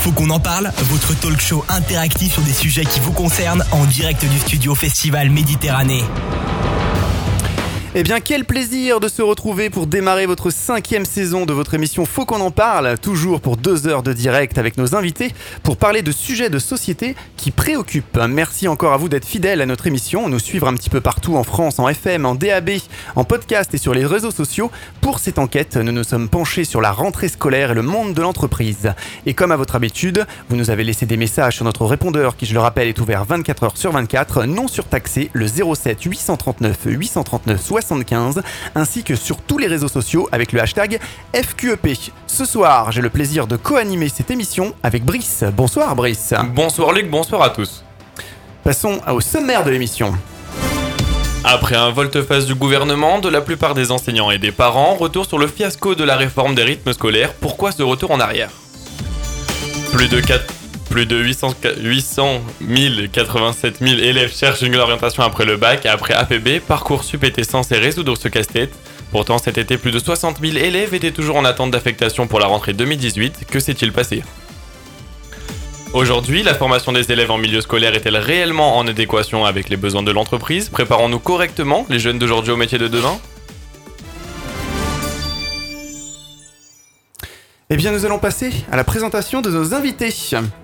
Faut qu'on en parle, votre talk show interactif sur des sujets qui vous concernent en direct du studio Festival Méditerranée. Eh bien, quel plaisir de se retrouver pour démarrer votre cinquième saison de votre émission Faut qu'on en parle, toujours pour deux heures de direct avec nos invités pour parler de sujets de société qui préoccupent. Merci encore à vous d'être fidèles à notre émission, nous suivre un petit peu partout en France, en FM, en DAB, en podcast et sur les réseaux sociaux. Pour cette enquête, nous nous sommes penchés sur la rentrée scolaire et le monde de l'entreprise. Et comme à votre habitude, vous nous avez laissé des messages sur notre répondeur qui, je le rappelle, est ouvert 24 heures sur 24, non surtaxé, le 07 839 839 75, ainsi que sur tous les réseaux sociaux avec le hashtag FQEP. Ce soir, j'ai le plaisir de co-animer cette émission avec Brice. Bonsoir Brice. Bonsoir Luc, bonsoir à tous. Passons au sommaire de l'émission. Après un volte-face du gouvernement, de la plupart des enseignants et des parents, retour sur le fiasco de la réforme des rythmes scolaires. Pourquoi ce retour en arrière? Plus de 4 plus de 800, 800 087 000 élèves cherchent une orientation après le bac. Après APB, Parcoursup était censé résoudre ce casse-tête. Pourtant, cet été, plus de 60 000 élèves étaient toujours en attente d'affectation pour la rentrée 2018. Que s'est-il passé? Aujourd'hui, la formation des élèves en milieu scolaire est-elle réellement en adéquation avec les besoins de l'entreprise? Préparons-nous correctement les jeunes d'aujourd'hui au métier de demain? Eh bien, nous allons passer à la présentation de nos invités.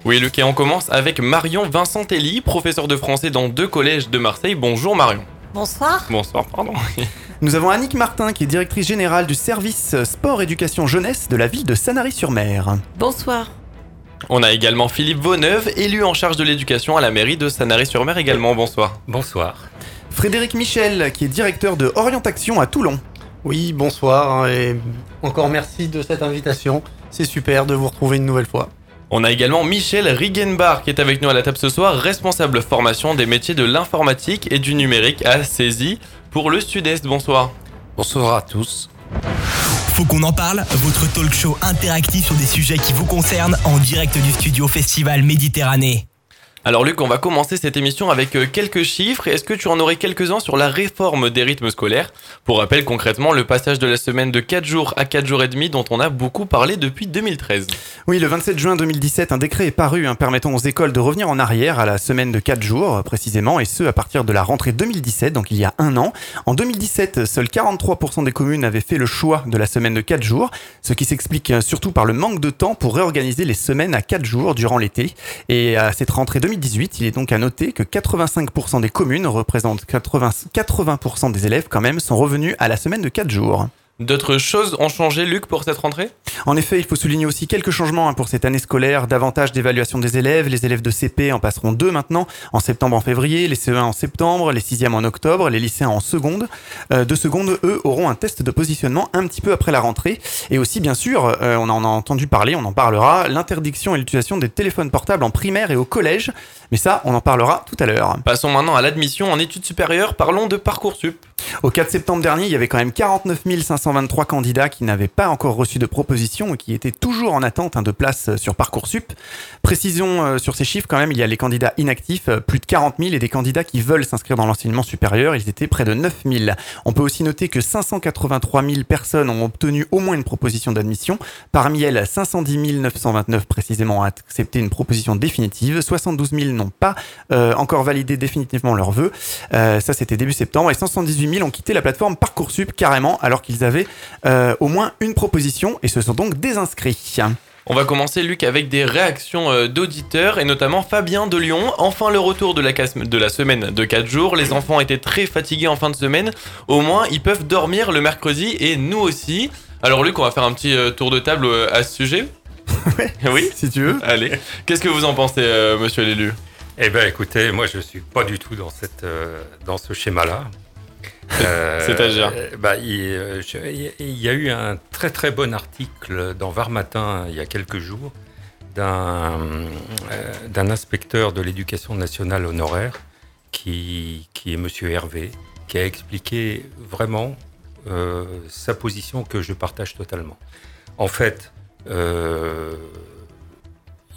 Oui, Luc, et on commence avec Marion Vincentelli, professeur de français dans deux collèges de Marseille. Bonjour Marion. Bonsoir. Bonsoir, pardon. Nous avons Annick Martin, qui est directrice générale du service sport éducation jeunesse de la ville de Sanary-sur-Mer. Bonsoir. On a également Philippe Vauneuve, élu en charge de l'éducation à la mairie de Sanary-sur-Mer également. Bonsoir. Bonsoir. Frédéric Michel, qui est directeur de Orientation à Toulon. Oui, bonsoir hein, et encore merci de cette invitation. C'est super de vous retrouver une nouvelle fois. On a également Michel Rigenbar qui est avec nous à la table ce soir, responsable formation des métiers de l'informatique et du numérique à CESI pour le Sud-Est. Bonsoir. Bonsoir à tous. Faut qu'on en parle, votre talk show interactif sur des sujets qui vous concernent en direct du studio Festival Méditerranée. Alors Luc, on va commencer cette émission avec euh, quelques chiffres. Est-ce que tu en aurais quelques-uns sur la réforme des rythmes scolaires? Pour rappel, concrètement, le passage de la semaine de 4 jours à 4 jours et demi dont on a beaucoup parlé depuis 2013. Oui, le 27 juin 2017, un décret est paru hein, permettant aux écoles de revenir en arrière à la semaine de 4 jours, précisément, et ce à partir de la rentrée 2017, donc il y a un an. En 2017, seuls 43% des communes avaient fait le choix de la semaine de 4 jours, ce qui s'explique euh, surtout par le manque de temps pour réorganiser les semaines à 4 jours durant l'été. Et à cette rentrée 2017, 2018, il est donc à noter que 85% des communes représentent 80%, 80 des élèves quand même sont revenus à la semaine de 4 jours. D'autres choses ont changé, Luc, pour cette rentrée? En effet, il faut souligner aussi quelques changements hein, pour cette année scolaire. Davantage d'évaluation des élèves. Les élèves de CP en passeront deux maintenant, en septembre, en février. Les CE1 en septembre, les 6e en octobre, les lycéens en seconde. Euh, de seconde, eux, auront un test de positionnement un petit peu après la rentrée. Et aussi, bien sûr, euh, on en a entendu parler, on en parlera, l'interdiction et l'utilisation des téléphones portables en primaire et au collège. Mais ça, on en parlera tout à l'heure. Passons maintenant à l'admission en études supérieures. Parlons de Parcoursup. Au 4 septembre dernier, il y avait quand même 49 523 candidats qui n'avaient pas encore reçu de proposition et qui étaient toujours en attente hein, de place sur Parcoursup. Précision euh, sur ces chiffres quand même, il y a les candidats inactifs, euh, plus de 40 000, et des candidats qui veulent s'inscrire dans l'enseignement supérieur, ils étaient près de 9 000. On peut aussi noter que 583 000 personnes ont obtenu au moins une proposition d'admission. Parmi elles, 510 929 précisément ont accepté une proposition définitive, 72 000 n'ont pas euh, encore validé définitivement leur vœu. Euh, ça, c'était début septembre. Et 178 000 ont quitté la plateforme Parcoursup carrément, alors qu'ils avaient euh, au moins une proposition et se sont donc désinscrits. On va commencer, Luc, avec des réactions euh, d'auditeurs, et notamment Fabien de Lyon. Enfin, le retour de la, de la semaine de 4 jours. Les enfants étaient très fatigués en fin de semaine. Au moins, ils peuvent dormir le mercredi, et nous aussi. Alors, Luc, on va faire un petit tour de table à ce sujet. oui, si tu veux. Allez. Qu'est-ce que vous en pensez, monsieur l'élu? Eh bien, écoutez, moi, je suis pas du tout dans, cette, dans ce schéma-là. C'est-à-dire bah, il, il, y a eu un très très bon article dans Var Matin il y a quelques jours d'un inspecteur de l'éducation nationale honoraire qui, qui est Monsieur Hervé, qui a expliqué vraiment euh, sa position que je partage totalement. En fait, euh,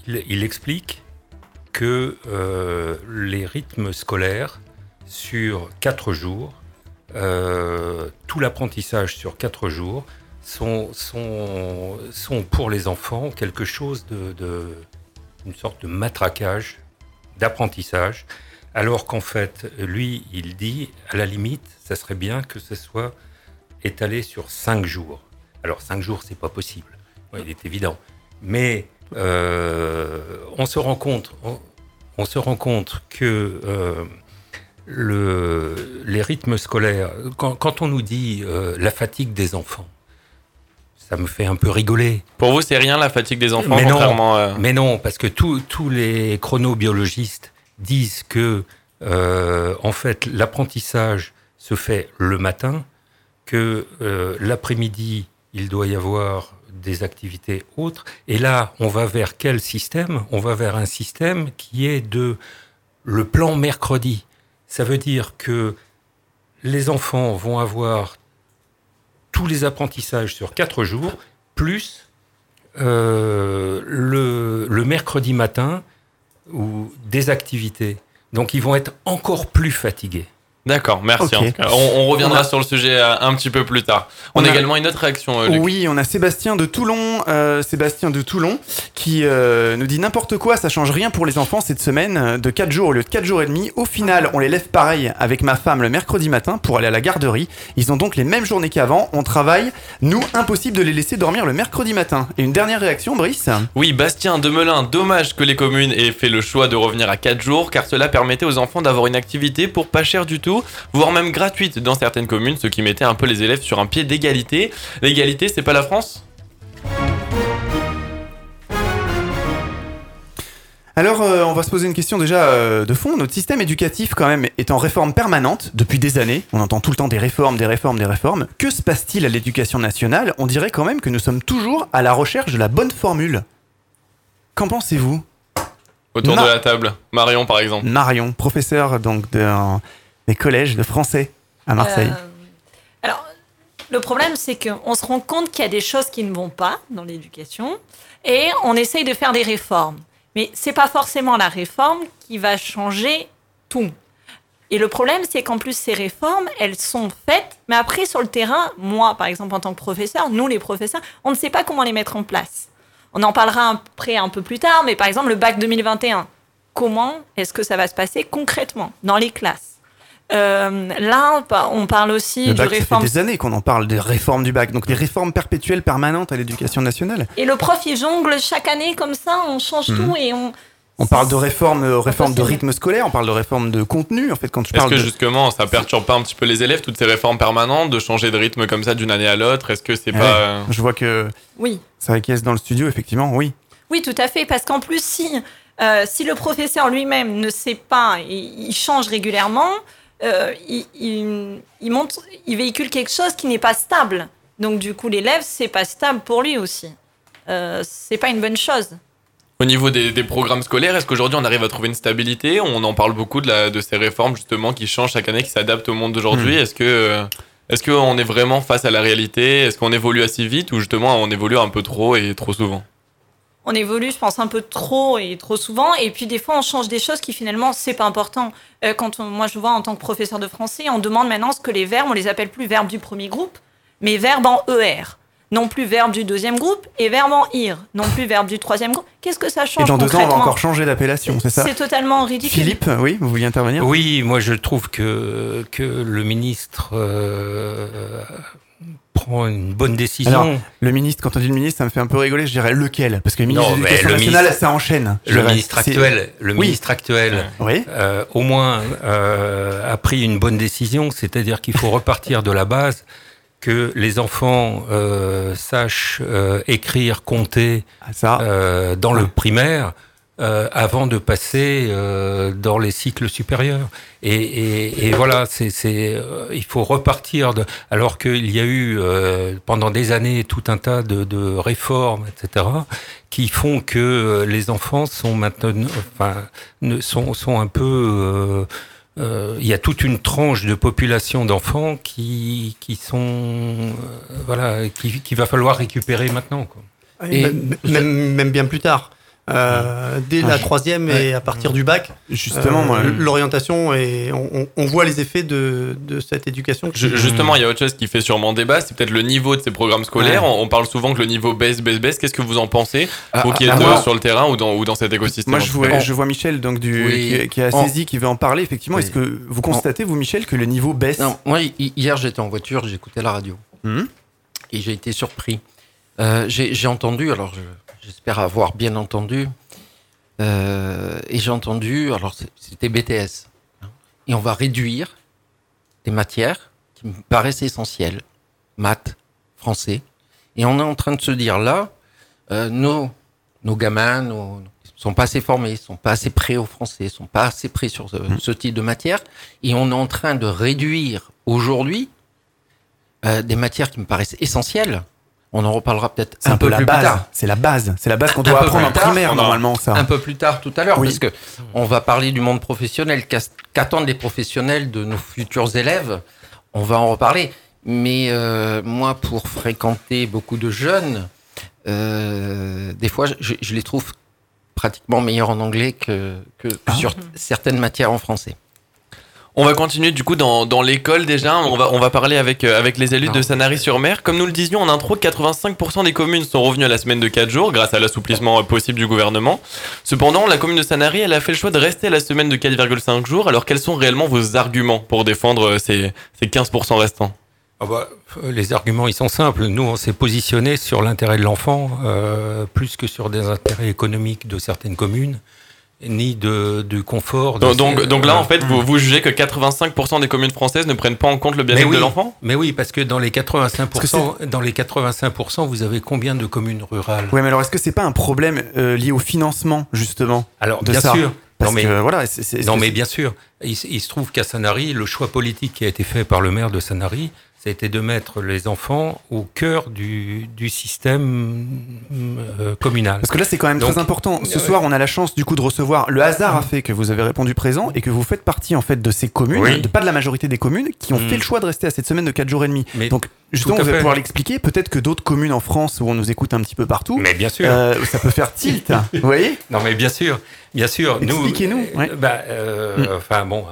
il, il, explique que euh, les rythmes scolaires sur quatre jours euh, tout l'apprentissage sur quatre jours sont, sont, sont, pour les enfants quelque chose de, une sorte de matraquage, d'apprentissage, alors qu'en fait, lui, il dit, à la limite, ça serait bien que ce soit étalé sur cinq jours. Alors cinq jours, c'est pas possible, Ouais, il est évident. Mais on se rend compte, on, on se rend compte que euh, le, les rythmes scolaires, quand, quand on nous dit euh, la fatigue des enfants, ça me fait un peu rigoler. Pour vous, c'est rien la fatigue des enfants, Mais non. contrairement à- Mais non, parce que tous tous les chronobiologistes disent que, euh, en fait, l'apprentissage se fait le matin, que euh, l'après-midi, il doit y avoir des activités autres. Et là, on va vers quel système? On va vers un système qui est de le plan mercredi. Ça veut dire que les enfants vont avoir tous les apprentissages sur quatre jours, plus euh, le, le mercredi matin ou des activités. Donc ils vont être encore plus fatigués. D'accord, merci. En tout cas. On, on reviendra On a- sur le sujet euh, un petit peu plus tard. On, On a a- également une autre réaction, euh, Luc. Oui, on a Sébastien de Toulon, euh, Sébastien de Toulon, qui euh, nous dit n'importe quoi, ça change rien pour les enfants cette semaine, de 4 jours au lieu de 4 jours et demi. Au final, on les lève pareil avec ma femme le mercredi matin pour aller à la garderie. Ils ont donc les mêmes journées qu'avant, on travaille. Nous, impossible de les laisser dormir le mercredi matin. Et une dernière réaction, Brice? Oui, Bastien Demelin, dommage que les communes aient fait le choix de revenir à 4 jours, car cela permettait aux enfants d'avoir une activité pour pas cher du tout, voire même gratuite dans certaines communes, ce qui mettait un peu les élèves sur un pied d'égalité. L'égalité, c'est pas la France? Alors, euh, on va se poser une question déjà euh, de fond. Notre système éducatif, quand même, est en réforme permanente depuis des années. On entend tout le temps des réformes, des réformes, des réformes. Que se passe-t-il à l'éducation nationale? On dirait quand même que nous sommes toujours à la recherche de la bonne formule. Qu'en pensez-vous? Autour Ma- de la table. Marion, par exemple. Marion, professeur donc de, des collèges de français à Marseille. Euh, alors, le problème, c'est qu'on se rend compte qu'il y a des choses qui ne vont pas dans l'éducation et on essaye de faire des réformes. Mais c'est pas forcément la réforme qui va changer tout. Et le problème, c'est qu'en plus, ces réformes, elles sont faites, mais après, sur le terrain, moi, par exemple, en tant que professeur, nous, les professeurs, on ne sait pas comment les mettre en place. On en parlera après un peu plus tard, mais par exemple, le bac 2021, comment est-ce que ça va se passer concrètement dans les classes? Euh, Là, on parle aussi Le de bac, ça fait des années qu'on en parle des réformes du bac, donc des réformes perpétuelles permanentes à l'éducation nationale. Et le prof, il jongle chaque année comme ça, on change Mhm. tout et on. On parle de réforme, euh, réforme de Impossible. rythme scolaire, on parle de réforme de contenu. En fait, quand je Est-ce parle que de... justement, ça perturbe pas un petit peu les élèves, toutes ces réformes permanentes, de changer de rythme comme ça d'une année à l'autre? Est-ce que c'est Ouais. pas... euh, Je vois que Oui. ça acquiesce dans le studio, effectivement, oui. Oui, tout à fait, parce qu'en plus, si, euh, si le professeur lui-même ne sait pas et il change régulièrement, euh, il, il, il montre, il véhicule quelque chose qui n'est pas stable. Donc, du coup, l'élève, c'est pas stable pour lui aussi. Euh, c'est pas une bonne chose. Au niveau des, des programmes scolaires, est-ce qu'aujourd'hui on arrive à trouver une stabilité? On en parle beaucoup de, la, de ces réformes justement qui changent chaque année, qui s'adaptent au monde d'aujourd'hui. Hmm. Est-ce que euh, est-ce qu'on est vraiment face à la réalité? Est-ce qu'on évolue assez vite ou justement on évolue un peu trop et trop souvent? On évolue, je pense, un peu trop et trop souvent. Et puis, des fois, on change des choses qui, finalement, c'est pas important. Euh, quand on- moi, je vois en tant que professeur de français, on demande maintenant ce que les verbes, on les appelle plus verbes du premier groupe, mais verbes en ER. Non plus verbes du deuxième groupe et verbes en IR. Non plus verbes du troisième groupe. Qu'est-ce que ça Et change dans deux ans, on va encore changer d'appellation, c'est ça C'est totalement ridicule. Philippe, oui, vous vouliez intervenir Oui, moi je trouve que, que le ministre euh, prend une bonne décision. Alors, Le ministre, quand on dit le ministre, ça me fait un peu rigoler, je dirais lequel? Parce que le ministre Non, de l'Éducation le nationale, ministre- ça enchaîne. le ministre actuel, le Oui. ministre actuel Oui, euh, au moins euh, a pris une bonne décision, c'est-à-dire qu'il faut repartir de la base, que les enfants euh, sachent écrire, compter Ah, ça. dans Ouais. le primaire euh, avant de passer euh, dans les cycles supérieurs. Et, et, et voilà, c'est, c'est, euh, il faut repartir de. Alors qu'il y a eu euh, pendant des années tout un tas de, de réformes, etc., qui font que euh, les enfants sont maintenant, enfin, ne, sont, sont un peu. euh, euh, il y a toute une tranche de population d'enfants qui, qui sont voilà qui qu'il va falloir récupérer maintenant quoi. Et même, même bien plus tard. Euh, dès la troisième et à partir du bac. Justement, Euh, moi. l'orientation et on, voit les effets de, de cette éducation. qui- Justement, il y a autre chose qui fait sûrement débat, c'est peut-être le niveau de ces programmes scolaires. On, on parle souvent que le niveau baisse, baisse, baisse. Qu'est-ce que vous en pensez Ah, Vous qui ah, êtes moi- euh, sur le terrain ou dans, ou dans cet écosystème Moi, je vois, cas je vois Michel donc du, Oui. qui, qui a saisi, qui veut en parler. Effectivement, Oui. est-ce que vous constatez, vous, Michel, que le niveau baisse Non, moi, hi- hier, j'étais en voiture, j'écoutais la radio. Mhm. Et j'ai été surpris. Euh, j'ai j'ai entendu, alors je- j'espère avoir bien entendu, euh, et j'ai entendu, alors c'était BTS. hein. Et on va réduire des matières qui me paraissent essentielles, maths, français. Et on est en train de se dire là, euh, nos, nos gamins nos, sont pas assez formés, sont pas assez prêts au français, sont pas assez prêts sur ce, ce type de matière. Et on est en train de réduire aujourd'hui euh, des matières qui me paraissent essentielles. On en reparlera peut-être C'est un, un peu peu la plus base. tard. C'est la base. C'est la base qu'on doit apprendre en tard, primaire, normalement, ça. Un peu plus tard tout à l'heure, Oui. parce que on va parler du monde professionnel. Qu'attendent les professionnels de nos futurs élèves? On va en reparler. Mais euh, moi, pour fréquenter beaucoup de jeunes, euh, des fois, je, je les trouve pratiquement meilleurs en anglais que Ah. sur certaines matières en français. On va continuer du coup dans, dans l'école déjà. On va, on va parler avec, euh, avec les élus de. Sanary-sur-Mer. Comme nous le disions en intro, 85% des communes sont revenues à la semaine de 4 jours grâce à l'assouplissement euh, possible du gouvernement. Cependant, la commune de Sanary, elle a fait le choix de rester à la semaine de 4,5 jours. Alors quels sont réellement vos arguments pour défendre euh, ces, ces 15% restants? Ah bah, les arguments, ils sont simples. Nous, on s'est positionné sur l'intérêt de l'enfant, euh, plus que sur des intérêts économiques de certaines communes, ni de, du confort. de donc, donc, là, euh, en fait, vous, vous jugez que 85% des communes françaises ne prennent pas en compte le bien-être Mais oui. de l'enfant Mais oui, parce que dans les 85%, que dans les 85%, vous avez combien de communes rurales? Ouais, mais alors est-ce que c'est pas un problème euh, lié au financement, justement Alors, de bien ça? sûr. Parce non, mais, que voilà, c'est- c'est- non, mais bien sûr. Il, il se trouve qu'à Sanary, le choix politique qui a été fait par le maire de Sanary, ça a été de mettre les enfants au cœur du, du système euh, communal. Parce que là, c'est quand même Donc, très important. Ce ouais. soir, on a la chance du coup de recevoir. Le hasard a fait que vous avez répondu présent et que vous faites partie en fait de ces communes, Oui. de pas de la majorité des communes, qui ont Mm. fait le choix de rester à cette semaine de 4 jours et demi. Mais Donc, justement, vous allez pouvoir l'expliquer. Peut-être que d'autres communes en France où on nous écoute un petit peu partout, Mais bien sûr. euh, ça peut faire tilt. vous voyez? Non, mais bien sûr, bien sûr. Nous, Expliquez-nous, euh, ouais. bah, euh, Mm. Enfin bon,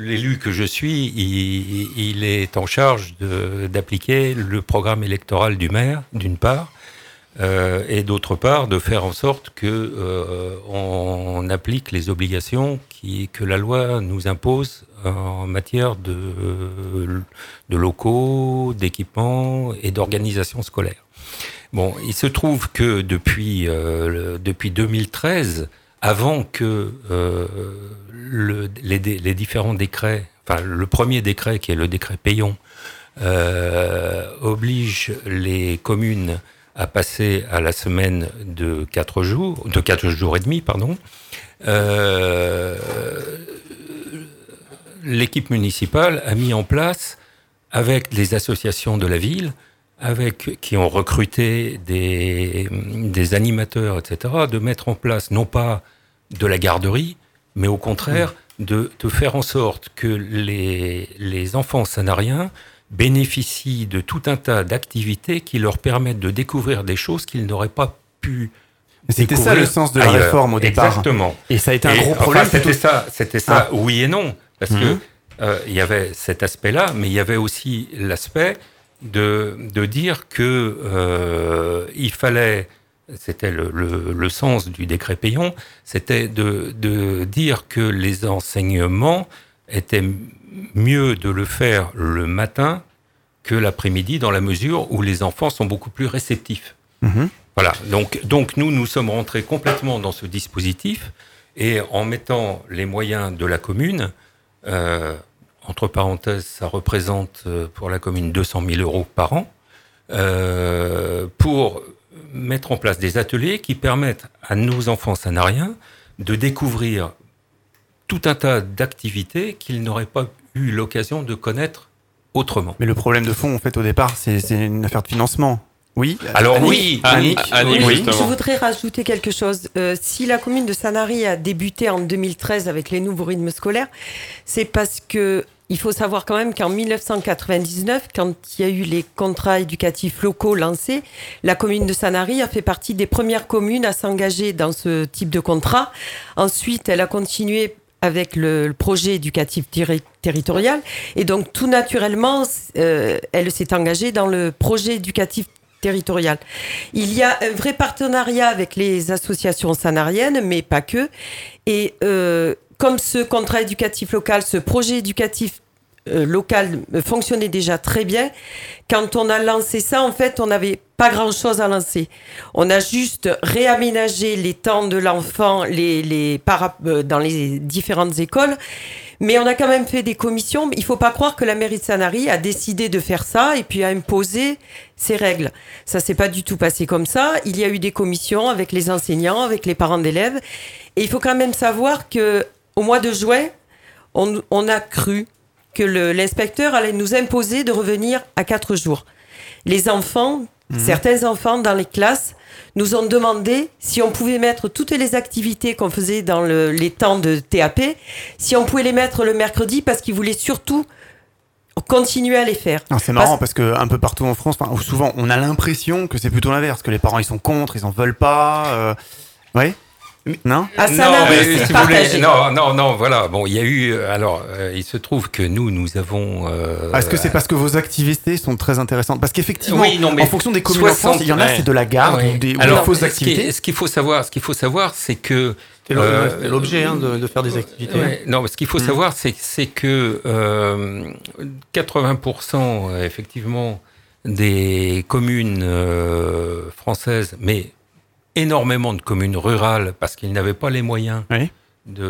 l'élu que je suis, il, il est en charge d'appliquer le programme électoral du maire, d'une part, euh, et d'autre part de faire en sorte que euh, on applique les obligations qui, que la loi nous impose en matière de, locaux, d'équipements et d'organisation scolaire. Bon, il se trouve que depuis, euh, depuis 2013, avant que euh, les différents décrets, enfin le premier décret qui est le décret Payon, euh, oblige les communes à passer à la semaine de 4 jours, de 4 jours et demi, pardon, euh, l'équipe municipale a mis en place, avec les associations de la ville, avec, qui ont recruté des, des animateurs, etc., de mettre en place non pas de la garderie, mais au contraire de, de faire en sorte que les, les enfants sanariens bénéficient de tout un tas d'activités qui leur permettent de découvrir des choses qu'ils n'auraient pas pu C'était ça le sens de la ailleurs. réforme au départ. Exactement. Et ça a été un Et, gros enfin, problème. c'était ça, c'était ça, Ah. oui et non, parce Mhm. que euh, il y avait cet aspect-là, mais il y avait aussi l'aspect de, de dire que euh, il fallait, c'était le, le- le sens du décret Payon, c'était de, de dire que les enseignements étaient mieux de le faire le matin que l'après-midi, dans la mesure où les enfants sont beaucoup plus réceptifs. Mhm. Voilà, donc, donc nous, nous sommes rentrés complètement dans ce dispositif et en mettant les moyens de la commune, euh, entre parenthèses, ça représente euh, pour la commune 200 000 euros par an, euh, pour mettre en place des ateliers qui permettent à nos enfants sanariens de découvrir tout un tas d'activités qu'ils n'auraient pas eu l'occasion de connaître autrement. Mais le problème de fond, en fait, au départ, c'est c'est une affaire de financement. Oui. Alors Annick oui, Annick, Annick, oui. justement. Je voudrais rajouter quelque chose. Euh, si la commune de Sanary a débuté en 2013 avec les nouveaux rythmes scolaires, c'est parce que il faut savoir quand même qu'en 1999, quand il y a eu les contrats éducatifs locaux lancés, la commune de Sanary a fait partie des premières communes à s'engager dans ce type de contrat. Ensuite, elle a continué avec le, le projet éducatif terri- territorial. Et donc, tout naturellement, euh, elle s'est engagée dans le projet éducatif Il y a un vrai partenariat avec les associations sanariennes, mais pas que. Et euh, comme ce contrat éducatif local, ce projet éducatif euh, local euh, fonctionnait déjà très bien, quand on a lancé ça, en fait, on n'avait pas grand-chose à lancer. On a juste réaménagé les temps de l'enfant les, les para- euh, dans les différentes écoles. Mais on a quand même fait des commissions. Il faut pas croire que la mairie de Sanary a décidé de faire ça et puis a imposé ses règles. Ça s'est pas du tout passé comme ça. Il y a eu des commissions avec les enseignants, avec les parents d'élèves. Et il faut quand même savoir que au mois de juin, on, on a cru que l'inspecteur allait nous imposer de revenir à quatre jours. Les enfants, certains enfants dans les classes, nous ont demandé si on pouvait mettre toutes les activités qu'on faisait dans le- les temps de TAP, si on pouvait les mettre le mercredi parce qu'ils voulaient surtout continuer à les faire. Non, c'est marrant parce que un peu partout en France, souvent, on a l'impression que c'est plutôt l'inverse, que les parents ils sont contre, ils en veulent pas. Euh... Ouais. Non. À non, mais c'est si vous voulez- non, non, non, voilà. Bon, il y a eu. euh, Alors, euh, il se trouve que nous, nous avons. euh, Ah, Est-ce que c'est parce que vos activités sont très intéressantes? Parce qu'effectivement, Oui, non, mais en fonction des communes en 60, France, il y en a, ouais. c'est de la garde Ouais. ou des, ou Alors, des fausses ce qui est- activités. Ce qu'il faut savoir, ce qu'il faut savoir, c'est que C'est l'o- Euh, c'est l'objet hein, de, de faire des activités. Ouais, non, mais ce qu'il faut Mm. savoir, c'est c'est que euh, 80% euh, effectivement des communes euh, françaises, mais énormément de communes rurales, parce qu'ils n'avaient pas les moyens. Oui.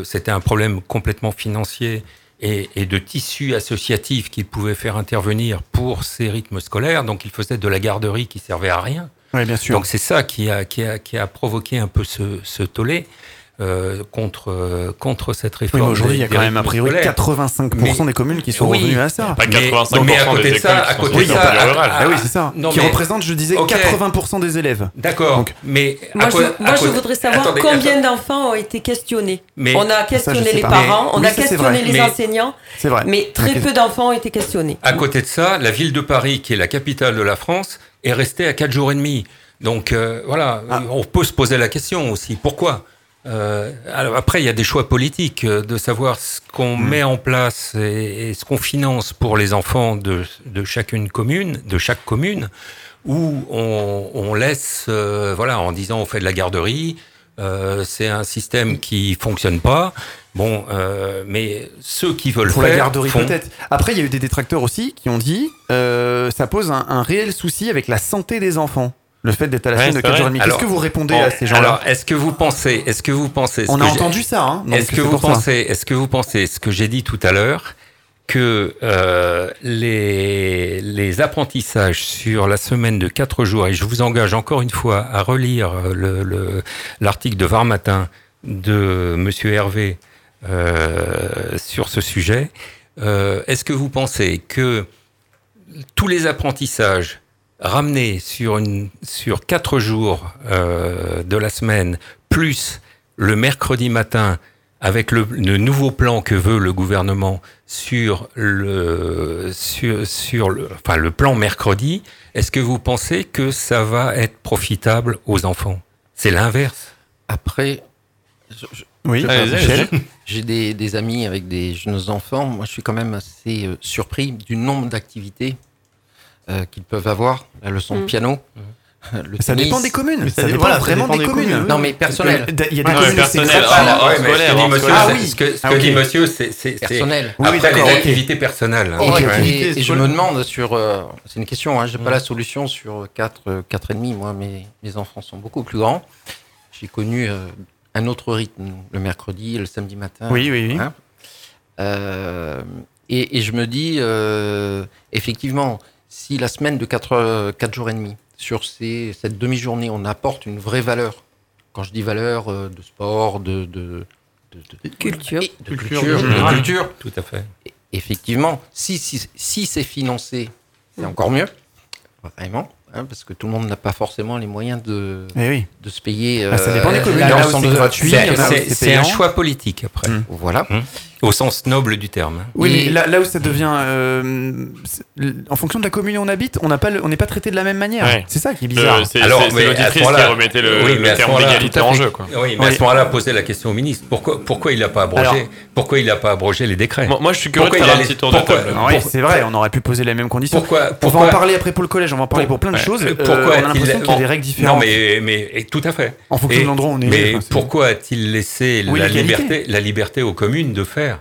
C'était un problème complètement financier et, et de tissu associatif qu'ils pouvaient faire intervenir pour ces rythmes scolaires. Donc ils faisaient de la garderie qui servait à rien. Oui, bien sûr. Donc c'est ça qui a, qui, a, qui a provoqué un peu ce, ce tollé contre, euh, contre cette Oui, réforme. mais aujourd'hui, il y a quand même a priori scolaires. 85% Mais- des communes qui sont Oui. revenues à ça. Pas Mais- 85% mais à côté des de ça, à qui côté sont de ça, à- Ah oui, c'est ça. non, qui mais- représente, je disais, Ok. 80% des élèves. D'accord, Donc- mais Moi, je, moi, je voudrais savoir Attendez, combien d'enfants ont été questionnés. Mais- on a questionné les pas. parents, on Oui, a ça, questionné les Mais- enseignants, C'est vrai. mais très peu d'enfants ont été questionnés. À côté de ça, la ville de Paris, qui est la capitale de la France, est restée à 4 jours et demi. Donc euh, voilà, Ah. on peut se poser la question aussi. Pourquoi? Euh, alors après, il y a des choix politiques euh, de savoir ce qu'on Hmm. met en place et, et ce qu'on finance pour les enfants de, de chacune commune, de chaque commune, où on, on laisse, euh, voilà, en disant on fait de la garderie, euh, c'est un système qui fonctionne pas. Bon, euh, mais ceux qui veulent Pour faire la garderie font. peut-être. Après, il y a eu des détracteurs aussi qui ont dit euh, ça pose un, un réel souci avec la santé des enfants. Le fait d'être à la Ouais, chaîne de c'est 4 vrai. jours et demi. Qu'est-ce que vous répondez à ces gens-là Alors, est-ce que vous pensez, est-ce que vous pensez, On a entendu ça. Hein, Est-ce que vous pensez, est-ce que vous pensez ce que j'ai dit tout à l'heure que euh, les, les apprentissages sur la semaine de quatre jours, et je vous engage encore une fois à relire le- le- l'article de Var Matin de Monsieur Hervé euh, sur ce sujet, euh, est-ce que vous pensez que tous les apprentissages ramenés sur, une, sur quatre jours euh, de la semaine, plus le mercredi matin, avec le, le nouveau plan que veut le gouvernement sur le, sur, sur le, enfin, le plan mercredi, est-ce que vous pensez que ça va être profitable aux enfants? C'est l'inverse. Après, je- je- Oui, Allez, Michel. j'ai des, des amis avec des jeunes enfants. Moi, je suis quand même assez euh, surpris du nombre d'activités euh, qu'ils peuvent avoir. La leçon de Mm. piano. le Ça tennis. dépend des communes. Ça, ça dépend voilà, ça vraiment dépend des des communes. Non, mais personnel. Il y a des Ouais, communes où c'est personnel, gratuit. ah, Ah, ouais, mais ce scolaire, que dit hors monsieur, scolaire. Ah c'est- oui. ce que, ce Ah, que ok. dit monsieur, c'est Personnel. Oui, après les d'accord, ok. activités personnelles. Et, Oh, ouais. et- et je me demande sur. euh, c'est une question, hein, j'ai Mm. pas la solution sur 4, euh, quatre et demi. Moi, mes, mes enfants sont beaucoup plus grands. J'ai connu euh, un autre rythme le mercredi, le samedi matin. Oui, oui, oui. Hein. Euh, et, et je me dis, euh, effectivement, si la semaine de 4, jours et demi, sur ces, cette demi-journée, on apporte une vraie valeur, quand je dis valeur euh, de sport, de, de, de, de- Culture. et de Culture, culture, de de général. culture, Tout à fait. effectivement, si, si, si c'est financé, c'est encore mieux, vraiment, hein, parce que tout le monde n'a pas forcément les moyens de, Eh oui. de se payer. Ah, ça dépend des euh, communes. C'est un choix politique après. Mm. Voilà. Hum. Au sens noble du terme. Oui, mais là, là où ça devient. euh, en fonction de la commune où on habite, on n'a pas le- on n'est pas traité de la même manière. Ouais. C'est ça qui est bizarre. Euh, c'est à l'auditrice qui remettait le, Oui, le mais à ce terme moment-là, d'égalité à en jeu. Quoi. Oui, mais à Oui. ce moment-là, poser la question au ministre. Pourquoi, pourquoi il n'a pas abrogé Alors- Pourquoi il n'a pas abrogé les décrets Moi, moi, je suis curieux Pourquoi de il faire un petit tour de pourquoi- table. Ah c'est vrai, on aurait pu poser les mêmes conditions. Pourquoi, On va pourquoi en parler après pour le collège, on va en parler pour plein de Ouais. choses. Euh, Pourquoi on a l'impression qu'il y a des règles différentes. Non, mais, tout à fait. En fonction de l'endroit où on est. Mais pourquoi a-t-il laissé la liberté aux communes de faire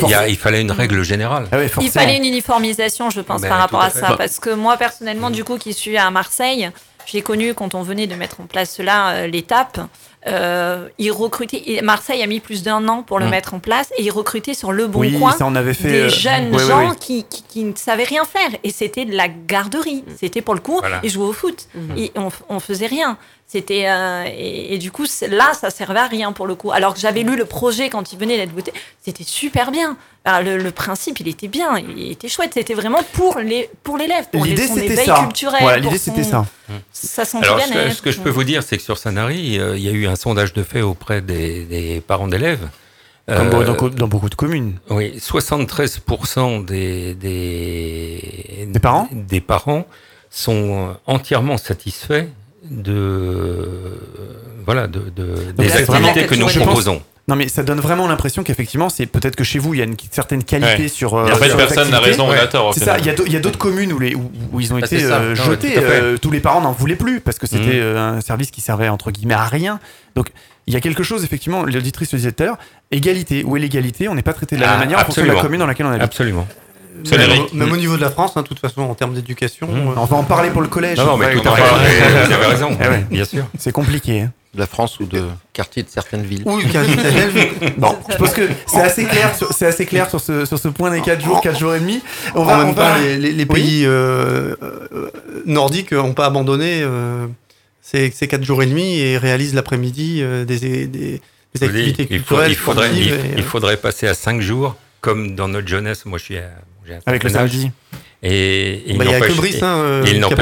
Il, y a- il fallait une règle générale. Ah Il fallait une uniformisation, je pense, Ben, par rapport à ça. Bah. Parce que moi, personnellement, du coup, qui suis à Marseille, j'ai connu, quand on venait de mettre en place cela, euh, l'étape, euh, ils recrutaient. Marseille a mis plus d'un an pour le Hum. mettre en place et ils recrutaient sur le bon Oui, coin ça on avait fait. des euh, jeunes gens. Qui, qui, qui ne savaient rien faire. Et c'était de la garderie. C'était pour le coup, Voilà. ils jouaient au foot. Et on, on faisait rien. C'était euh, et, et du coup là ça servait à rien pour le coup. Alors que j'avais lu le projet quand il venait d'être voté, c'était super bien. Alors, le, le principe il était bien, il était chouette. C'était vraiment pour les pour l'élève, pour les, L'idée son c'était éveil ça. culturel. Voilà, pour l'idée son- c'était ça. Ça Alors, bien ce que, ce que je peux vous dire, c'est que sur Sanary, euh, il y a eu un sondage de fait auprès des, des parents d'élèves. Comme Euh, dans, dans beaucoup de communes. Oui, 73% des, des, Des parents? des parents sont entièrement satisfaits de, euh, voilà, de, de- des là, activités que nous je pense- proposons. Non mais ça donne vraiment l'impression qu'effectivement c'est peut-être que chez vous il y a une certaine qualité Ouais. sur. euh, en fait, sur cette personne n'a raison, on a tort. C'est ça, il y a d'autres communes où, les, où, où ils ont Bah, été ça. euh, Non, jetés, euh, tous les parents n'en voulaient plus parce que c'était Mhm. euh, un service qui servait entre guillemets à rien. Donc il y a quelque chose, effectivement, l'auditrice le disait tout à l'heure, égalité. Où est l'égalité On n'est pas traité de la Ah, même manière en fonction de la absolument. commune dans laquelle on habite. Absolument. Même, au- même au niveau de la France, hein, de toute façon, en termes d'éducation. Mmh. euh, On va en parler pour le collège. Non, non, mais Ouais, tout à ouais. fait. Vous avez raison. Ouais. Bien sûr. C'est compliqué. hein. de la France ou de quartiers de certaines villes. Ou quasi Bon, je pense que c'est assez clair sur, c'est assez clair sur ce, sur ce point des 4 jours, 4 jours et demi. On va, en on même va- temps, les, les- les Oui. pays euh, euh, nordiques n'ont pas abandonné euh, ces, ces 4 jours et demi et réalisent l'après-midi euh, des, activités il, faut- culturelles. il faudrait, il, et, il faudrait passer à 5 jours, comme dans notre jeunesse. Moi, je suis à, Avec le samedi. Et, et bah, Il y a que n'empêche- Brice hein, euh, il n'empêche-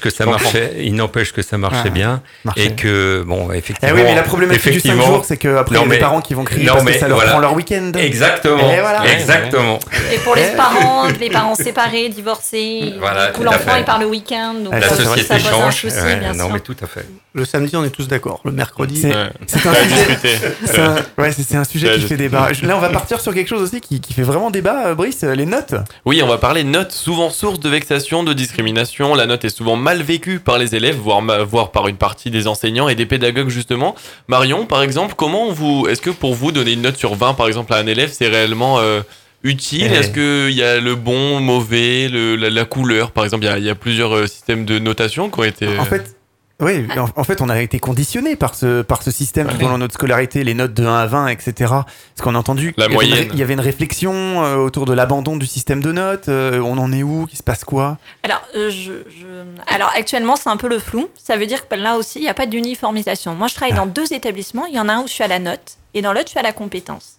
que que ça marchait, il n'empêche que ça marchait Ah, bien marchait. et que bon Eh effectivement. oui, mais la problématique du 5 effectivement- jours, c'est qu'après, il y a Non, mais- parents qui vont crier non, parce que mais ça leur voilà. prend leur week-end. Exactement, Et voilà. exactement. Et pour les parents, les parents séparés, divorcés, Voilà, du coup tout à l'enfant il part le week-end. donc La société change. souci, Ouais, bien non, sûr. mais tout à fait. Le samedi, on est tous d'accord. Le mercredi, C'est- un sujet, c'est un, ouais, c'est- c'est un sujet qui fait débat. Là, on va partir sur quelque chose aussi qui, qui fait vraiment débat, euh, Brice, euh, les notes. Oui, on va parler notes, souvent source de vexation, de discrimination. La note est souvent mal vécue par les élèves, voire, voire par une partie des enseignants et des pédagogues justement. Marion, par exemple, comment vous, est-ce que pour vous donner une note sur 20 par exemple à un élève, c'est réellement euh, utile? Eh. Est-ce qu'il y a le bon, mauvais, le- la, la couleur? Par exemple, il y y a plusieurs euh, systèmes de notation qui ont été... En fait, oui, en, en fait, on a été conditionné par ce, par ce système tout au long de notre scolarité, les notes de 1 à 20, etc. Parce qu'on a entendu La qu'il y avait une moyenne. ré- il y avait une réflexion euh, autour de l'abandon du système de notes. euh, on en est où Qu'il se passe quoi? Alors, euh, je, je- Alors actuellement, c'est un peu le flou. Ça veut dire que là aussi, il n'y a pas d'uniformisation. Moi, je travaille dans deux établissements. Il y en a un où je suis à la note et dans l'autre, je suis à la compétence.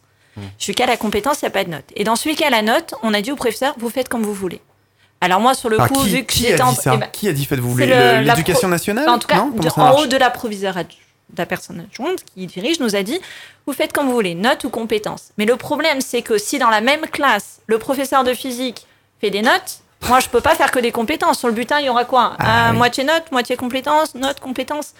Je suis qu'à la compétence, il n'y a pas de note. Et dans celui qui est à la note, on a dit au professeur, vous faites comme vous voulez. Alors moi, sur le Ah, coup, qui, vu que j'étais en... eh ben, Qui a dit faites-vous L'éducation nationale en tout cas, Non de- en haut de la proviseure adju- de la personne adjointe qui dirige nous a dit vous faites comme vous voulez, notes ou compétences. Mais le problème, c'est que si dans la même classe, le professeur de physique fait des notes, moi, je peux pas faire que des compétences. Sur le butin, il y aura quoi? Ah, oui. Moitié notes, moitié compétences, notes, compétences.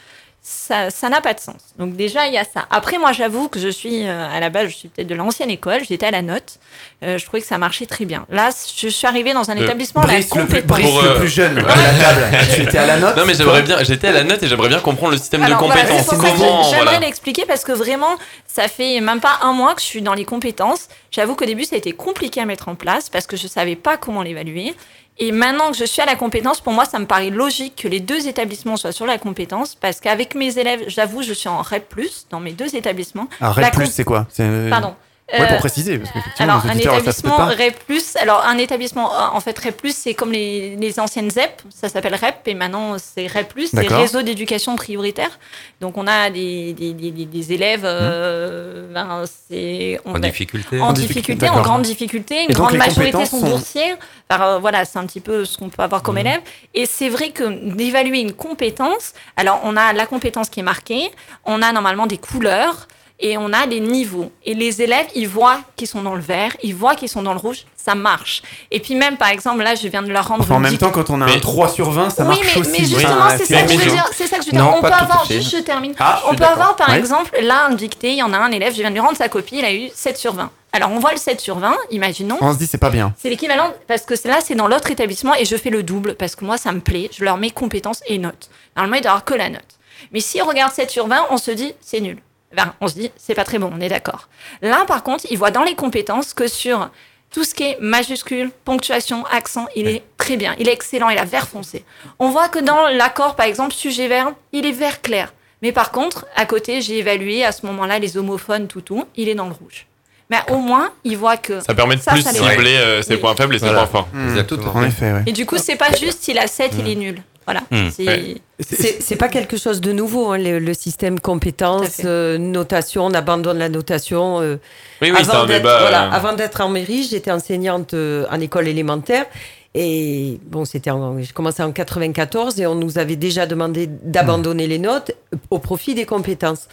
Ça n'a pas de sens. Donc déjà, il y a ça. Après, moi, j'avoue que je suis, euh, à la base, je suis peut-être de l'ancienne école, j'étais à la note. Euh, je trouvais que ça marchait très bien. Là, je suis arrivée dans un Euh, établissement la le compétence. Le euh, plus jeune de la table. Tu étais à la note Non mais j'aimerais bien, j'étais à la note et j'aimerais bien comprendre le système Alors, de compétences. Comment, J'aimerais voilà. l'expliquer parce que vraiment, ça fait même pas un mois que je suis dans les compétences. J'avoue qu'au début, ça a été compliqué à mettre en place parce que je savais pas comment l'évaluer. Et maintenant que je suis à la compétence, pour moi, ça me paraît logique que les deux établissements soient sur la compétence parce qu'avec mes élèves, j'avoue, je suis en REP+, dans mes deux établissements. Ah, La Red Plus, comp- c'est quoi? C'est- Pardon. Ouais, Euh, pour préciser, parce qu'effectivement, alors, un auditeurs établissement. REP+, alors un établissement, euh, en fait, REP+, c'est comme les, les anciennes ZEP, ça s'appelle REP, et maintenant c'est REP+, c'est. Réseau d'éducation prioritaire. Donc, on a des, des, des, des- des élèves, euh, ben, c'est... on En a- difficulté. en difficulté, en grande difficulté. Une Et grande majorité sont sont- boursiers. Enfin, euh, voilà, c'est un petit peu ce qu'on peut avoir comme élève. Et c'est vrai que d'évaluer une compétence, alors on a la compétence qui est marquée, on a normalement des couleurs. Et on a des niveaux. Et les élèves, ils voient qu'ils sont dans le vert, ils voient qu'ils sont dans le rouge, ça marche. Et puis même, par exemple, là, je viens de leur rendre... Enfin, en même temps, quand on a Mais- un 3 sur 20, ça oui, marche mais, aussi. mais justement, c'est ça que je veux dire. C'est ça que je veux dire. On peut avoir, juste je termine. Ah, je on peut d'accord. avoir, par Ouais. exemple, là, un dicté, il y en a un élève, je viens de lui rendre sa copie, il a eu 7 sur 20. Alors, on voit le 7 sur 20, imaginons. On se dit, c'est pas bien. C'est l'équivalent, parce que là, c'est dans l'autre établissement et je fais le double, parce que moi, ça me plaît. Je leur mets compétences et notes. Normalement, il doit avoir que la note. Mais si on regarde 7 sur 20, on se dit, c'est nul. Enfin, on se dit, c'est pas très bon, on est d'accord. Là, par contre, il voit dans les compétences que sur tout ce qui est majuscule, ponctuation, accent, il est très bien. Il est excellent, il a vert foncé. On voit que dans l'accord, par exemple, sujet-verbe, il est vert clair. Mais par contre, à côté, j'ai évalué à ce moment-là les homophones, tout, tout, il est dans le rouge. Mais au moins, il voit que. Ça permet de Ça, plus ça cibler euh, ses Oui. points faibles et ses Voilà. points forts. Exactement. En effet, ouais. Et du coup, c'est pas juste s'il a 7, il est nul. Voilà. Hmm. C'est- Ouais. Pas quelque chose de nouveau, hein, le, le système compétences, euh, notation, on abandonne la notation. euh, Oui, oui, avant d'être- voilà, euh, avant d'être en mairie, j'étais enseignante euh, en école élémentaire. Et bon, c'était en- j'ai commencé en 94 et on nous avait déjà demandé d'abandonner les notes au profit des compétences.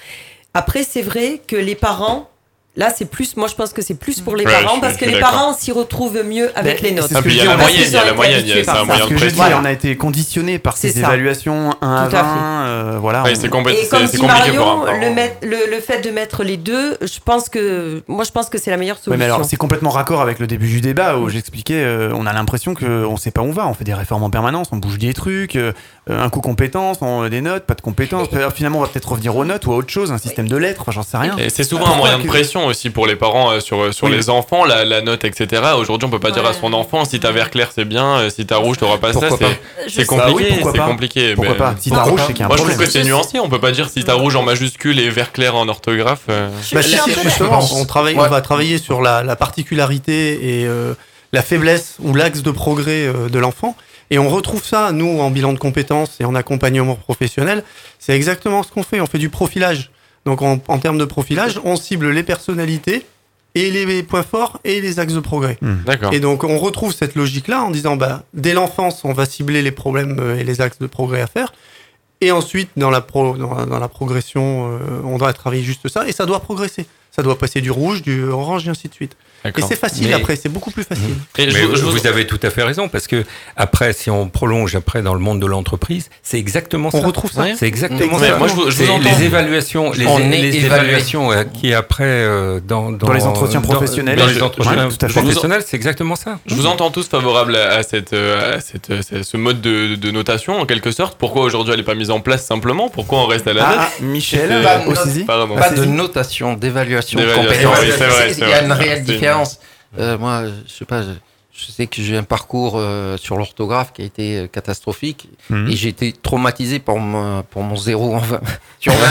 Après, c'est vrai que les parents, là, c'est plus, moi je pense que c'est plus pour les Ouais, parents parce que les parents s'y retrouvent mieux avec Mais les notes. Ah, il y a la moyenne, il y a la c'est un moyen Ce de que je dis, pression. on a été conditionné par ces ça. évaluations 1 à Tout à 20. euh, voilà. Ouais, c'est compliqué pour un le, met- le, le fait de mettre les deux, je pense que, moi je pense que c'est la meilleure Ouais, solution. mais alors, c'est complètement raccord avec le début du débat où j'expliquais, euh, on a l'impression qu'on sait pas où on va. On fait des réformes en permanence, on bouge des trucs, euh, un coup compétences, on, des notes, pas de compétences. Finalement, on va peut-être revenir aux notes ou à autre chose, un système de lettres, enfin, j'en sais rien. C'est souvent un moyen de que- pression aussi pour les parents euh, sur, sur Oui. les enfants, la, la note, etc. Aujourd'hui, on peut pas dire à son enfant si t'as vert clair c'est bien, euh, si t'as rouge t'auras pas Pourquoi ça. C'est Bah compliqué. pourquoi c'est pas compliqué. Pourquoi mais- pas Si t'as rouge, c'est qu'il y a un Moi, je problème. trouve que c'est nuancé. On peut pas dire si t'as rouge en majuscule et vert clair en orthographe. euh, Bah, si, justement, on, travaille, Ouais. on va travailler sur la, la particularité et euh, la faiblesse ou l'axe de progrès euh, de l'enfant. Et on retrouve ça, nous, en bilan de compétences et en accompagnement professionnel. C'est exactement ce qu'on fait. On fait du profilage. Donc, en, en termes de profilage, on cible les personnalités et les points forts et les axes de progrès. D'accord. Et donc, on retrouve cette logique-là en disant, bah, dès l'enfance, on va cibler les problèmes euh, et les axes de progrès à faire. Et ensuite, dans la, pro, dans la, dans la progression, euh, on doit travailler juste ça. Et ça doit progresser. Ça doit passer du rouge, du orange, et ainsi de suite. Et c'est facile Mais- après, c'est beaucoup plus facile. Et je Mais vous- je vous, vous- vous avez tout à fait raison parce que après, si on prolonge après dans le monde de l'entreprise, c'est exactement On ça. retrouve ça. C'est exactement Mais ça. moi, je vous- je vous C'est entends. les évaluations, les, On évaluations euh, qui après euh, dans, Dans les entretiens professionnels. dans les entretiens ouais, tout à fait. professionnels, c'est exactement ça. Je vous entends tous favorables à, à cette, euh, à cette, ce mode de, de notation en quelque sorte. Pourquoi aujourd'hui elle n'est pas mise en place simplement? Pourquoi on reste à la note Ah, Michel. Pas de notation, d'évaluation, de D'évaluation, compétences. oui, c'est vrai, C'est- c'est Il y a une réelle C'est- différence. Euh, moi, je sais pas, je, je sais que j'ai eu un parcours euh, sur l'orthographe qui a été euh, catastrophique Mhm. et j'ai été traumatisé pour mon, pour mon zéro en 20, sur 20.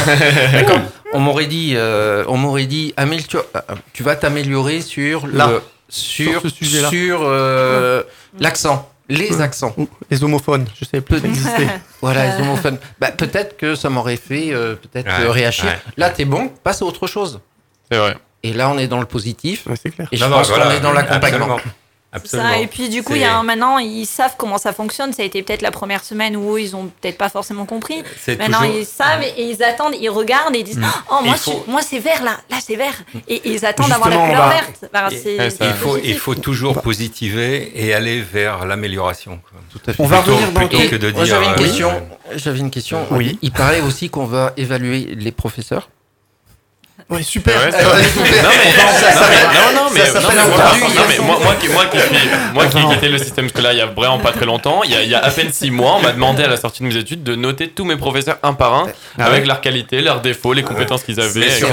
Mais comme on m'aurait dit, euh, on m'aurait dit, Amel, tu, euh, tu vas t'améliorer sur Là. le, sur, Sur sur euh, l'accent, les accents. Ou Les homophones, je sais plus exister. Voilà, les homophones. Bah, peut-être que ça m'aurait fait euh, peut-être Ouais, réagir. ouais. Là, t'es bon, passe à autre chose. C'est vrai. Et là, on est dans le positif. Ouais, c'est clair. Et je Non, non, pense qu'on voilà. est dans l'accompagnement. Absolument. Ça. Et puis du coup, il y a un, maintenant, ils savent comment ça fonctionne. Ça a été peut-être la première semaine où ils ont peut-être pas forcément compris. C'est Maintenant, toujours- ils savent et ils attendent, ils regardent et ils disent Oh, moi, Il faut- je- moi c'est vert là, là c'est vert. Et, et ils attendent d'avoir la couleur va- verte. Enfin, Et- c'est- Ouais, c'est ça- Il faut, positif. il faut toujours positiver et aller vers l'amélioration. quoi. Tout à fait. On va Plutôt- revenir dans plutôt que de dire. Moi, j'avais une euh, question. oui. J'avais une question. Oui. Il paraît aussi qu'on va évaluer les professeurs. Ouais, super. Ouais, vrai. Non, mais- non, mais- non, non, mais- ça non, s'appelle mais un voilà. perdu, Non, mais ils moi, moi qui, moi qui suis, moi qui ai quitté le système scolaire il y a vraiment pas très longtemps, il y a, il y a à peine six mois, on m'a demandé à la sortie de mes études de noter tous mes professeurs un par un, Ah avec leurs qualités, leurs défauts, les compétences qu'ils avaient, sur.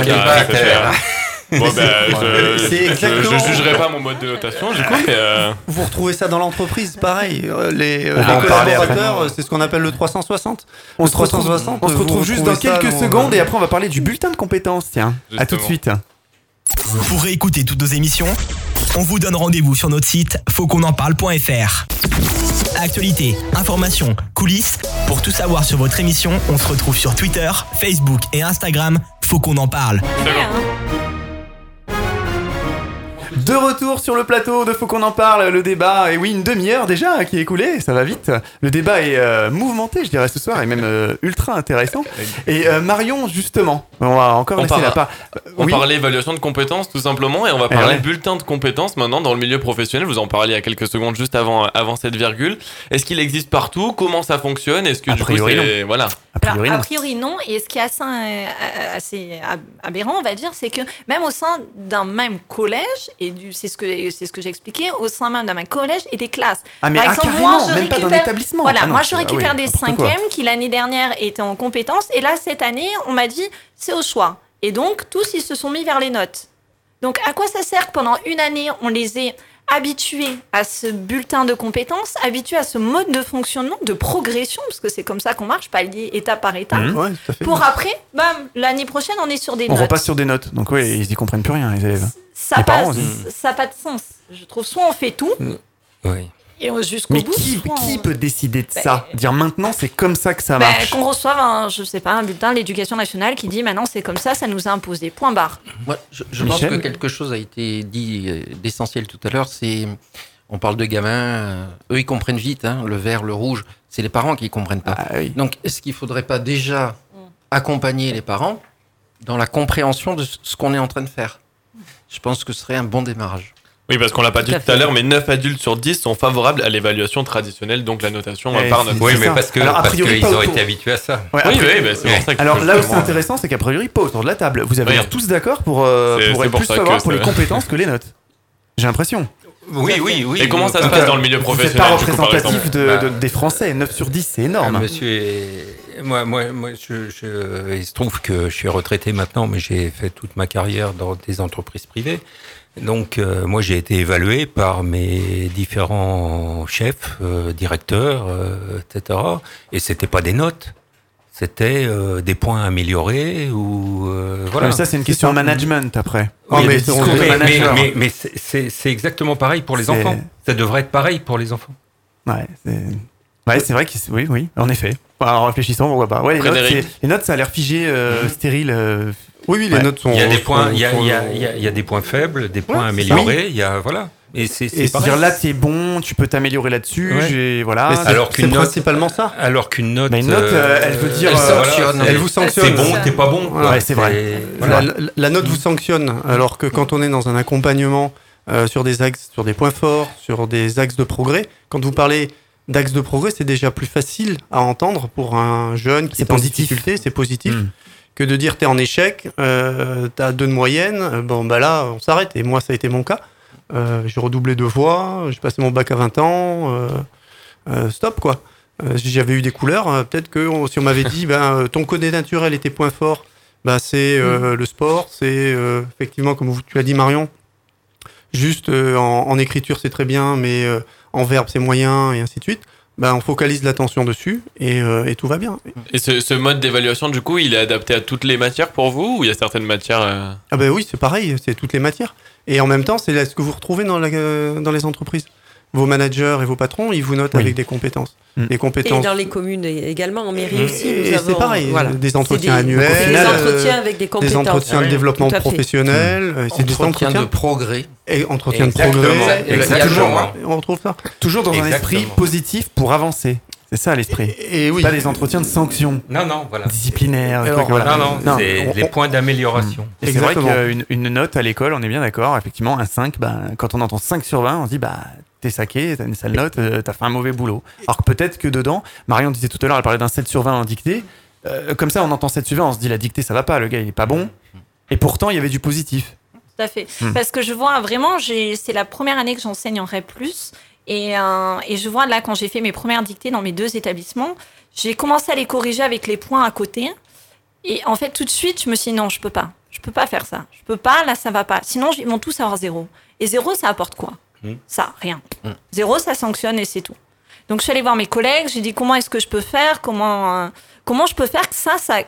Bon, ben, je, je, exactement- je jugerai pas mon mode de notation, du coup, mais euh, Vous retrouvez ça dans l'entreprise, pareil. Euh, Les, euh, On va les en parler collaborateurs, c'est ce qu'on appelle le 360. On Le se retrouve, 360, on se vous retrouve juste dans quelques secondes et après on va parler du bulletin de compétences. Tiens, à tout de suite. Pour réécouter toutes nos émissions, on vous donne rendez-vous sur notre site fautquonenparle.fr. Actualité, informations, coulisses, pour tout savoir sur votre émission, on se retrouve sur Twitter, Facebook et Instagram. Faut qu'on en parle. De retour sur le plateau de Faut qu'on en parle, le débat, et oui, une demi-heure déjà qui est écoulée, ça va vite. Le débat est euh, mouvementé, je dirais, ce soir, et même euh, ultra intéressant. Et euh, Marion, justement, On va encore On laisser la part. On Oui. parlait évaluation de compétences tout simplement et on va Eh parler ouais. bulletin de compétences maintenant dans le milieu professionnel. Vous en parliez il y a quelques secondes juste avant, avant cette virgule. Est-ce qu'il existe partout? Comment ça fonctionne? Est-ce que A du coup priori, c'est voilà A priori, Alors, non. a priori non. Et ce qui est assez, assez ab- aberrant, on va dire, c'est que même au sein d'un même collège, et du- c'est ce que c'est ce que j'expliquais, au sein même d'un collège et des classes. Ah, mais Par ah, exemple, carrément, moi, je même pas récupère- établissement. Voilà, Ah non, moi je c'est- ah oui, récupère des cinquièmes qui l'année dernière étaient en compétences, et là cette année, on m'a dit c'est au choix. Et donc tous ils se sont mis vers les notes. Donc à quoi ça sert que pendant une année on les ait habitués à ce bulletin de compétences, habitués à ce mode de fonctionnement, de progression, parce que c'est comme ça qu'on marche, pas lié étape par étape. Ouais, fait. Pour après, bam, l'année prochaine, on est sur des On notes. repasse sur des notes. Donc, oui, ils y comprennent plus rien, les élèves. Ça parents pas, ça pas de sens. Je trouve soit on fait tout Oui. et on- jusqu'au Mais bout. qui, soit qui on- peut décider de Ben, ça Dire maintenant, c'est comme ça que ça Ben, marche. qu'on reçoive un, je sais pas, un bulletin de l'éducation nationale qui dit maintenant c'est comme ça, ça nous a imposé. Point barre. Moi, je, je pense que quelque chose a été dit euh, d'essentiel tout à l'heure. C'est, on parle de gamins, euh, eux ils comprennent vite, hein, le vert, le rouge. C'est les parents qui comprennent pas. Ah oui. Donc, est-ce qu'il faudrait pas déjà accompagner les parents dans la compréhension de ce qu'on est en train de faire? Je pense que ce serait un bon démarrage. Oui, parce qu'on l'a pas dit Tout à tout à fait. l'heure, mais 9 adultes sur 10 sont favorables à l'évaluation traditionnelle, donc la notation Eh, par 9. Oui, mais ça. parce qu'ils ont été habitués à ça. Ouais, Oui, oui, bah, c'est pour ça que Alors là où c'est intéressant, c'est qu'a priori, pas autour de la table. Vous avez Oui. l'air tous d'accord pour, euh, pour être pour plus favorable pour les compétences que les notes. J'ai l'impression. Oui, oui, oui. Et comment ça se passe euh, dans le milieu professionnel n'êtes pas représentatif de- Bah. de- des Français. 9 sur 10, c'est Ah, énorme. monsieur, est- moi, moi, moi je, je- il se trouve que je suis retraité maintenant, mais j'ai fait toute ma carrière dans des entreprises privées. Donc, euh, moi, j'ai été évalué par mes différents chefs, euh, directeurs, euh, etc. Et c'était pas des notes, c'était euh, des points améliorés ou euh, voilà. Mais ça, c'est une question de management après. A mais mais, mais, mais- mais c'est- exactement pareil pour les enfants. Ça devrait être pareil pour les enfants. Ouais, c'est ouais, vrai que oui, oui, en effet. En réfléchissant, pourquoi pas. Ouais, les, notes, les notes, ça a l'air figé, euh, stérile. euh, Oui, oui, les Ouais. notes sont. Il y a des points, il y a, sont- il y a- il y a- il y a des points faibles, des points Ouais, améliorés. Il y a voilà. Et c'est c'est c'est-à-dire là, t'es bon, tu peux t'améliorer là-dessus. Ouais. Voilà. C'est- Alors c'est qu'une note- principalement ça. Alors qu'une note, Bah, une note, euh, elle veut dire, Elle euh, sanctionne. c'est- Elle vous sanctionne. C'est bon, t'es pas bon. quoi. Ouais, c'est vrai. La, la- la note vous sanctionne, alors que quand on est dans un accompagnement euh, sur des axes, sur des points forts, sur des axes de progrès, quand vous parlez d'axes de progrès, c'est déjà plus facile à entendre pour un jeune qui C'est est en positif. difficulté, c'est positif, Mm. que de dire t'es en échec, euh, t'as deux de moyenne, euh, bon bah là on s'arrête. Et moi ça a été mon cas. Euh, j'ai redoublé deux fois, j'ai passé mon bac à 20 ans, euh, euh, stop quoi. Si j'avais eu des couleurs, peut-être que si on m'avait dit ben, ton côté naturel et tes points forts, bah, c'est euh, le sport, c'est effectivement, comme vous- tu l'as dit Marion, juste en, en écriture c'est très bien, mais en verbe c'est moyen et ainsi de suite. Ben, on focalise l'attention dessus et, euh, et tout va bien. Et ce, ce mode d'évaluation, du coup, il est adapté à toutes les matières pour vous ou il y a certaines matières euh, Ah ben oui, c'est pareil, c'est toutes les matières. Et en même temps, c'est ce que vous retrouvez dans, la- euh, dans les entreprises. Vos managers et vos patrons, ils vous notent Oui. avec des compétences. Mm. Des Et compétences. dans les communes également, en mairie Et- aussi, et nous c'est avons pareil, voilà. des C'est entretiens des- annuels, c'est des final, entretiens euh, avec des des compétences. entretiens de Ouais, développement tout à fait. professionnel, euh, c'est des Entretien entretiens de progrès. et entretiens de Exactement, progrès. exactement. On retrouve ça. Toujours dans un esprit Exactement. positif pour avancer. C'est ça l'esprit. Et, et oui. Pas des entretiens de sanctions Non, non, voilà. disciplinaires. des Alors, trucs, voilà. Non, non, c'est les points d'amélioration. Et c'est vrai Exactement. qu'une une note à l'école, on est bien d'accord, effectivement, un 5, ben, quand on entend 5 sur 20, on se dit, bah, t'es saqué, t'as une sale note, euh, t'as fait un mauvais boulot. Alors que peut-être que dedans, Marion disait tout à l'heure, elle parlait d'un 7 sur 20 en dictée, euh, comme ça on entend 7 sur 20, on se dit, la dictée ça va pas, le gars il est pas bon. Et pourtant, il y avait du positif. Tout à fait. Hmm. Parce que je vois vraiment, c'est la première année que j'enseigne en REP+. Et, euh, et je vois là, quand j'ai fait mes premières dictées dans mes deux établissements, j'ai commencé à les corriger avec les points à côté. Et en fait, tout de suite, je me suis dit non, je peux pas. Je peux pas faire ça. Je peux pas, là, ça va pas. Sinon, ils vont tous avoir zéro. Et zéro, ça apporte quoi? Hmm. Ça, rien. Zéro, ça sanctionne et c'est tout. Donc, je suis allée voir mes collègues, j'ai dit comment est-ce que je peux faire, comment, euh, comment je peux faire que ça, ça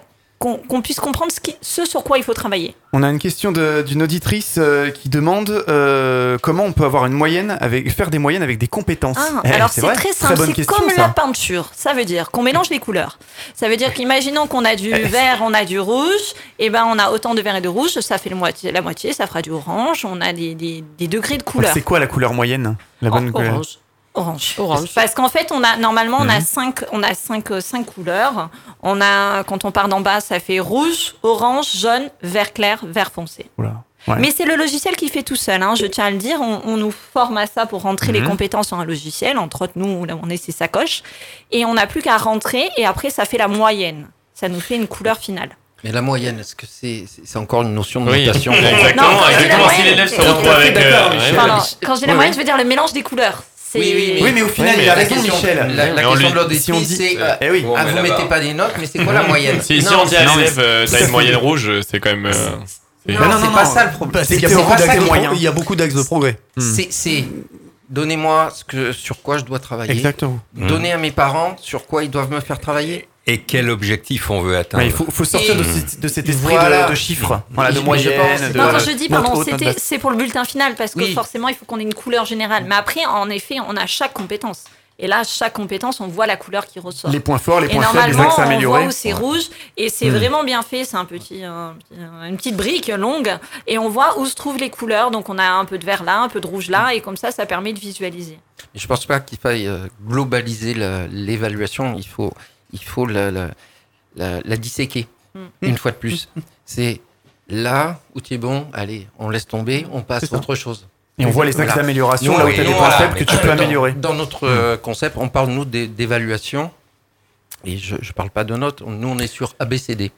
qu'on puisse comprendre ce, qui, ce sur quoi il faut travailler. On a une question d'une auditrice euh, qui demande euh, comment on peut avoir une moyenne avec faire des moyennes avec des compétences. Ah, Eh, alors c'est très simple, c'est comme ça. la peinture. Ça veut dire qu'on mélange les couleurs. Ça veut dire qu'imaginons qu'on a du Eh. vert, on a du rouge, et ben on a autant de vert et de rouge, ça fait le moitié, la moitié, ça fera du orange. On a des, des- des degrés de couleurs. C'est quoi la couleur moyenne La bonne Oh, couleur? orange. Orange. Orange. Parce qu'en fait, on a normalement on a Mhm. cinq, on a cinq, euh, cinq couleurs. On a quand on part d'en bas, ça fait rouge, orange, jaune, vert clair, vert foncé. Oula. Ouais. Mais c'est le logiciel qui fait tout seul. Hein, je tiens à le dire. On, on nous forme à ça pour rentrer les Mhm. compétences sur un logiciel. Entre autres, nous, là, on est ses sacoches, et on n'a plus qu'à rentrer. Et après, ça fait la moyenne. Ça nous fait une couleur finale. Mais la moyenne, est-ce que c'est encore une notion de Oui, notation exactement. Non, exactement. la Si moyenne. l'élève se retrouve avec. euh, Michel. ouais. Enfin, non, quand je dis la moyenne, je veux dire le mélange des couleurs. C'est- Oui, oui, Oui, mais au final, il a raison, la question, Michel. La, la question lui- de l'ordre si on dit- c'est euh, Eh oui. Bon, ah, vous mettez pas des notes, mais c'est quoi la moyenne Si, si Non, on dit à l'élève, euh, t'as c'est- une moyenne rouge, c'est quand même. euh, c'est- Non, non, c'est non, pas ça le problème. C'est qu'il y a C'est beaucoup pas ça d'axes le de problème. moyens. Il y a beaucoup d'axes de progrès. C'est, c'est donnez-moi ce que, sur quoi je dois travailler. Exactement. Donnez à mes parents sur quoi ils doivent me faire travailler. Et quel objectif on veut atteindre il faut, faut sortir de, ce- de cet esprit Voilà. de, de chiffres, voilà, de moyenne. de, Non, quand je dis, pardon, c'est pour le bulletin final, parce que Oui. forcément, il faut qu'on ait une couleur générale. Mais après, en effet, on a chaque compétence. Et là, chaque compétence, on voit la couleur qui ressort. les points forts, les et points faibles, les axes à on voit où c'est rouge et c'est Hmm. vraiment bien fait. C'est un petit, un petit- une petite brique longue et on voit où se trouvent les couleurs. Donc on a un peu de vert là, un peu de rouge là et comme ça, ça permet de visualiser. Je pense pas qu'il faille euh, globaliser l'évaluation. Il faut, il faut la, la, la- la disséquer Mm. une fois de plus. C'est là où tu es bon. Allez, on laisse tomber, on passe à autre chose. Et on voit les axes d'amélioration, là où tu as des faibles que tu peux dans- améliorer. Dans notre euh, concept, on parle nous d'é- d'évaluation. Et je ne parle pas de notes. Nous, on est sur ABCD.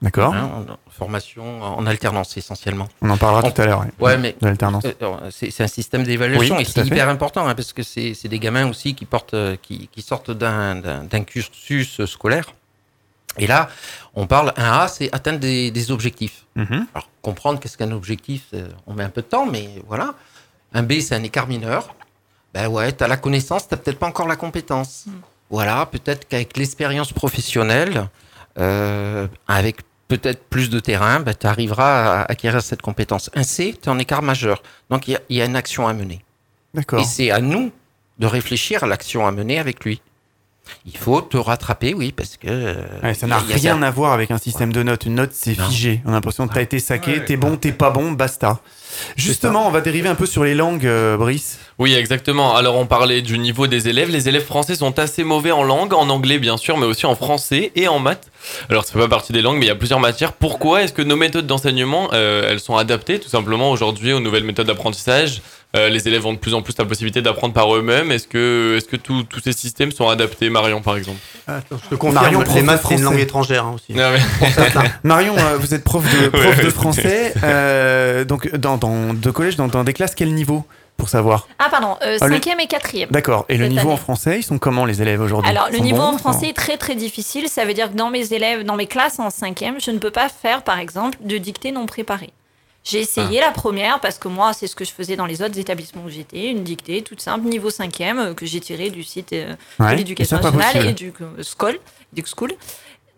D'accord hein, formation en alternance essentiellement. On en parlera On- tout à l'heure, ouais, Ouais, mais l'alternance. Euh, C'est un système d'évaluation Oui, et c'est hyper important hein, parce que c'est des gamins aussi qui, portent, euh, qui, qui sortent d'un- cursus scolaire. Et là, on parle, un A, c'est atteindre des, des objectifs. Mhm. Alors, comprendre qu'est-ce qu'un objectif, euh, on met un peu de temps, mais voilà. Un B, c'est un écart mineur. Ben ouais, tu as la connaissance, tu peut-être pas encore la compétence. Voilà, peut-être qu'avec l'expérience professionnelle, euh, avec peut-être plus de terrain, ben, tu arriveras à acquérir cette compétence. Un C, tu es en écart majeur. Donc, il y y, a une action à mener. D'accord. Et c'est à nous de réfléchir à l'action à mener avec lui. Il faut te rattraper, oui, parce que... euh, Ouais, ça n'a rien à voir avec un système de notes. Une note, c'est figé. On a l'impression que tu as été saqué, Ouais. t'es bon, t'es pas bon, basta. Justement, on va dériver un peu sur les langues, euh, Brice. Oui, exactement. Alors, on parlait du niveau des élèves. Les élèves français sont assez mauvais en langue, en anglais bien sûr, mais aussi en français et en maths. Alors, ça fait pas partie des langues, mais il y a plusieurs matières. Pourquoi est-ce que nos méthodes d'enseignement, euh, elles sont adaptées tout simplement aujourd'hui aux nouvelles méthodes d'apprentissage? Euh, Les élèves ont de plus en plus la possibilité d'apprendre par eux-mêmes. Est-ce que, est-ce que tous tous ces systèmes sont adaptés, Marion, par exemple? Je te confirme, Marion, prof les de maths, c'est une langue étrangère hein, aussi. Non, mais- Marion, euh, vous êtes prof de, prof Ouais, de ouais, français. euh, donc, dans, dans de collège, dans, dans des classes, quel niveau Pour savoir? Ah pardon, euh, Ah, le- cinquième et quatrième. D'accord. Et le niveau en français, ils sont comment les élèves aujourd'hui? Alors, le niveau bons, en ça français est très très difficile. Ça veut dire que dans mes élèves, dans mes classes en cinquième, je ne peux pas faire, par exemple, de dictée non préparée. J'ai essayé la première parce que moi, c'est ce que je faisais dans les autres établissements où j'étais, une dictée toute simple, niveau cinquième, euh, que j'ai tiré du site euh, Ouais, de et l'éducation nationale et du euh, SCOL, du school.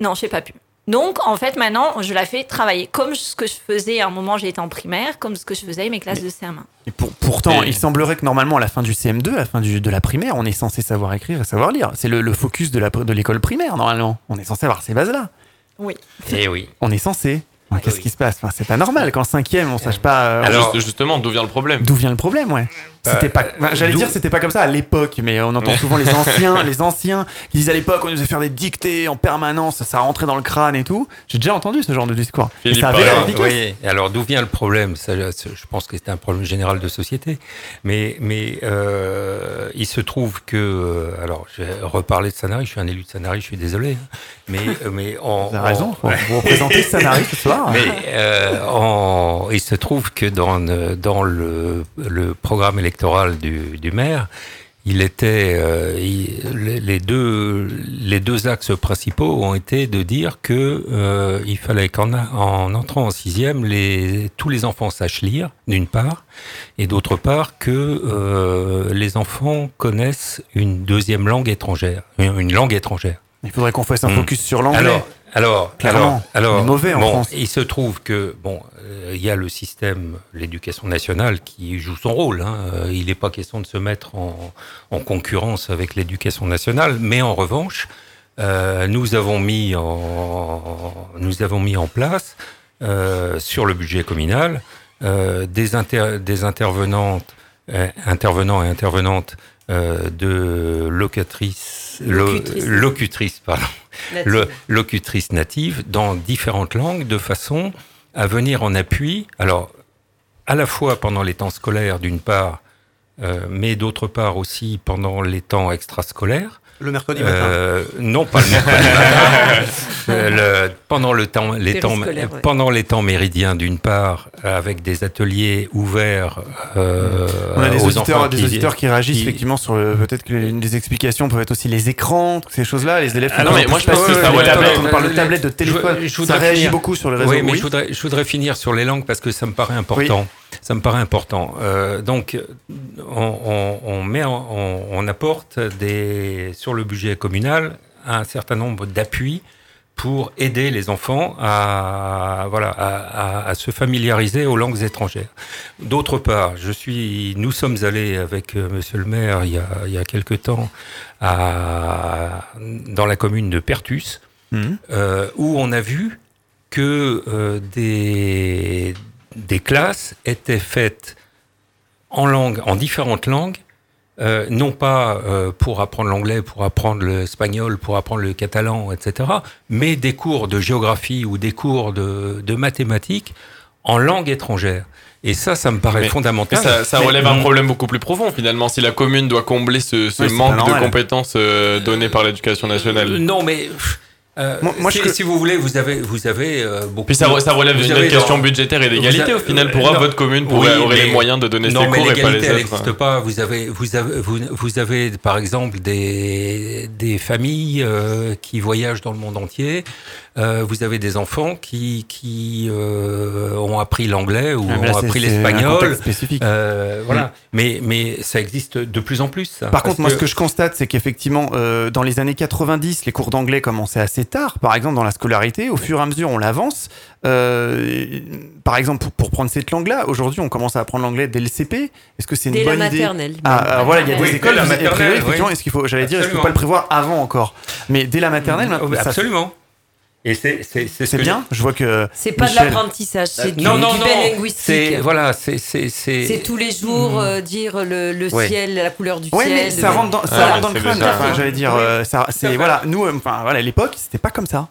Non, j'ai pas pu. Donc, en fait, maintenant, je la fais travailler comme ce que je faisais à un moment, été en primaire, comme ce que je faisais avec mes classes de CM1. Et pour- pourtant, Et- il semblerait que normalement, à la fin du CM2, à la fin du- de la primaire, on est censé savoir écrire et savoir lire. C'est le, le focus de la- de l'école primaire, normalement. On est censé avoir ces bases-là. Oui. Eh oui. On est censé. Ouais, Qu'est-ce Oui. qui se passe Enfin, C'est pas normal qu'en cinquième, on sache pas euh, Alors- Juste- justement, d'où vient le problème d'où vient le problème, ouais. C'était pas. enfin, J'allais dire, c'était pas comme ça à l'époque, mais on entend souvent les anciens, les anciens qui disent à l'époque, on nous faisait faire des dictées en permanence, ça rentrait dans le crâne et tout. J'ai déjà entendu ce genre de discours. Et ça avait alors. Oui, alors d'où vient le problème Ça, Je pense que c'est un problème général de société. Mais, mais euh, il se trouve que. euh, Alors, je vais reparler de Sanary, je suis un élu de Sanary, je suis désolé. hein. Mais, euh, mais on, Vous avez raison, on- vous représentez Sanary ce soir. Mais euh, il se trouve que dans, le- dans le, le programme électoral du, du maire, il était euh, il- les, deux les deux axes principaux ont été de dire que euh, il fallait qu'en en entrant en sixième, les tous les enfants sachent lire d'une part, et d'autre part que euh, les enfants connaissent une deuxième langue étrangère, une, langue étrangère. Il faudrait qu'on fasse un Hmm. focus sur l'anglais. Alors, alors, Clairement. alors, alors, On est mauvais en bon, France. Il se trouve que bon, euh, il y a le système, l'éducation nationale qui joue son rôle. Hein. Euh, Il n'est pas question de se mettre en, en concurrence avec l'éducation nationale, mais en revanche, euh, nous avons mis en, nous avons mis en place euh, sur le budget communal euh, des, inter- des intervenantes, euh, intervenants et intervenantes euh, de locatrices, lo- Locutrices. locutrices, pardon, Native. locutrices natives dans différentes langues de façon à venir en appui. Alors, à la fois pendant les temps scolaires, d'une part, euh, mais d'autre part aussi pendant les temps extrascolaires. Le mercredi matin. Euh, non, pas le mercredi matin. Euh, le- pendant le temps, les temps, Périscolaire, ouais. pendant les temps méridiens d'une part, avec des ateliers ouverts euh, On a des aux auditeurs, enfants des qui- auditeurs qui réagissent qui- effectivement sur le- peut-être que une des explications peuvent être aussi les écrans, toutes ces choses-là, les élèves. Ah non, mais moi, je pense pas que ça relève- tablettes, on parle de le- tablettes, de téléphone. je ça voudrais réagit finir. beaucoup sur les réseaux. Oui, mais Oui. Je, voudrais, je voudrais finir sur les langues parce que ça me paraît important. Ça me paraît important. Euh, donc, on, on- on met, en- on, on apporte des, sur le budget communal un certain nombre d'appuis pour aider les enfants à, voilà, à, à- à se familiariser aux langues étrangères. D'autre part, je suis, nous sommes allés avec euh, Monsieur le maire il y a, il y a quelque temps à, dans la commune de Pertus, Mhm. euh, où on a vu que euh, des, des classes étaient faites en langue, en différentes langues, euh, non pas euh, pour apprendre l'anglais, pour apprendre l'espagnol, pour apprendre le catalan, etc., mais des cours de géographie ou des cours de, de mathématiques en langue étrangère. Et ça, ça me paraît Mais- fondamental. Mais ça, ça Mais- relève un problème beaucoup plus profond finalement. Si la commune doit combler ce, ce Oui, c'est manque de compétences euh, données par l'éducation Euh, nationale. non, mais euh, Moi- moi, si, je- si vous voulez, vous avez, vous avez euh, beaucoup. Puis ça, ça relève d'une question dans- budgétaire et d'égalité au final. Pourra non. votre commune pourrait, Oui, aurait les moyens de donner non, ses mais cours et pas les autres. n'existe pas. Vous avez, vous avez, vous, vous avez, par exemple, des, des familles euh, qui voyagent dans le monde entier. Euh, vous avez des enfants qui, qui euh, ont appris l'anglais ou Ah, là, ont appris c'est un l'espagnol. spécifique. Euh, voilà. Mais, mais ça existe de plus en plus. ça. Par contre, moi, ce que je constate, c'est qu'effectivement, euh, dans les années 90, les cours d'anglais commençaient assez tard. Par exemple, dans la scolarité, au fur et à mesure, on l'avance. Euh, par exemple, pour, pour prendre cette langue-là, aujourd'hui, on commence à apprendre l'anglais dès le CP. Est-ce que c'est une Dès la bonne idée maternelle. Ah, alors voilà, il y a des Oui, écoles dès la maternelle, privées, oui. effectivement, est-ce qu'il faut, j'allais dire, est-ce qu'il faut pas le prévoir avant encore? Mais dès la maternelle, maintenant, ça- Absolument. Et c'est c'est- c'est ce bien. Je vois que C'est pas de Michel- l'apprentissage, c'est du, non, non, du non. bain C'est linguistique. voilà, c'est c'est c'est C'est tous les jours euh, dire le, le Ouais. ciel, la couleur du Oui, ciel. mais ça de- rentre dans, ça Ouais, rentre dans le crâne. Enfin, j'allais dire, euh, ça, c'est voilà, nous, euh, enfin voilà, à l'époque, c'était pas comme ça.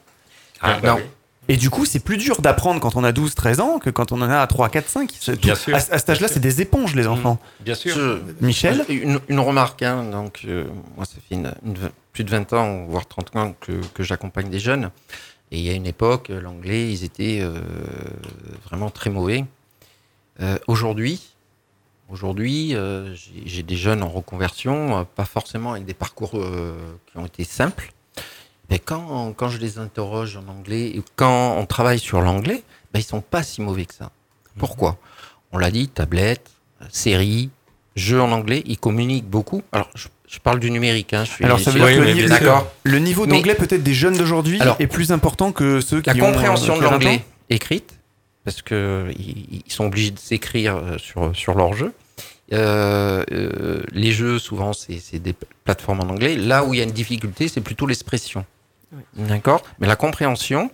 Ah, Non. oui. Et du coup, c'est plus dur d'apprendre quand on a 12, 13 ans que quand on en a 3, 4, 5. C'est tout- Bien sûr. À, à cet âge-là, c'est des éponges, les enfants. Bien sûr. Je- Michel une, une remarque, hein, donc euh, moi ça fait une- une plus de 20 ans, voire 30 ans que, que j'accompagne des jeunes. Et il y a une époque, euh, l'anglais, ils étaient euh, vraiment très mauvais. Euh, aujourd'hui, aujourd'hui, euh, j'ai des jeunes en reconversion, pas forcément avec des parcours qui ont été simples. Mais quand, quand je les interroge en anglais, quand on travaille sur l'anglais, ben, ils sont pas si mauvais que ça. Pourquoi? On l'a dit, tablette, série, jeux en anglais, ils communiquent beaucoup. Alors, je, je parle du numérique. Hein, je suis, Alors, ça veut Oui, dire que mais le, niveau d'anglais, peut-être des jeunes d'aujourd'hui, est plus important que ceux qui La ont, compréhension euh, de qui ont 20 l'anglais écrite, parce que ils ils sont obligés de s'écrire euh, sur, sur leur jeu. Euh, euh, les jeux, souvent, c'est des plateformes en anglais. Là où il y a une difficulté, c'est plutôt l'expression. D'accord? Mais la compréhension,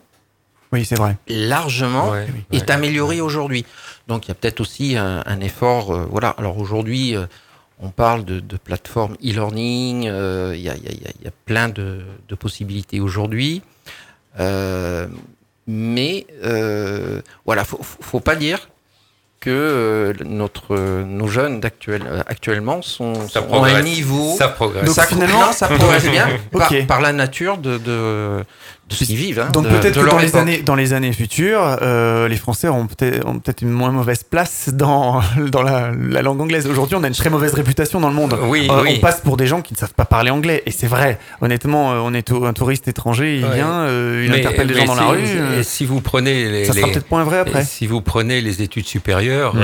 Oui, c'est vrai. largement, Ouais, est ouais. améliorée aujourd'hui. Donc il y a peut-être aussi un, un effort. euh, voilà. Alors aujourd'hui, euh, on parle de, de plateformes e-learning. euh, Il y, a, il y a- il y a- il y a plein de, de possibilités aujourd'hui. Euh, mais euh, voilà, faut, faut faut pas dire que euh, notre, nos jeunes actuellement sont, Ça sont à un niveau. Ça progresse. Donc, ça, finalement- non, ça progresse bien par, la nature de, de, de ce qu'ils vivent. hein, Donc peut-être que dans les, années, dans les années futures, euh, les Français ont peut-être une moins mauvaise place dans, dans la, la langue anglaise. Aujourd'hui, on a une très mauvaise réputation dans le monde. Oui, Euh, oui. On passe pour des gens qui ne savent pas parler anglais. Et c'est vrai. Honnêtement, euh, on est un touriste étranger, il Ouais. vient, euh, il Mais- interpelle des gens dans la rue. euh, Si vous prenez les, ça sera peut-être point vrai après. Et Si vous prenez les études supérieures, Mhm.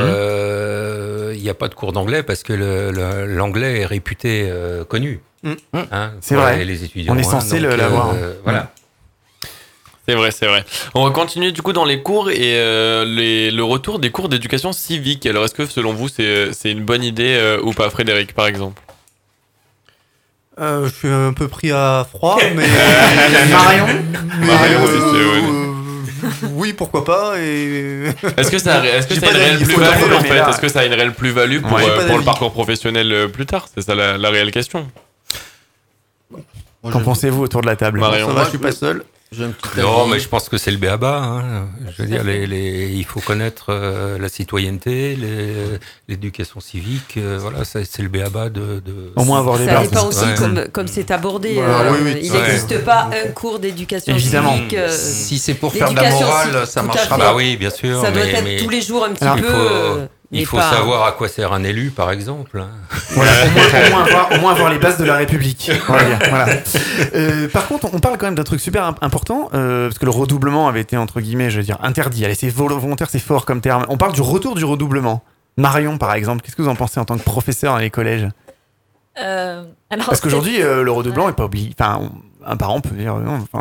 il n'y a pas de cours d'anglais parce que l'anglais est réputé connu. Mhm. Hein, C'est vrai. les- Les étudiants. On est hein, censé le- l'avoir. Voilà. C'est vrai, c'est vrai. On va continuer du coup dans les cours et euh, les- le retour des cours d'éducation civique. Alors est-ce que selon vous c'est c'est une bonne idée euh, ou pas, Frédéric par exemple? Euh, je suis un peu pris à froid, mais. Marion? Marion, c'est euh, oui, pourquoi pas. Et... Est-ce que ça, est-ce que ça a une réelle plus-value l'avouer, en mais fait? là- Est-ce que ça a une réelle plus-value pour, euh, le parcours professionnel plus tard? C'est ça la, la réelle question. Qu'en pensez-vous autour de la table? Marion. Ça va, je suis pas seul. Non, mais je pense que c'est le béaba. Hein. Je veux dire, les, les- il faut connaître euh, la citoyenneté, les- l'éducation civique. euh, voilà, ça, c'est le béaba de. de- Au moins avoir Ça bases. dépend aussi Ouais. comme, comme c'est abordé. Bah, euh, oui, oui, il ouais. n'existe pas un cours d'éducation civique. euh, Si c'est pour faire de la morale, ça marchera. Bah pas. oui, bien sûr. ça doit être mais tous les jours un petit Alors, peu. Il faut, pas- savoir à quoi sert un élu, par exemple. hein. Voilà, au moins, au moins avoir, au moins avoir les bases de la République. voilà. Euh, par contre, on parle quand même d'un truc super im- important, euh, parce que le redoublement avait été, entre guillemets, je veux dire, interdit. Allez, c'est vol- volontaire, c'est fort comme terme. On parle du retour du redoublement. Marion, par exemple, qu'est-ce que vous en pensez en tant que professeur dans les collèges? Euh, alors, Parce qu'aujourd'hui, euh, le redoublant est pas obligé. Enfin, on- un parent peut dire,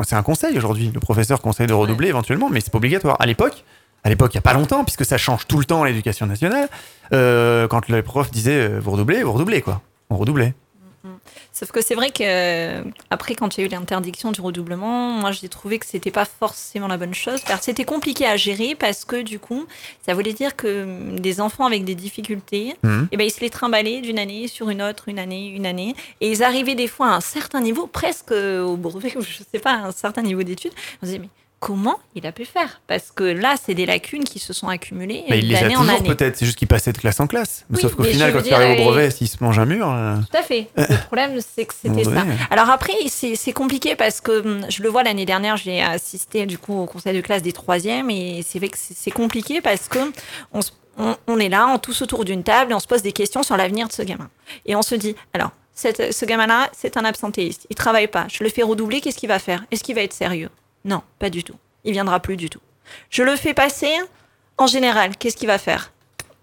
c'est un conseil aujourd'hui. Le professeur conseille de redoubler éventuellement, mais c'est pas obligatoire. À l'époque, à l'époque, il y a pas longtemps, puisque ça change tout le temps l'éducation nationale. euh, quand le prof disait, euh, vous redoublez, vous redoublez quoi. On redoublait. Sauf que c'est vrai que euh, après, quand il y a eu l'interdiction du redoublement, moi j'ai trouvé que c'était pas forcément la bonne chose. C'était compliqué à gérer parce que du coup, ça voulait dire que hum, des enfants avec des difficultés, Mhm. eh ben, ils se les trimballaient d'une année sur une autre, une année, une année. Et ils arrivaient des fois à un certain niveau, presque au brevet, ou je sais pas, à un certain niveau d'études. On se disait, mais comment il a pu faire Parce que là, c'est des lacunes qui se sont accumulées Mais il les a toujours peut-être, c'est juste qu'il passait de classe en classe. Oui, Sauf qu'au final, quand il arrive au brevet, s'il se mange un mur. euh, Tout à fait. Le problème, c'est que c'était ça. Alors après, c'est compliqué parce que hum, je le vois l'année dernière, j'ai assisté du coup au conseil de classe des troisièmes et c'est vrai que c'est c'est compliqué parce que on, se- on- on est là, on tous autour d'une table et on se pose des questions sur l'avenir de ce gamin. Et on se dit, alors, cette- ce gamin-là, c'est un absentéiste, il travaille pas, je le fais redoubler, qu'est-ce qu'il va faire? Est-ce qu'il va être sérieux? Non, pas du tout. Il viendra plus du tout. Je le fais passer, en général, qu'est-ce qu'il va faire?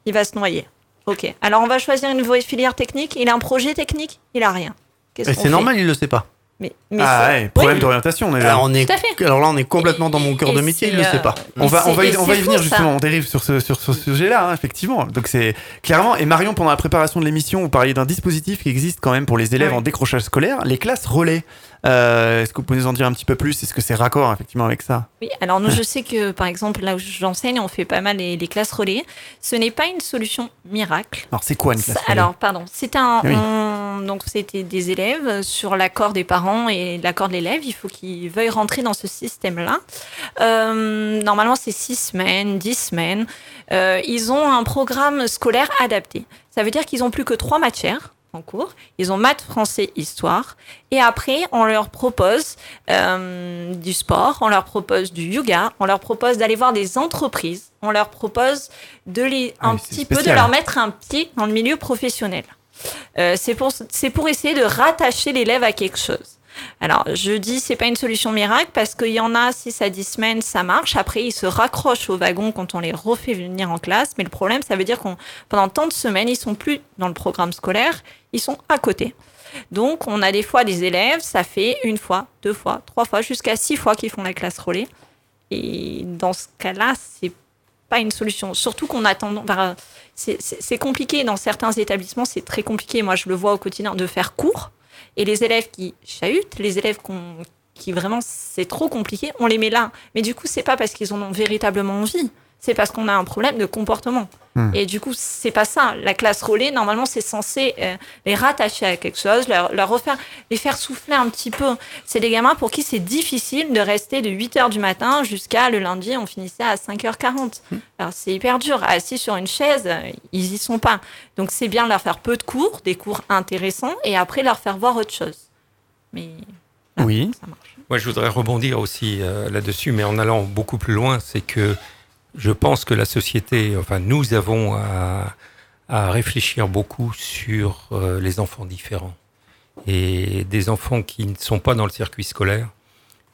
Il va se noyer. Ok. Alors on va choisir une filière technique. Il a un projet technique? Il a rien. Qu'est-ce c'est normal, il le sait pas. Mais, mais Ah ouais, problème Oui, d'orientation déjà. Alors, on est... Alors là, on est complètement dans mon cœur de métier, il le sait pas. On va, et on va, y, c'est- on va y c'est venir fou, ça. justement, on dérive sur ce, sur ce sujet-là, hein, effectivement. Donc c'est clairement, et Marion, pendant la préparation de l'émission, vous parliez d'un dispositif qui existe quand même pour les élèves Ouais. en décrochage scolaire, les classes relais. Euh, Est-ce que vous pouvez nous en dire un petit peu plus? Est-ce que c'est raccord effectivement avec ça? Oui, alors nous, je sais que par exemple, là où j'enseigne, on fait pas mal les, les classes relais. Ce n'est pas une solution miracle. Alors c'est quoi une classe relais alors, pardon, c'est un. Oui. on- donc, c'était des élèves sur l'accord des parents et l'accord de l'élève. Il faut qu'ils veuillent rentrer dans ce système-là. Euh, normalement, c'est six semaines, dix semaines. Euh, ils ont un programme scolaire adapté. Ça veut dire qu'ils ont plus que trois matières en cours. Ils ont maths, français, histoire. Et après, on leur propose euh, du sport, on leur propose du yoga, on leur propose d'aller voir des entreprises, on leur propose de les, Ah un petit peu de leur mettre un pied dans le milieu professionnel. Euh, c'est pour, c'est pour essayer de rattacher l'élève à quelque chose. Alors, je dis c'est pas une solution miracle parce qu'il y en a 6 à 10 semaines, ça marche. Après, ils se raccrochent au wagon quand on les refait venir en classe. Mais le problème, ça veut dire qu'on pendant tant de semaines, ils sont plus dans le programme scolaire, ils sont à côté. Donc, on a des fois des élèves, ça fait une fois, deux fois, trois fois, jusqu'à six fois qu'ils font la classe relais. Et dans ce cas-là, c'est pas une solution. Surtout qu'on attend. enfin, c'est- compliqué dans certains établissements, c'est très compliqué. Moi, je le vois au quotidien de faire cours. Et les élèves qui chahutent, les élèves qui vraiment c'est trop compliqué, on les met là. Mais du coup, c'est pas parce qu'ils en ont véritablement envie. C'est parce qu'on a un problème de comportement. Hmm. Et du coup, c'est pas ça. La classe relais, normalement, c'est censé euh, les rattacher à quelque chose, leur, leur refaire, les faire souffler un petit peu. C'est des gamins pour qui c'est difficile de rester de 8 h du matin jusqu'à le lundi, on finissait à 5h40. Alors, c'est hyper dur. Assis sur une chaise, euh, ils y sont pas. Donc, c'est bien de leur faire peu de cours, des cours intéressants, et après leur faire voir autre chose. Mais là, Oui. ça marche. Moi, je voudrais rebondir aussi euh, là-dessus, mais en allant beaucoup plus loin, c'est que je pense que la société, enfin, nous avons à, à réfléchir beaucoup sur euh, les enfants différents et des enfants qui ne sont pas dans le circuit scolaire.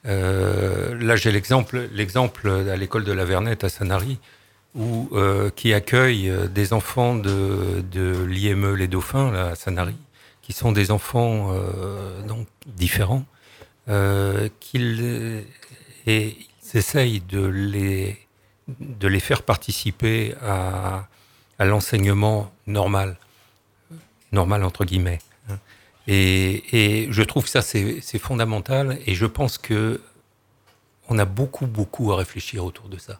Euh, là, j'ai l'exemple, l'exemple à l'école de la Vernette à Sanary, où euh, qui accueille euh, des enfants de, de l'IME Les Dauphins là, à Sanary, qui sont des enfants donc différents qu'ils et ils essayent de les de les faire participer à, l'enseignement normal, normal entre guillemets. hein. Et, je trouve ça c'est fondamental et je pense que on a beaucoup, beaucoup à réfléchir autour de ça.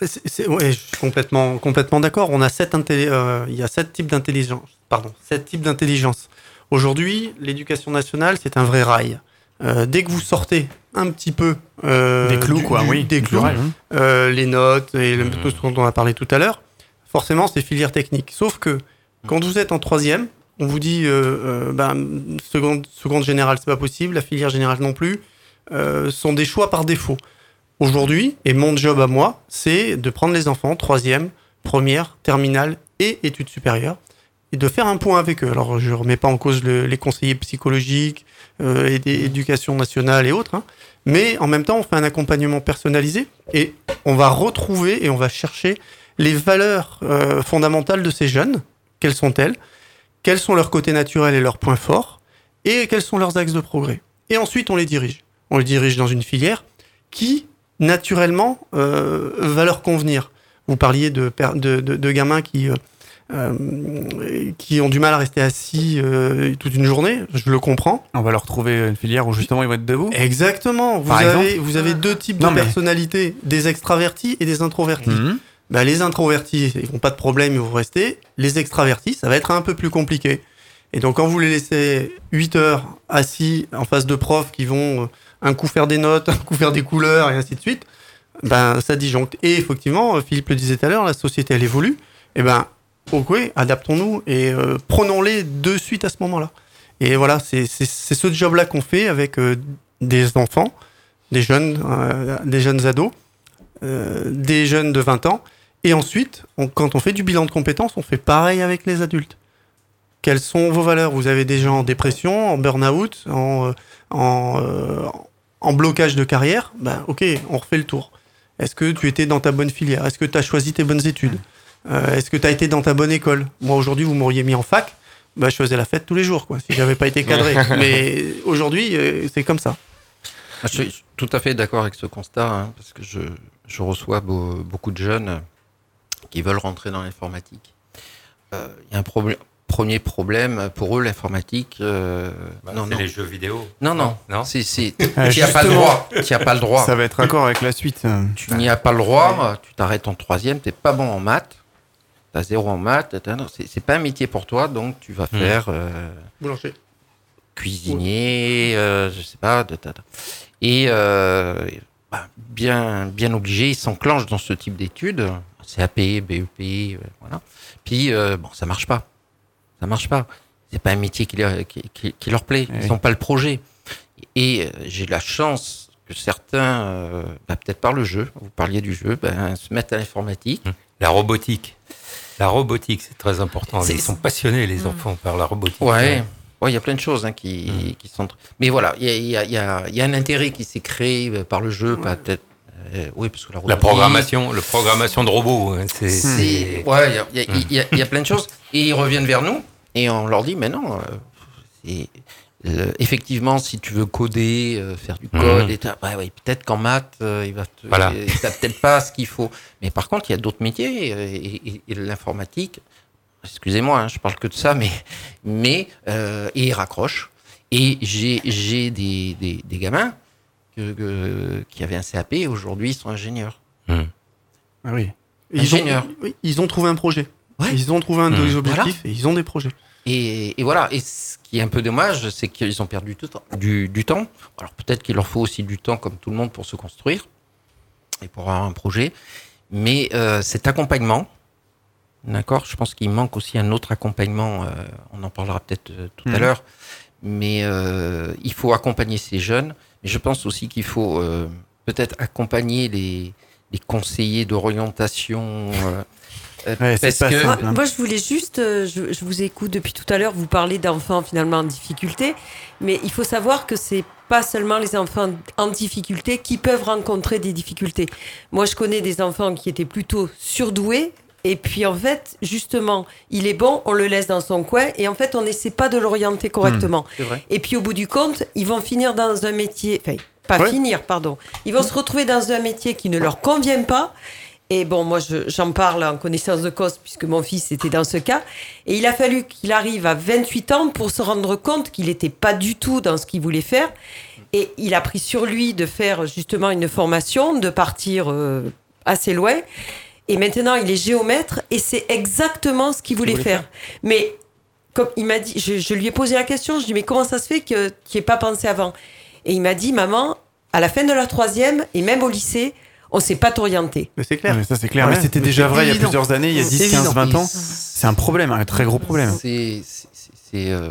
Ouais, je suis complètement, complètement d'accord. On euh, il y a sept types d'intelligence. Pardon, sept types d'intelligence. Aujourd'hui, l'éducation nationale, c'est un vrai rail. Euh, dès que vous sortez un petit peu euh, Des clous, du- quoi, du- oui. des clous, hein. euh, les notes et le, Mhm. tout ce dont on a parlé tout à l'heure, forcément, c'est filière technique. Sauf que quand vous êtes en troisième, on vous dit euh, euh, ben, seconde, seconde générale, c'est pas possible, la filière générale non plus, euh, sont des choix par défaut. Aujourd'hui, et mon job à moi, c'est de prendre les enfants, troisième, première, terminale et études supérieures, et de faire un point avec eux. Alors, je remets pas en cause le- les conseillers psychologiques, et des éducations nationales et autres, hein, mais en même temps, on fait un accompagnement personnalisé et on va retrouver et on va chercher les valeurs euh, fondamentales de ces jeunes. Quelles sont-elles Quels sont leurs côtés naturels et leurs points forts Et quels sont leurs axes de progrès Et ensuite, on les dirige. On les dirige dans une filière qui, naturellement, euh, va leur convenir. Vous parliez de, gamins qui, euh, euh, qui ont du mal à rester assis euh, toute une journée. Je le comprends. On va leur trouver une filière où justement ils vont être debout. Exactement. Vous Par avez, exemple vous avez deux types Non, de mais- personnalités, des extravertis et des introvertis. Bah, les introvertis, ils n'ont pas de problème, ils vont rester. Les extravertis, ça va être un peu plus compliqué. Et donc, quand vous les laissez 8 heures assis en face de profs qui vont euh, un coup faire des notes, un coup faire des couleurs et ainsi de suite, ben, ça disjoncte. Et effectivement, Philippe le disait tout à l'heure, la société, elle évolue. Et ben, ok, adaptons-nous et euh, prenons-les de suite à ce moment-là. Et voilà, c'est ce job-là qu'on fait avec euh, des enfants, des jeunes, euh, des jeunes ados, des jeunes de 20 ans. Et ensuite, quand on fait du bilan de compétences, on fait pareil avec les adultes. Quelles sont vos valeurs? Vous avez des gens en dépression, en burn-out, en, en blocage de carrière? Ben ok, on refait le tour. Est-ce que tu étais dans ta bonne filière? Est-ce que tu as choisi tes bonnes études? Euh, Est-ce que tu as été dans ta bonne école? Moi aujourd'hui, vous m'auriez mis en fac, ben, je faisais la fête tous les jours, quoi, si j'avais pas été cadré. Mais aujourd'hui, euh, c'est comme ça. Ah, Je suis tout à fait d'accord avec ce constat, hein, parce que je, je reçois beau- beaucoup de jeunes qui veulent rentrer dans l'informatique. Euh, Il y a un problème. Premier problème pour eux, l'informatique. euh, Bah, non, c'est non, les jeux vidéo. non, non, Non c'est, c'est, Euh, tu n'y as pas le justement, droit. Tu as pas le droit. Ça va être accord avec la suite. Tu n'y as pas le droit. Tu t'arrêtes en troisième. T'es pas bon en maths. T'as zéro en maths. C'est, pas un métier pour toi, donc tu vas Hmm. faire. euh, Boulanger. cuisinier, euh, je sais pas, de, et euh, bah, bien, bien obligé, il s'enclenche dans ce type d'études, CAP, BEP, euh, voilà. Puis euh, bon, ça marche pas, ça marche pas. C'est pas un métier qui leur, qui, qui- qui leur plaît, Eh ils oui. n'ont pas le projet. Et euh, j'ai la chance que certains, euh, bah, peut-être par le jeu, vous parliez du jeu, ben, se mettent à l'informatique. La robotique. La robotique, c'est très important. Ils sont passionnés, les enfants, par la robotique. Ouais. Ouais, il y a plein de choses hein, qui, qui sont. Mais voilà, il y a, il y a- il y a- il y a un intérêt qui s'est créé euh, par le jeu, pas peut-être. euh, oui, parce que la, La programmation, le programmation de robots, hein, c'est. Ouais, il y a- il y, a- il y a- il y a plein de choses. Et ils reviennent vers nous et on leur dit, mais non, euh, effectivement, si tu veux coder, euh, faire du code, Mhm. et ouais, ouais, peut-être qu'en maths, euh, il va te, Voilà. peut-être pas ce qu'il faut. Mais par contre, il y a d'autres métiers euh, et, et- et l'informatique. Excusez-moi, hein, je parle que de ça, mais mais euh, et ils raccrochent. Et j'ai j'ai des, des, des gamins que- que- qui avaient un CAP et aujourd'hui ils sont ingénieurs. Ah oui. Ils Ingénieurs. ont, oui, ils ont trouvé un projet. Ouais. Ils ont trouvé un Mmh. des objectifs Voilà. et ils ont des projets. Et, et voilà. Et ce qui est un peu dommage, c'est qu'ils ont perdu tout, du, du temps. Alors peut-être qu'il leur faut aussi du temps, comme tout le monde, pour se construire et pour avoir un projet. Mais euh, cet accompagnement, d'accord, je pense qu'il manque aussi un autre accompagnement. euh, on en parlera peut-être euh, tout à Mhm. l'heure. Mais euh, il faut accompagner ces jeunes. Mais je pense aussi qu'il faut euh, peut-être accompagner les, les conseillers d'orientation. Euh, Ouais, c'est parce pas que ça. Moi, Simple, hein. moi, je voulais juste, euh, je, je vous écoute depuis tout à l'heure, vous parlez d'enfants finalement en difficulté, mais il faut savoir que c'est pas seulement les enfants en difficulté qui peuvent rencontrer des difficultés. Moi, je connais des enfants qui étaient plutôt surdoués. Et puis en fait, justement, il est bon, on le laisse dans son coin et en fait, on n'essaie pas de l'orienter correctement. C'est vrai. Et puis au bout du compte, ils vont finir dans un métier, enfin, pas Ouais. finir, pardon. Ils vont se retrouver dans un métier qui ne leur convient pas. Et bon, moi, je- j'en parle en connaissance de cause, puisque mon fils était dans ce cas. Et il a fallu qu'il arrive à 28 ans pour se rendre compte qu'il n'était pas du tout dans ce qu'il voulait faire. Et il a pris sur lui de faire justement une formation, de partir euh, assez loin. Et maintenant, il est géomètre et c'est exactement ce qu'il voulait, voulait faire. Mais comme il m'a dit, je, je lui ai posé la question, je lui ai dit, mais comment ça se fait que, qu'il n'y ait pas pensé avant? Et il m'a dit, maman, à la fin de la troisième et même au lycée, on ne sait pas t'orienter. Mais c'est clair. Ouais, ça c'est clair, Ouais, mais c'était déjà vrai il y a évident. plusieurs années, il y a C'est 10, 15, évident. 20 ans. C'est un problème, un très gros problème. C'est, c'est, c'est- c'est, euh,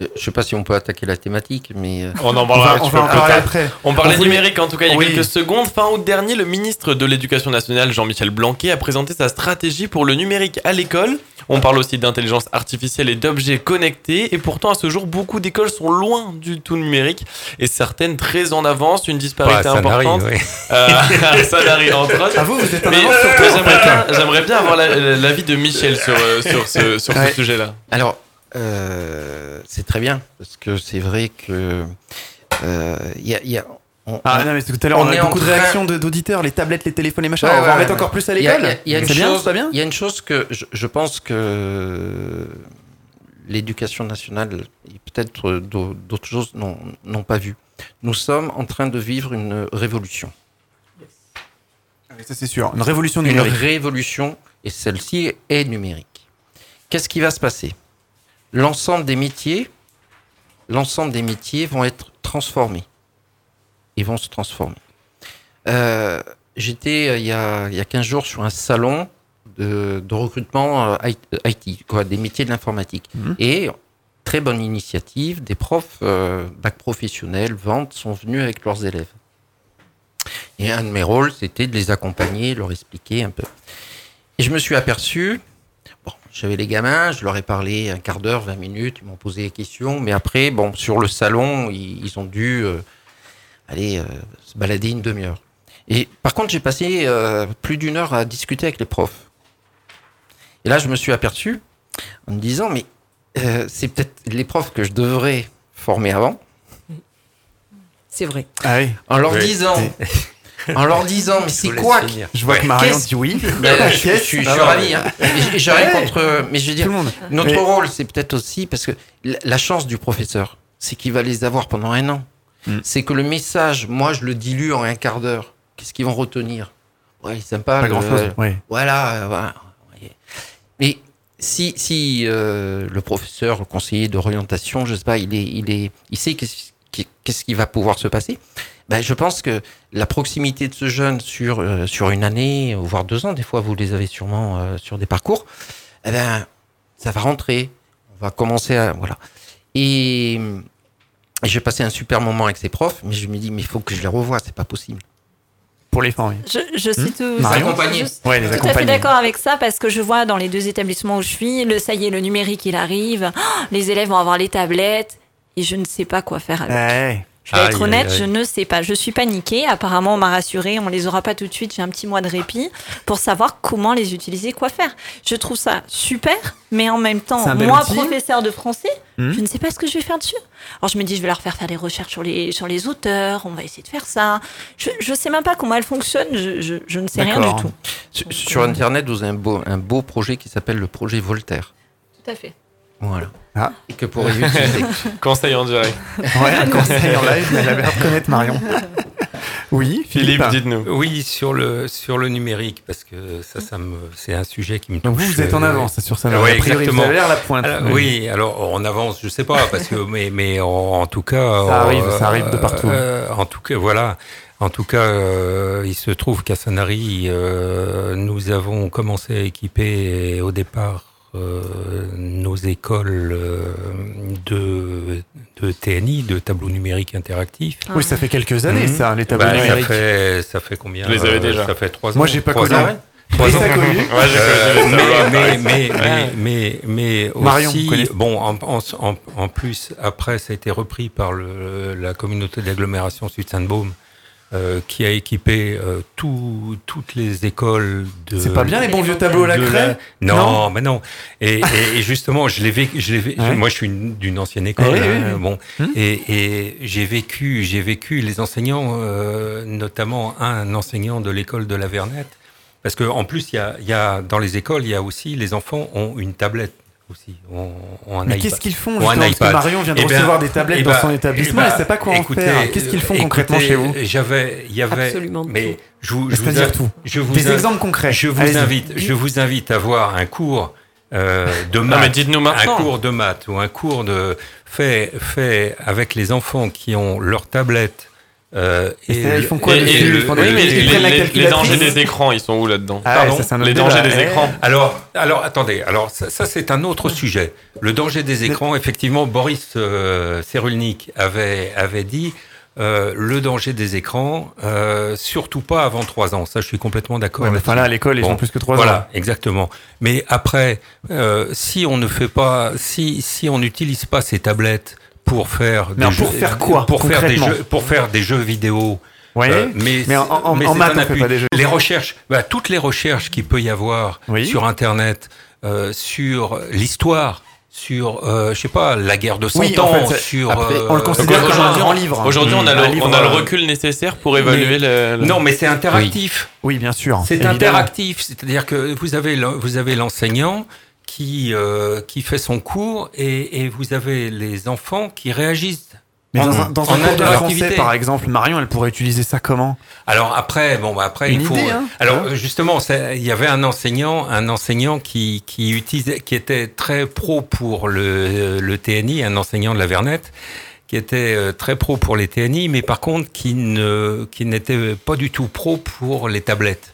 je sais pas si on peut attaquer la thématique, mais euh, On en On va, parlera on va en parler tard. après. On parlait On numérique en tout cas il y a Oui. quelques secondes. Fin août dernier, le ministre de l'Éducation nationale, Jean-Michel Blanquet, a présenté sa stratégie pour le numérique à l'école. On parle aussi d'intelligence artificielle et d'objets connectés. Et pourtant, à ce jour, beaucoup d'écoles sont loin du tout numérique et certaines très en avance. Une disparité Bah, ça n'arrive, importante. ouais. Euh, ça n'arrive entre autres. Ah vous, vous êtes en avance sur j'aimerais, bien, avoir la- la- l'avis de Michel sur, euh, sur ce, sur Ouais. ce sujet-là. alors euh, c'est très bien parce que c'est vrai que euh, il y a, il y a- on- Ah on- non, mais c'est tout à l'heure, On on, a beaucoup de réactions d'auditeurs, les tablettes, les téléphones, les machins. Ouais, on va ouais, en mettre ouais. encore plus à l'école il y a une C'est bien, chose- c'est pas bien Il y a une chose que je, je pense que l'éducation nationale et peut-être d'au- d'autres choses n'ont pas vu. Nous sommes en train de vivre une révolution. Ça c'est sûr, une révolution Une numérique. révolution et celle-ci est numérique. Qu'est-ce qui va se passer? L'ensemble des métiers, l'ensemble des métiers vont être transformés. Ils vont se transformer. Euh, J'étais euh, il, y a, il y a 15 jours sur un salon de, de recrutement euh, IT, quoi, des métiers de l'informatique. Mhm. Et très bonne initiative, des profs euh, bac professionnels, ventes, sont venus avec leurs élèves. Et un de mes rôles, c'était de les accompagner, leur expliquer un peu. Et je me suis aperçu, bon, j'avais les gamins, je leur ai parlé un quart d'heure, 20 minutes, ils m'ont posé des questions, mais après, bon, sur le salon, ils, ils ont dû euh, aller euh, se balader une demi-heure. Et par contre, j'ai passé euh, plus d'une heure à discuter avec les profs. Et là, je me suis aperçu en me disant, mais euh, c'est peut-être les profs que je devrais former avant, C'est vrai. Ah oui, en leur Oui. disant, en leur disant, mais c'est quoi je vois que Marion dit oui. Je, suis, ravi. Hein. J'ai rien contre. Mais je veux dire, notre rôle, c'est peut-être aussi parce que la, chance du professeur, c'est qu'il va les avoir pendant un an. Mm. C'est que le message, moi, je le dilue en un quart d'heure. Qu'est-ce qu'ils vont retenir? Ouais, sympa. Pas le- grand chose. Ouais. Voilà. euh, voilà. Mais si, si euh, le professeur, le conseiller d'orientation, je sais pas, il est, il est, il sait qu'est-ce qui, qu'est-ce qui va pouvoir se passer. Ben, je pense que la proximité de ce jeune sur euh, sur une année, voire deux ans, des fois vous les avez sûrement euh, sur des parcours, eh ben ça va rentrer. On va commencer à voilà. Et, et j'ai passé un super moment avec ces profs, mais je me dis mais il faut que je les revoie, c'est pas possible. Pour les fins, oui. Je, je suis tout, Marion Accompagner. je- Ouais, les tout à fait d'accord avec ça parce que je vois dans les deux établissements où je suis, le ça y est, le numérique il arrive, Oh, les élèves vont avoir les tablettes et je ne sais pas quoi faire avec. Ouais. Je vais être honnête, aïe, aïe. je ne sais pas. Je suis paniquée. Apparemment, on m'a rassuré. On les aura pas tout de suite. J'ai un petit mois de répit pour savoir comment les utiliser, quoi faire. Je trouve ça super, mais en même temps, moi, outil. professeur de français, Mhm. je ne sais pas ce que je vais faire dessus. Alors je me dis, je vais leur faire faire des recherches sur les sur les auteurs. On va essayer de faire ça. Je je sais même pas comment elle fonctionne. Je je, je ne sais rien du tout. Sur, sur internet, vous avez un beau un beau projet qui s'appelle le projet Voltaire. Tout à fait. Voilà. Ah. Que pourrait utiliser. Conseil en direct. Ouais, un conseil en live, mais elle avait l'air de connaître Marion. Oui, Philippe, Philippe. dites-nous. Oui, sur le, sur le numérique, parce que ça, ça me, c'est un sujet qui me touche. Donc vous, vous êtes en euh, avance sur ça. Priori, exactement. Vous avez l'air la pointe. Alors, oui, alors on avance, je sais pas, parce que mais mais en, en tout cas, Ça arrive, euh, ça arrive de partout. euh, en tout cas, voilà. En tout cas, euh, il se trouve qu'à Sanary, euh, nous avons commencé à équiper au départ nos écoles euh, de, de TNI, de tableaux numériques interactifs. Oui, ça fait quelques années, Mhm. ça, les tableaux Bah, ça numériques. fait ça fait combien Vous les avez euh, déjà Ça fait trois ans. Moi, j'ai pas connu. ans. Trois ans. Euh, mais, mais, mais, Ouais. mais, mais, mais Marion, aussi, bon, en, en, en- en plus, après, ça a été repris par le, la communauté d'agglomération Sud-Sainte-Baume, euh, qui a équipé euh, tout- toutes les écoles de. C'est pas bien les bons vieux tableaux à la craie Non, Non mais non. Et, et, et justement, je l'ai vécu. Je l'ai vécu- Ouais. Moi, je suis une- d'une ancienne école. Oui, hein. Bon, Hmm. et, et j'ai vécu, j'ai vécu les enseignants, euh, notamment un enseignant de l'école de la Vernette, parce que en plus, il y a, il y a dans les écoles, il y a aussi les enfants ont une tablette aussi. Mais qu'est-ce qu'ils font justement Parce que iPad. Marion vient de Eh ben, recevoir des tablettes eh dans ben, son établissement, eh ben, elle ne sait pas quoi en faire. Qu'est-ce qu'ils font écoutez, concrètement chez vous J'avais, il y avait, Absolument mais tout. je vous, je vous tout. Je vous Des in- exemples concrets. Je vous Allez-y. invite, je vous invite à voir un cours euh, de Non, maths. mais dites-nous un cours de maths ou un cours de fait fait avec les enfants qui ont leur tablette. Euh, Et c'est- ils font quoi Et- dessus et Ils le- font des- oui, mais ils les- dangers des écrans, ils sont où là-dedans Ah Pardon Les dangers des écrans. Alors, alors attendez, alors ça, ça, c'est un autre sujet. Le danger des écrans, effectivement, Boris euh, Cyrulnik avait, avait dit euh, le danger des écrans, euh, surtout pas avant trois ans. Ça, je suis complètement d'accord. Ouais, enfin là, à l'école, ils Bon, ont plus que 3 Voilà, ans. exactement. Mais après, euh, si on ne fait pas, si, si on n'utilise pas ces tablettes pour faire Mais des alors, pour jeux- faire quoi, pour faire des concrètement jeux, pour faire des jeux vidéo. Ouais. euh, mais Mais en- en- mais en c'est maths, on fait pas des jeux. Les recherches, bah, toutes les recherches qu'il peut y avoir Oui. sur Internet, euh, sur l'histoire, sur, euh, je sais pas, la guerre de 100 Oui, en ans, fait, sur. après, euh, on le considère comme un aujourd'hui, grand livre. Aujourd'hui, on, a le, livre, on a le euh, recul nécessaire pour évaluer le, le- Non, mais c'est interactif. Oui, bien sûr. C'est interactif, c'est-à-dire que vous avez le- vous avez l'enseignant qui euh, qui fait son cours et, et vous avez les enfants qui réagissent. Mais dans un, dans en un cours de français, par exemple, Marion, elle pourrait utiliser ça comment? Alors après, bon, bah après, Une il faut. idée, hein. alors Hein justement, il y avait un enseignant, un enseignant qui qui utilisait, qui était très pro pour le le TNI, un enseignant de la Vernette, qui était euh, très pro pour les TNI, mais par contre qui ne qui n'était pas du tout pro pour les tablettes.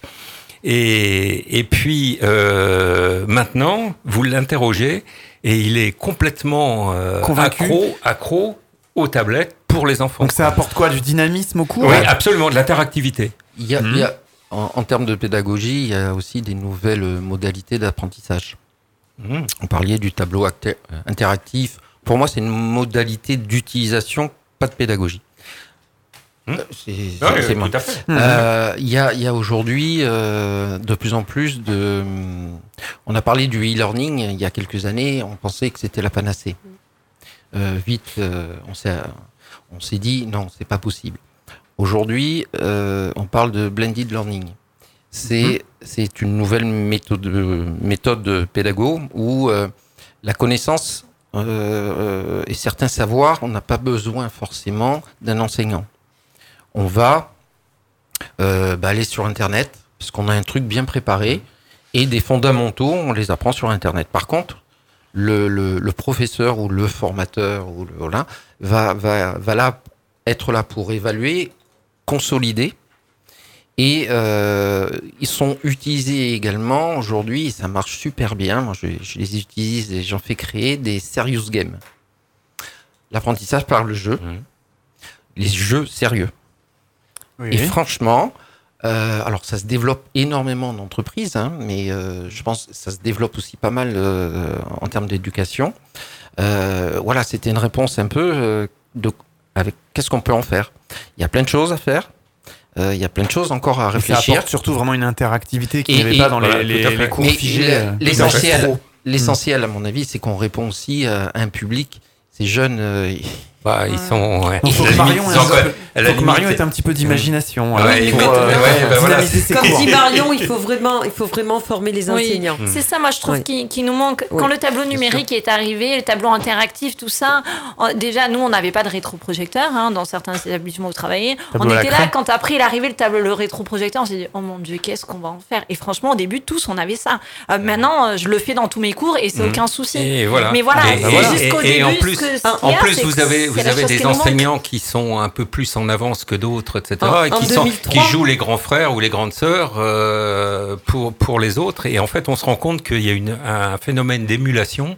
Et, et puis euh, maintenant, vous l'interrogez et il est complètement euh, Convaincu. accro, accro aux tablettes pour les enfants. Donc ça apporte quoi Du dynamisme au cours oui, absolument, de l'interactivité. Il y a, il y a- en, en termes de pédagogie, il y a aussi des nouvelles modalités d'apprentissage. Mhm. On parlait du tableau euh, interactif. Pour moi, c'est une modalité d'utilisation, pas de pédagogie. Mhm. Euh, c'est- moi. Euh, Il y a, il y a aujourd'hui euh, de plus en plus de. On a parlé du e-learning il y a quelques années. On pensait que c'était la panacée. Euh, vite, on s'est on s'est dit non, c'est pas possible. Aujourd'hui, on parle de blended learning. C'est c'est une nouvelle méthode méthode pédago où la connaissance et certains savoirs, on n'a pas besoin forcément d'un enseignant. On va euh, bah, aller sur Internet, parce qu'on a un truc bien préparé, et des fondamentaux, on les apprend sur Internet. Par contre, le, le, le professeur ou le formateur ou le, voilà, va, va, va là être là pour évaluer, consolider, et euh, ils sont utilisés également aujourd'hui, ça marche super bien. Moi, je, je les utilise et j'en fais créer des serious games. L'apprentissage par le jeu, Mhm. les jeux sérieux. Oui. Et franchement, euh, alors ça se développe énormément en entreprise, hein, mais euh, je pense que ça se développe aussi pas mal euh, en termes d'éducation. Euh, voilà, c'était une réponse un peu euh, de avec qu'est-ce qu'on peut en faire. Il y a plein de choses à faire. Euh, il y a plein de choses encore à Ça réfléchir. apporte surtout vraiment une interactivité qu'il n'y avait et- pas dans voilà, les, les, les cours figés. le- l'essentiel, l'essentiel à mon avis, c'est qu'on répond aussi à un public. Ces jeunes, Bah, ils sont. ouais. Donc, faut que Marion limite, que Marion ait un petit peu d'imagination Ouais, euh, euh, bah voilà, Comme dit Marion, il faut vraiment, il faut vraiment former les enseignants. Hmm. C'est ça, moi, je trouve qu'il nous manque. Oui, Quand le tableau numérique est arrivé, le tableau interactif, tout ça, on- déjà, nous, on n'avait pas de rétroprojecteur hein, dans certains établissements où vous travaillez. Tableau on était là, quand après il est arrivé le tableau, le rétroprojecteur, on s'est dit, oh mon Dieu, qu'est-ce qu'on va en faire? Et franchement, au début, tous, on avait ça. Euh, maintenant, euh, je le fais dans tous mes cours et c'est Mhm. aucun souci. Et voilà. Mais voilà, Et- c'est et- jusqu'au et- et début, en plus, vous avez, vous avez des qui enseignants qui sont un peu plus en avance que d'autres, etc. En- et qui, sont, 2003. qui jouent les grands frères ou les grandes sœurs euh, pour, pour les autres. Et en fait, on se rend compte qu'il y a une, un phénomène d'émulation.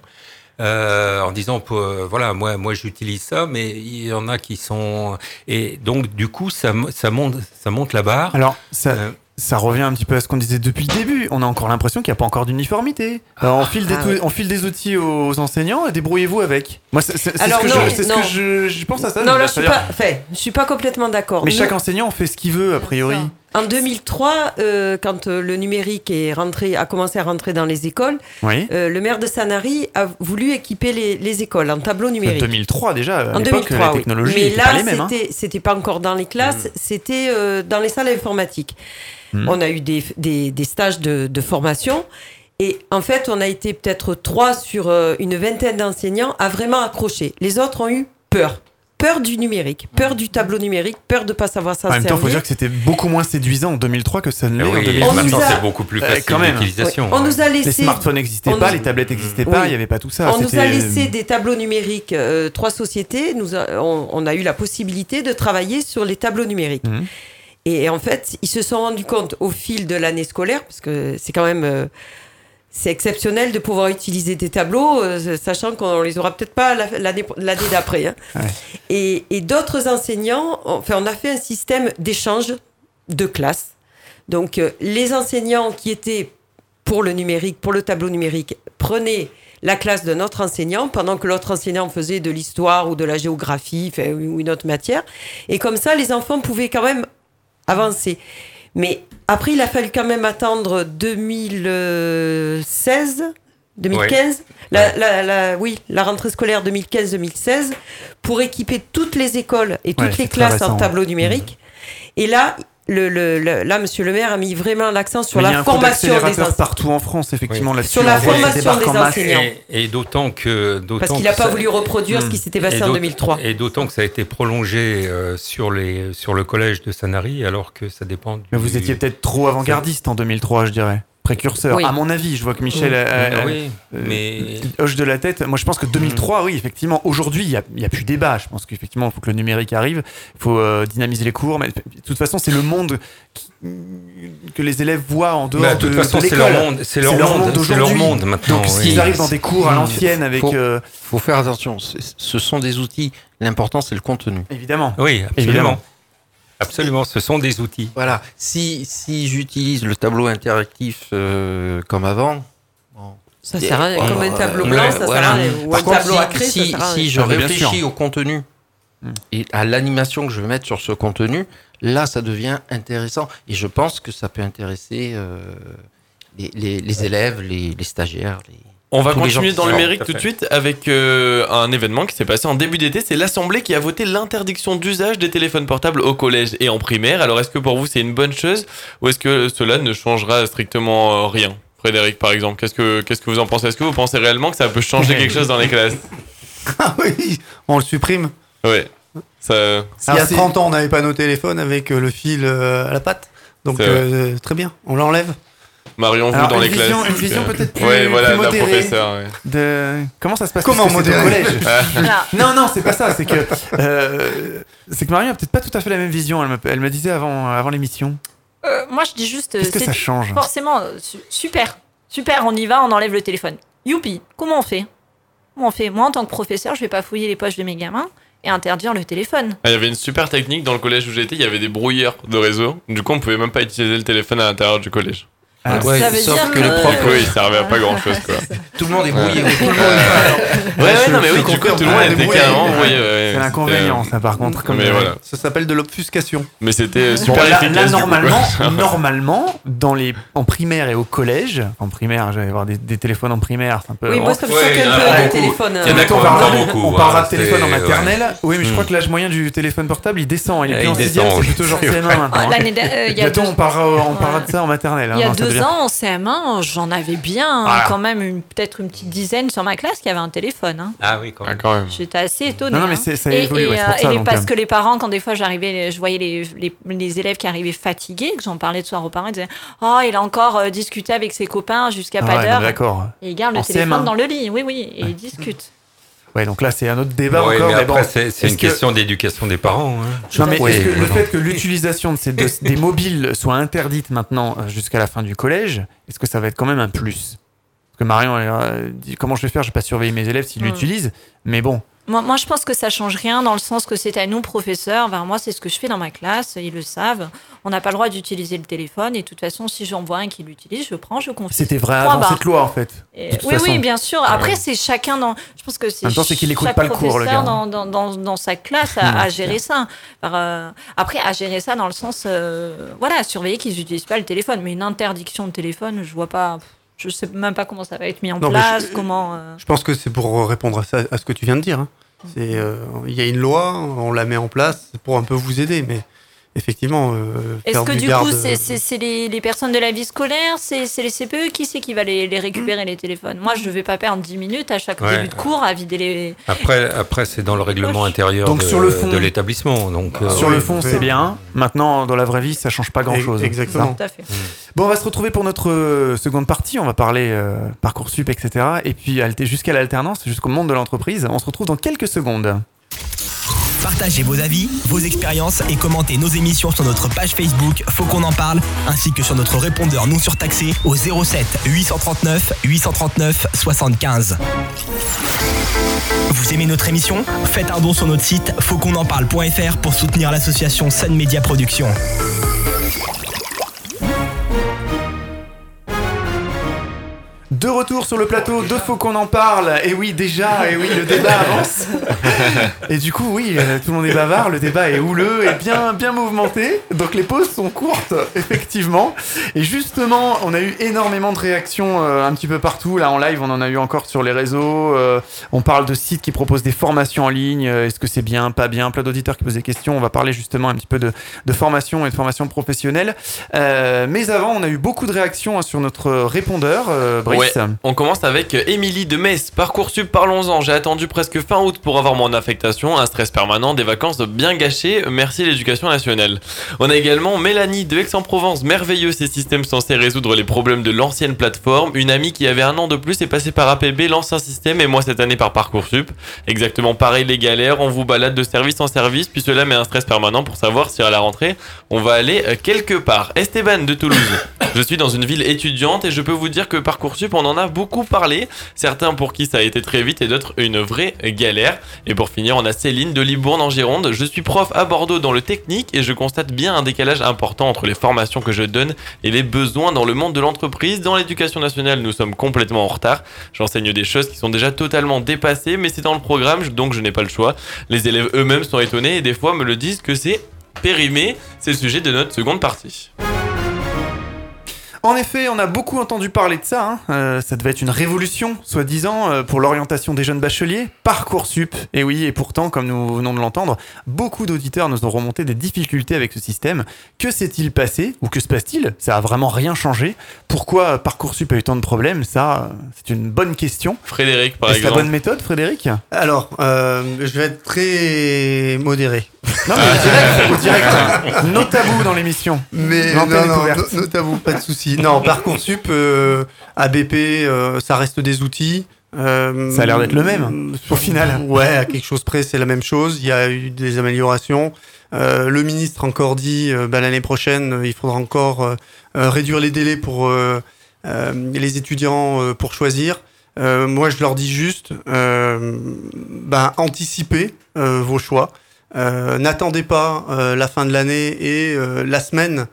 euh, en disant euh, voilà moi moi j'utilise ça mais il y en a qui sont et donc du coup ça ça monte ça monte la barre Alors, ça, Euh, ça revient un petit peu à ce qu'on disait depuis le début. On a encore l'impression qu'il n'y a pas encore d'uniformité. Euh, on, file des Ah ouais. on file des outils aux enseignants et débrouillez-vous avec. Moi, c'est ce que, non, je, ce non. que je, je pense à ça. Non, je- là, je suis pas, je suis pas complètement d'accord. Mais Nous, chaque enseignant fait ce qu'il veut, a priori. En 2003, euh, quand euh, le numérique est rentré, a commencé à rentrer dans les écoles, Oui. euh, le maire de Sanary a voulu équiper les, les écoles en tableau En numérique. 2003 déjà, à En l'époque, 2003, les oui. technologies Mais là, hein. c'était c'était pas encore dans les classes, c'était euh, dans les salles informatiques. Mm. On a eu des, des, des stages de, de formation Et en fait, on a été peut-être trois sur une vingtaine d'enseignants à vraiment accrocher. Les autres ont eu peur. Peur du numérique, peur du tableau numérique, peur de ne pas savoir s'en En même temps, il faut dire que c'était beaucoup moins séduisant en 2003 que ça ne l'est en oui, 2018. On nous maintenant a- c'est beaucoup plus Euh, facile quand même. d'utilisation. On ouais. nous a Les laissé, smartphones n'existaient pas, nous- les tablettes n'existaient pas, il n'y avait pas tout ça. on nous a C'était- laissé des tableaux numériques, euh, trois sociétés, nous a- on, on a eu la possibilité de travailler sur les tableaux numériques. Mhm. Et en fait, ils se sont rendus compte au fil de l'année scolaire, parce que c'est quand même euh, c'est exceptionnel de pouvoir utiliser des tableaux, euh, sachant qu'on les aura peut-être pas la- l'année d'après. hein. Ouais. Et, et d'autres enseignants, enfin, on a fait un système d'échange de classe. Donc, euh, les enseignants qui étaient pour le numérique, pour le tableau numérique, prenaient la classe de notre enseignant pendant que l'autre enseignant faisait de l'histoire ou de la géographie enfin, ou une autre matière. Et comme ça, les enfants pouvaient quand même avancer. Mais après, il a fallu quand même attendre 2016, 2015, la, la- la- oui, la rentrée scolaire 2015-2016, pour équiper toutes les écoles et toutes Ouais, les classes en ouais. tableau numérique. Et là, le, le- le- là, Monsieur le maire a mis vraiment l'accent sur Mais la formation des enseignants. partout en France, effectivement, Oui. là-dessus. Sur la formation des en enseignants. Et, et d'autant que. Parce qu'il n'a pas ça- voulu reproduire ce Hmm. qui s'était et passé en d'aut- 2003. Et d'autant que ça a été prolongé euh, sur, les, sur le collège de Sanary, alors que ça dépend du. Mais vous étiez peut-être trop avant-gardiste en 2003, je dirais. Précurseur. Oui. À mon avis, je vois que Michel Oui. euh, oui, euh, mais. hoche de la tête. Moi, je pense que 2003, oui, effectivement. Aujourd'hui, il n'y a, a plus débat. Je pense qu'effectivement, il faut que le numérique arrive. Il faut euh, dynamiser les cours. Mais de toute façon, c'est le monde qui- que les élèves voient en dehors Bah, de de, toute façon, de c'est leur l'école. monde, c'est leur monde, monde c'est leur monde maintenant. Donc, oui. s'ils arrivent dans des cours à l'ancienne avec... Faut- euh, faut faire attention. Ce sont des outils. L'important, c'est le contenu. évidemment. Oui, absolument. Évidemment. Absolument, ce sont des outils. Voilà. Si, si j'utilise le tableau interactif euh, comme avant, bon, Ça sert à rien. Comme un tableau blanc, ça voilà. sert à rien. Ou un tableau si, à créer, si, ça sert à si je Ah, réfléchis au contenu Hmm. et à l'animation que je vais mettre sur ce contenu, là, ça devient intéressant. Et je pense que ça peut intéresser euh, les, les- les élèves, les, les stagiaires. les- On va continuer dans le numérique tout de suite avec euh, un événement qui s'est passé en début d'été. C'est l'Assemblée qui a voté l'interdiction d'usage des téléphones portables au collège et en primaire. Alors est-ce que pour vous c'est une bonne chose ou est-ce que cela ne changera strictement euh, rien? Frédéric par exemple, qu'est-ce que, qu'est-ce que vous en pensez? Est-ce que vous pensez réellement que ça peut changer quelque chose dans les classes? Ah oui, on le supprime. Ouais. Ça... Il y a Alors, c'est- 30 ans, on n'avait pas nos téléphones avec euh, le fil à la patte. Donc euh, très bien, on l'enlève. Marion, vous Alors, dans les vision- classes une vision peut-être plus- Ouais, voilà, plus modérée. professeure. ouais. De... Comment ça se passe? Comment modéré collège? Voilà. Non, non, c'est pas ça. C'est que, euh, c'est que Marion a peut-être pas tout à fait la même vision. Elle me, elle me disait avant, avant l'émission. Euh, moi, je dis juste. euh, Qu'est-ce que ça change? Forcément, su- super. Super, on y va, on enlève le téléphone. Youpi, comment on fait? Comment on fait? Moi, en tant que professeur, je vais pas fouiller les poches de mes gamins et interdire le téléphone. Ah, Il y avait une super technique dans le collège où j'étais, il y avait des brouilleurs de réseau. Du coup, on pouvait même pas utiliser le téléphone à l'intérieur du collège. Ah, Ouais, ça veut sauf dire que les que- profs, Oui, ça servait à pas grand chose quoi. tout le monde est brouillé. Ouais, ouais, non, mais oui, du coup, tout le monde Ah, était carrément Ouais. brouillé. ouais, C'est l'inconvénient, ça, par contre. euh, Comme Mais euh, voilà. Ça s'appelle de l'obfuscation. Mais c'était Bon, super là, efficace. là, normalement, normalement, dans les, en primaire et au collège, en primaire, j'allais avoir des, des téléphones en primaire, c'est un peu. Oui, moi, Ouais, le beaucoup. téléphone. Il y en a euh, on même parlera, pas beaucoup, on parlera hein, de téléphone en c'est- maternelle. Oui, mais je Hmm. crois que l'âge moyen du téléphone portable, il descend. Il est Ouais, plus il en sixième, descend, c'est oui. plutôt genre C'est CM1 vrai. maintenant. Ah, hein. Euh, Bientôt, on Ouais. parlera de ça en maternelle. Hein, ans, en CM1, j'en avais bien Voilà. quand même une- peut-être une petite dizaine sur ma classe qui avait un téléphone. hein. Ah oui, quand Ah, même. quand même. J'étais assez étonnée. Non, non, mais hein. ça et, évolue, et, ouais, c'est pour ça, et les- donc, parce que les parents, quand des fois j'arrivais, je voyais les, les, les élèves qui arrivaient fatigués, que j'en parlais de soir aux parents, ils disaient Oh, il a encore euh, discuté avec ses copains jusqu'à Ah pas ouais, d'heure. D'accord. Et il garde le téléphone CM1. dans le lit. Oui, oui, et il discute. Ouais, donc là, c'est un autre débat Ouais, encore. mais mais après, bon. c'est une que- question d'éducation des parents. hein. Non, mais Oui, que le fait que l'utilisation de ces deux- des mobiles soit interdite maintenant euh, jusqu'à la fin du collège, est-ce que ça va être quand même un plus? Parce que Marion elle, euh, dit comment je vais faire, je vais pas surveiller mes élèves s'ils Hmm. l'utilisent, mais bon, Moi, moi, je pense que ça change rien dans le sens que c'est à nous, professeurs. Enfin, moi, c'est ce que je fais dans ma classe. Ils le savent. On n'a pas le droit d'utiliser le téléphone. Et de toute façon, si j'en vois un qui l'utilise, je prends, je confie. c'était vrai avant barre. cette loi en fait. Et- oui, façon. oui, bien sûr. Après, c'est chacun dans. Je pense que c'est. C'est qu'il écoute chaque pas le cours, le professeur gars. Dans, dans, dans, dans sa classe à, Mmh, à gérer ça. Alors, euh, après, à gérer ça dans le sens. euh, voilà, surveiller qu'ils n'utilisent pas le téléphone. Mais une interdiction de téléphone, je vois pas. Je sais même pas comment ça va être mis en Non, place. je- Comment. euh, Je pense que c'est pour répondre à, ça, à ce que tu viens de dire. hein. C'est, euh, Il y a une loi, on la met en place pour un peu vous aider, mais effectivement, euh, Est-ce faire que du garde- coup, c'est- c'est les, les personnes de la vie scolaire, c'est les CPE Qui c'est qui va les, les récupérer les téléphones? Moi, je ne vais pas perdre 10 minutes à chaque Ouais. début de cours à vider les. Après, après c'est dans le règlement intérieur Donc, de, sur le fond- de l'établissement. Donc, euh, Sur le fond, c'est bien. Maintenant, dans la vraie vie, ça change pas grand-chose. Exactement. Tout à fait. Bon, on va se retrouver pour notre euh, seconde partie. On va parler euh, Parcoursup, etc. Et puis jusqu'à l'alternance, jusqu'au monde de l'entreprise. On se retrouve dans quelques secondes. Partagez vos avis, vos expériences et commentez nos émissions sur notre page Facebook Faut qu'on en parle, ainsi que sur notre répondeur non surtaxé au 07 839 839 75. Vous aimez notre émission? Faites un don sur notre site fautquonenparle.fr pour soutenir l'association Sun Media Productions. De retour sur le plateau de Faut qu'on en parle. Et oui, déjà, et oui, le débat avance. Et du coup, oui, euh, tout le monde est bavard, le débat est houleux et bien, bien mouvementé. Donc les pauses sont courtes, effectivement. Et justement, on a eu énormément de réactions euh, un petit peu partout. Là, en live, on en a eu encore sur les réseaux. Euh, on parle de sites qui proposent des formations en ligne. Est-ce que c'est bien, pas bien? Plein d'auditeurs qui posent des questions. On va parler justement un petit peu de, formation et de formation professionnelle. Mais avant, on a eu beaucoup de réactions hein, sur notre répondeur. On commence avec Émilie de Metz. Parcoursup, parlons-en. J'ai attendu presque fin août pour avoir mon affectation, un stress permanent, des vacances bien gâchées. Merci l'éducation nationale. On a également Mélanie de Aix-en-Provence. Merveilleux ces systèmes censés résoudre les problèmes de l'ancienne plateforme. Une amie qui avait un an de plus est passée par APB, l'ancien système, et moi cette année par Parcoursup. Exactement pareil les galères. On vous balade de service en service, puis cela met un stress permanent pour savoir si à la rentrée on va aller euh, quelque part. Esteban de Toulouse. Je suis dans une ville étudiante et je peux vous dire que Parcoursup, on en a beaucoup parlé. Certains pour qui ça a été très vite et d'autres une vraie galère. Et pour finir, on a Céline de Libourne en Gironde. Je suis prof à Bordeaux dans le technique et je constate bien un décalage important entre les formations que je donne et les besoins dans le monde de l'entreprise. Dans l'éducation nationale, nous sommes complètement en retard. J'enseigne des choses qui sont déjà totalement dépassées, mais c'est dans le programme, donc je n'ai pas le choix. Les élèves eux-mêmes sont étonnés et des fois me le disent que c'est périmé. C'est le sujet de notre seconde partie. En effet, on a beaucoup entendu parler de ça. hein. Euh, ça devait être une révolution, soi-disant, euh, pour l'orientation des jeunes bacheliers. Parcoursup. Et oui, et pourtant, comme nous venons de l'entendre, beaucoup d'auditeurs nous ont remonté des difficultés avec ce système. Que s'est-il passé Ou que se passe-t-il? Ça a vraiment rien changé. Pourquoi Parcoursup a eu tant de problèmes? Ça, c'est une bonne question. Frédéric, par Est-ce la exemple. bonne méthode, Frédéric? Alors, euh, je vais être très modéré. Non, mais direct, au direct. hein. No tabou dans l'émission. Mais non, non, ouverte. no- notez-vous, pas de souci. Non, Parcoursup, euh, ABP, euh, ça reste des outils. Euh, Ça a l'air d'être le même, au final. Ouais, à quelque chose près, c'est la même chose. Il y a eu des améliorations. Euh, le ministre a encore dit, euh, bah, l'année prochaine, euh, il faudra encore euh, euh, réduire les délais pour euh, euh, les étudiants euh, pour choisir. Euh, moi, je leur dis juste, euh, ben, anticipez euh, vos choix. Euh, N'attendez pas euh, la fin de l'année et euh, la semaine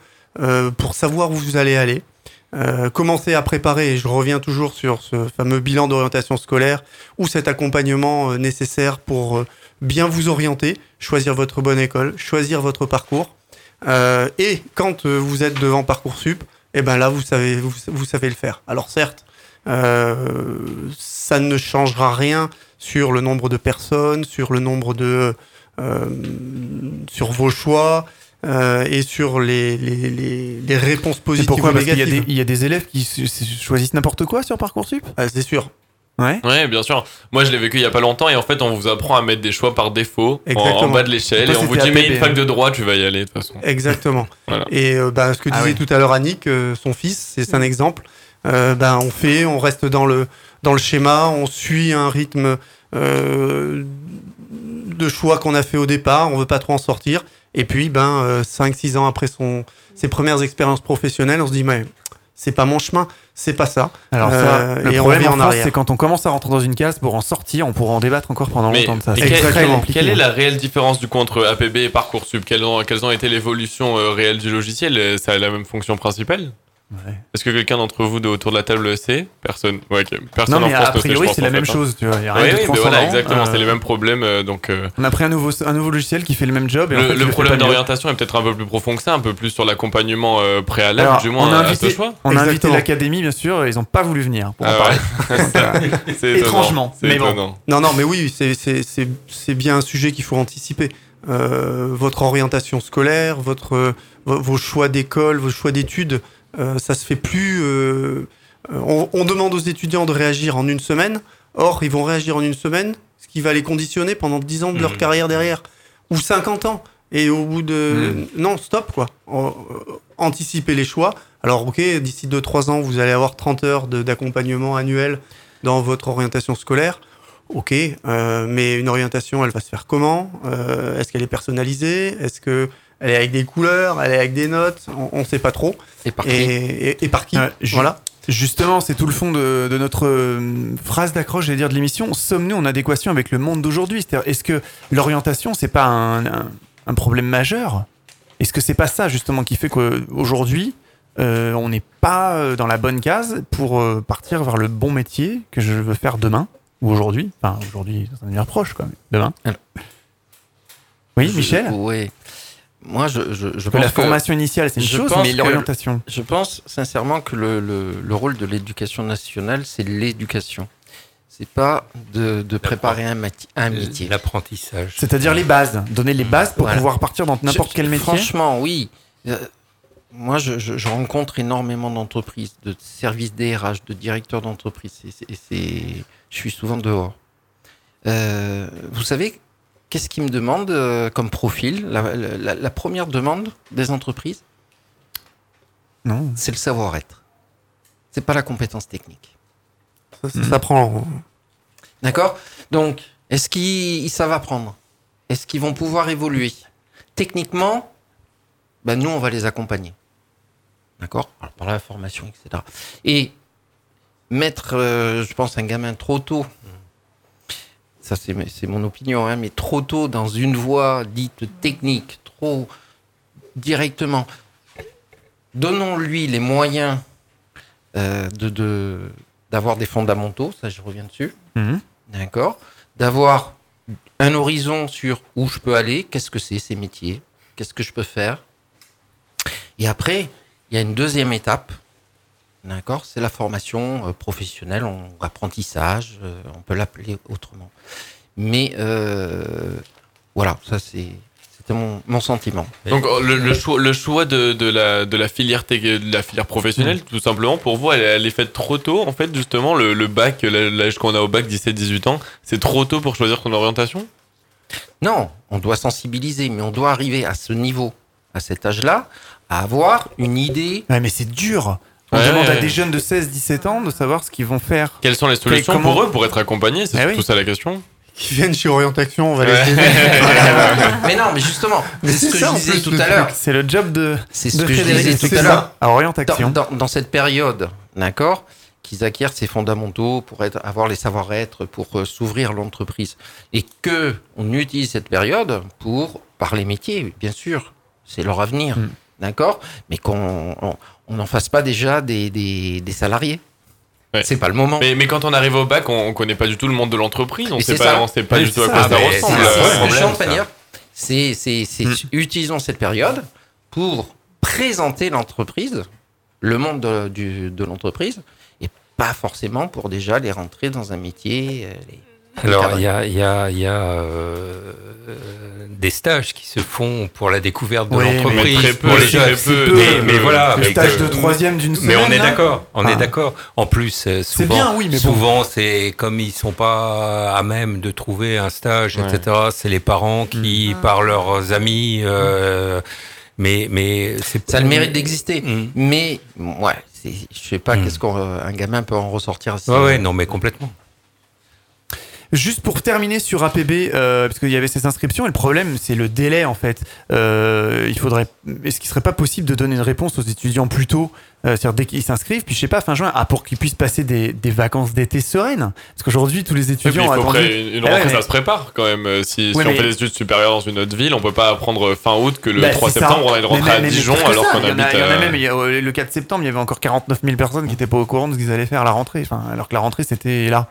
pour savoir où vous allez aller. Euh, commencez à préparer, et je reviens toujours sur ce fameux bilan d'orientation scolaire ou cet accompagnement nécessaire pour bien vous orienter, choisir votre bonne école, choisir votre parcours. Et quand vous êtes devant Parcoursup, eh ben là, vous savez, vous, vous savez le faire. Alors certes, ça ne changera rien sur le nombre de personnes, sur le nombre de, sur vos choix euh, et sur les, les, les, les réponses Et positives pourquoi ou Parce qu'il y, a des- il y a des élèves qui choisissent n'importe quoi sur Parcoursup? Ah, c'est sûr. Ouais. Ouais, bien sûr. Moi, je l'ai vécu il y a pas longtemps et en fait, on vous apprend à mettre des choix par défaut en, en bas de l'échelle et on vous dit mais une fac hein. de droit, tu vas y aller de toute façon. Exactement. Voilà. Et euh, bah, ce que Ah disait oui. tout à l'heure Annick, euh, son fils, c'est un exemple. Euh, ben, on fait, on reste dans le, dans le schéma, on suit un rythme euh, de choix qu'on a fait au départ, on veut pas trop en sortir. Et puis, ben, 5-6 ans après son, ses premières expériences professionnelles, on se dit, mais c'est pas mon chemin, c'est pas ça. Alors ça, Euh, le et on problème revient en en France, arrière. c'est quand on commence à rentrer dans une case pour en sortir, on pourra en débattre encore pendant Mais longtemps de ça. Exactement. compliqué. quelle est la réelle différence du coup entre APB et Parcoursup? Quelles ont, quelles ont été l'évolution euh, réelle du logiciel? Euh, Ça a la même fonction principale? Ouais. Est-ce que quelqu'un d'entre vous de autour de la table le sait? Personne. Ouais, ok. Personne Non, en mais France a priori, c'est en la fait, même hein. chose, tu vois. Y a Oui, rien de oui, voilà, exactement, c'est Euh, les mêmes problèmes. euh, donc, euh, On a pris un nouveau, un nouveau logiciel qui fait le même job. Et en le, fait, problème d'orientation est peut-être un peu plus profond que ça, un peu plus sur l'accompagnement euh, préalable, Alors, du moins on a à, à invité- ce choix. On a invité l'académie, bien sûr, et ils n'ont pas voulu venir pour en Ah parler. ouais. C'est étonnant, Étrangement, c'est mais bon. étonnant. Non, non, mais oui, c'est- c'est c'est- c'est bien un sujet qu'il faut anticiper. votre orientation scolaire, votre, vos choix d'école, vos choix d'études, ça se fait plus. euh, on, on demande aux étudiants de réagir en une semaine. Or, ils vont réagir en une semaine, ce qui va les conditionner pendant 10 ans de leur Mhm. carrière derrière, ou 50 ans. Et au bout de... Non, stop, quoi. Euh, Anticiper les choix. Alors, ok, d'ici 2-3 ans, vous allez avoir 30 heures d'accompagnement annuel dans votre orientation scolaire. Ok, euh, mais une orientation, elle va se faire comment? Euh, Est-ce qu'elle est personnalisée? Est-ce que elle est avec des couleurs Elle est avec des notes On ne sait pas trop. Et par qui Et, et- et par qui Ouais, ju- Voilà. Justement, c'est tout le fond de, de notre euh, phrase d'accroche, j'allais dire, de l'émission. Sommes-nous en adéquation avec le monde d'aujourd'hui? C'est-à-dire, est-ce que l'orientation, c'est pas un, un- un problème majeur? Est-ce que c'est pas ça, justement, qui fait qu'aujourd'hui, euh, on n'est pas euh, dans la bonne case pour euh, partir vers le bon métier que je veux faire demain ou aujourd'hui? Enfin, aujourd'hui, dans un avenir proche, quand même. Demain. Alors. Oui, Je- Michel Oui. Moi, je, je, je Que pense La que- formation initiale, c'est une chose, mais l'orientation. Je pense sincèrement que le, le- le rôle de l'éducation nationale, c'est l'éducation. C'est pas de, de préparer un, mati- un métier. L'apprentissage. C'est-à-dire les bases, donner les bases pour Voilà. pouvoir partir dans n'importe quel métier. Franchement, oui. Euh, moi, je, je- je rencontre énormément d'entreprises, de services DRH, de directeurs d'entreprise. Et c'est- et c'est- je suis souvent dehors. Euh, vous savez, qu'est-ce qu'ils me demandent euh, comme profil la, la- la première demande des entreprises, Non. c'est le savoir-être. C'est pas la compétence technique. Ça, ça s'apprend. D'accord? Donc, est-ce qu'ils ils savent apprendre? Est-ce qu'ils vont pouvoir évoluer? Techniquement, ben nous, on va les accompagner. D'accord? Alors, Par la formation, etc. Et mettre, euh, je pense, un gamin trop tôt, ça c'est mon opinion, hein, mais trop tôt dans une voie dite technique, trop directement, donnons-lui les moyens euh, de- de d'avoir des fondamentaux, ça je reviens dessus, Mhm. D'accord D'avoir un horizon sur où je peux aller, qu'est-ce que c'est ces métiers, qu'est-ce que je peux faire. Et après, il y a une deuxième étape, d'accord C'est la formation euh, professionnelle, en apprentissage, euh, on peut l'appeler autrement. Mais euh, voilà, ça c'est c'était mon, mon sentiment. Donc le, le choix, le choix de, de la, de la filière de la filière professionnelle, tout simplement, pour vous, elle, elle est faite trop tôt, en fait, justement, le, le bac, l'âge qu'on a au bac, 17-18 ans, c'est trop tôt pour choisir son orientation? Non, on doit sensibiliser, mais on doit arriver à ce niveau, à cet âge-là, à avoir une idée. Ouais, mais c'est dur. On Ouais, demande ouais, à des jeunes de 16-17 ans de savoir ce qu'ils vont faire. Quelles sont les solutions comment- pour eux pour être accompagnés? C'est Eh surtout oui. ça la question. Qui viennent chez Orientation, on va les aider. mais non, mais justement, c'est ce que ça, je en disais plus, tout le à l'heure. C'est le job de, C'est ce de que je Frédéric, disais tout c'est à l'heure. À Dans, orientation. dans- dans cette période, d'accord, qu'ils acquièrent ces fondamentaux pour être, avoir les savoir-être, pour euh, s'ouvrir l'entreprise, et que on utilise cette période pour par les métiers, bien sûr, c'est leur avenir, Mm. d'accord, mais qu'on on- on n'en fasse pas déjà des, des, des salariés. Ouais. C'est pas le moment. Mais, mais quand on arrive au bac, on, on connaît pas du tout le monde de l'entreprise, on sait pas, on sait pas du tout à quoi ça. ça ressemble. c'est ce Mm. utilisons cette période pour présenter l'entreprise, le monde de, de l'entreprise, et pas forcément pour déjà les rentrer dans un métier. euh, les- Alors, il y a, il y a, il y a euh, euh, des stages qui se font pour la découverte de Oui, mais l'entreprise, très peu, pour les très jeunes. peu, mais, mais peu. voilà. Le stage de troisième d'une semaine. Mais on est là. d'accord, on Ah. est d'accord. En plus, euh, C'est souvent, bien, oui, mais bon. souvent c'est comme ils sont pas à même de trouver un stage, Ouais. etc. C'est les parents qui, Mm. par leurs amis, euh, mais mais c'est Ça a le mérite d'exister. Mm. Mais, ouais, c'est, je sais pas Mm. qu'est-ce qu'un gamin peut en ressortir. si- Ouais, ouais, non, mais complètement. Juste pour terminer sur APB, euh, parce qu'il y avait ces inscriptions, et le problème, c'est le délai en fait. Euh, il faudrait. Est-ce qu'il serait pas possible de donner une réponse aux étudiants plus tôt euh, C'est-à-dire dès qu'ils s'inscrivent, puis je sais pas, fin juin, ah, pour qu'ils puissent passer des, des vacances d'été sereines? Parce qu'aujourd'hui, tous les étudiants il ont faut attendu. une, Eh ouais, rentrée, mais- ça se prépare quand même. Euh, Si, on fait des études supérieures dans une autre ville, on peut pas apprendre fin août que le Bah, 3 c'est ça. septembre on a une rentrée à Dijon alors qu'on il habite. Il y en a euh, même, il y a- euh, le 4 septembre, il y avait encore 49 000 personnes qui étaient pas au courant de ce qu'ils allaient faire à la rentrée. Enfin, alors que la rentrée, c'était là.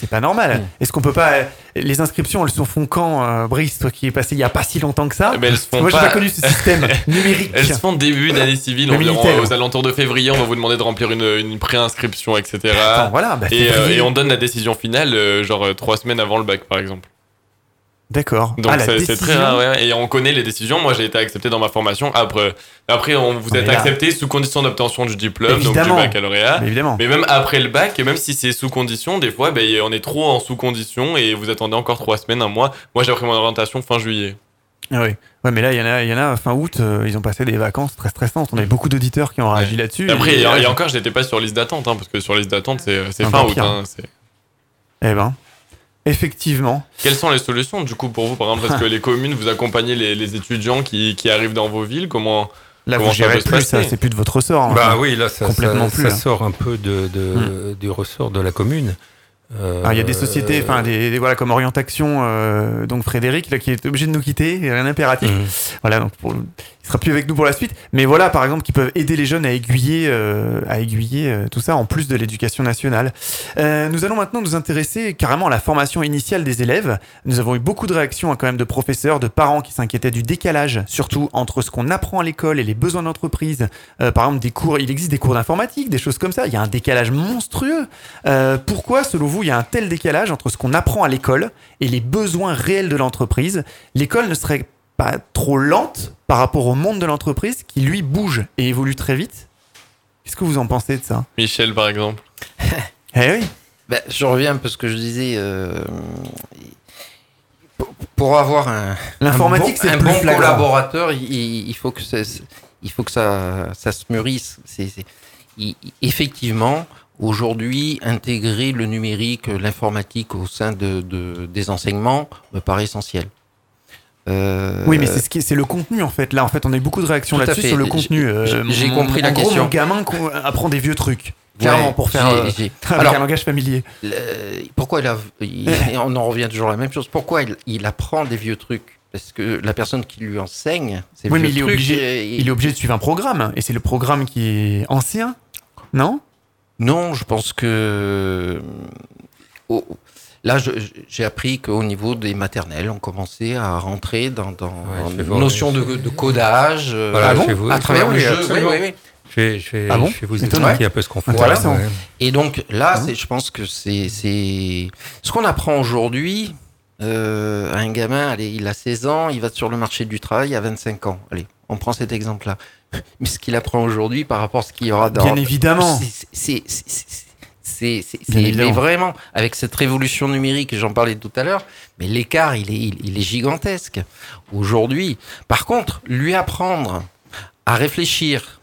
C'est pas normal. Mm. Est-ce qu'on peut pas. Les inscriptions, elles se font quand, euh, Brice, toi qui est passé il y a pas si longtemps que ça? Mais elles se font Moi, j'ai pas- pas connu ce système numérique. Elles se font début d'année civile, Le environ aux alentours de février. On va vous demander de remplir une, une préinscription, etc. Attends, voilà. bah, et, euh, et on donne la décision finale, euh, genre trois semaines avant le bac, par exemple. D'accord. Donc Ah, c'est très rare, ouais. Et on connaît les décisions. Moi, j'ai été accepté dans ma formation. Après, après on, vous Ah, êtes accepté sous condition d'obtention du diplôme, donc du baccalauréat. Mais évidemment. Mais même après le bac, et même si c'est sous condition, des fois, ben, on est trop en sous condition et vous attendez encore trois semaines, un mois. Moi, j'ai appris mon orientation fin juillet. Ah oui. Ouais, mais là, il y en a, il y en a fin août, euh, ils ont passé des vacances très stressantes. On avait beaucoup d'auditeurs qui ont réagi là-dessus. Après, Et- et, et encore, je n'étais pas sur liste d'attente, hein, parce que sur liste d'attente, c'est fin août. hein, Eh ben, effectivement. Quelles sont les solutions, du coup, pour vous, par exemple, parce que les communes, vous accompagnez les, les étudiants qui, qui arrivent dans vos villes Comment Là, Comment vous ça gérez plus, ça, c'est plus de votre ressort. hein. Bah oui, là, ça, Complètement ça, plus, ça là. sort un peu de, de- du ressort de la commune. Euh, Alors, il y a des sociétés, enfin, des, des- voilà, comme Orientation, euh, donc Frédéric, là, qui est obligé de nous quitter, il y a un impératif. Mhm. Voilà, donc pour- sera plus avec nous pour la suite. Mais voilà, par exemple, qui peuvent aider les jeunes à aiguiller, euh, à aiguiller euh, tout ça en plus de l'éducation nationale. Euh, nous allons maintenant nous intéresser carrément à la formation initiale des élèves. Nous avons eu beaucoup de réactions hein, quand même de professeurs, de parents qui s'inquiétaient du décalage, surtout entre ce qu'on apprend à l'école et les besoins d'entreprise. Euh, par exemple, des cours, il existe des cours d'informatique, des choses comme ça. Il y a un décalage monstrueux. Euh, pourquoi, selon vous, il y a un tel décalage entre ce qu'on apprend à l'école et les besoins réels de l'entreprise? L'école ne serait pas trop lente par rapport au monde de l'entreprise qui, lui, bouge et évolue très vite Qu'est-ce que vous en pensez de ça? Michel, par exemple Eh oui Ben, je reviens un peu à ce que je disais. euh, pour- avoir un, L'informatique, un c'est bon, un plus bon flagrant. collaborateur, il, il- faut que ça, il faut que ça, ça se mûrisse. C'est, c'est- il- effectivement, aujourd'hui, intégrer le numérique, l'informatique au sein de, de- des enseignements me paraît essentiel. Euh, Oui, mais c'est ce qui, c'est le contenu en fait. Là, en fait, on a eu beaucoup de réactions là-dessus sur le contenu. Euh, j'ai- compris la en gros, question. mon gamin co- apprend des vieux trucs, clairement, ouais, pour faire euh, avec Alors, un langage familier. Le- pourquoi il a, il- et on en revient toujours à la même chose. Pourquoi il, il apprend des vieux trucs? Parce que la personne qui lui enseigne, ces Oui, vieux mais il est obligé- euh, Il est obligé de suivre un programme, et c'est le programme qui est ancien, non? Non, je pense que là, j'ai appris qu'au niveau des maternelles, on commençait à rentrer dans, dans Ouais, une notion de, de codage euh, Voilà, Ah bon vous- à travers le jeu. Oui, oui, oui. Je vais, je vais- Ah bon je vais vous expliquer un peu ce qu'on fait. Ouais. Et donc là, c'est, je pense que c'est, c'est ce qu'on apprend aujourd'hui. Euh, à un gamin, allez, il a 16 ans, il va sur le marché du travail à 25 ans. Allez, on prend cet exemple-là. Mais ce qu'il apprend aujourd'hui par rapport à ce qu'il y aura dans... Bien évidemment. C'est- c'est- vraiment, avec cette révolution numérique, j'en parlais tout à l'heure, mais l'écart, il est, il, il est gigantesque aujourd'hui. Par contre, lui apprendre à réfléchir,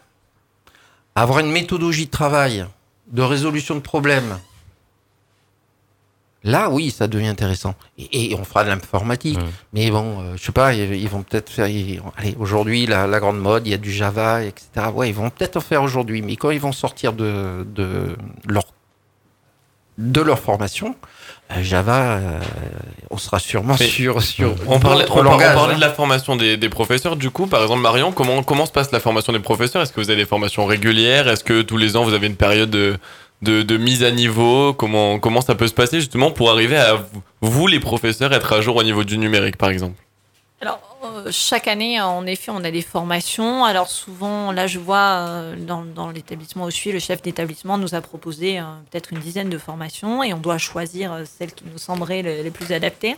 à avoir une méthodologie de travail, de résolution de problèmes, là, oui, ça devient intéressant. Et, et on fera de l'informatique. Mais bon, euh, je sais pas, ils, ils vont peut-être faire. ils- allez, aujourd'hui, la, la grande mode, il y a du Java, etc. Ouais, ils vont peut-être en faire aujourd'hui. Mais quand ils vont sortir de, de leur de leur formation, euh, Java, euh, on sera sûrement Mais sur sur On parlait, on, on parlait hein. de la formation des, des professeurs. Du coup, par exemple, Marion, comment, comment se passe la formation des professeurs? Est-ce que vous avez des formations régulières? Est-ce que tous les ans, vous avez une période de, de, de mise à niveau? Comment, comment ça peut se passer justement pour arriver à vous- les professeurs, être à jour au niveau du numérique, par exemple? Alors, chaque année, en effet, on a des formations. Alors, souvent, là, je vois euh, dans, l'établissement où je suis, le chef d'établissement nous a proposé euh, peut-être une dizaine de formations et on doit choisir euh, celles qui nous sembleraient le- les plus adaptées.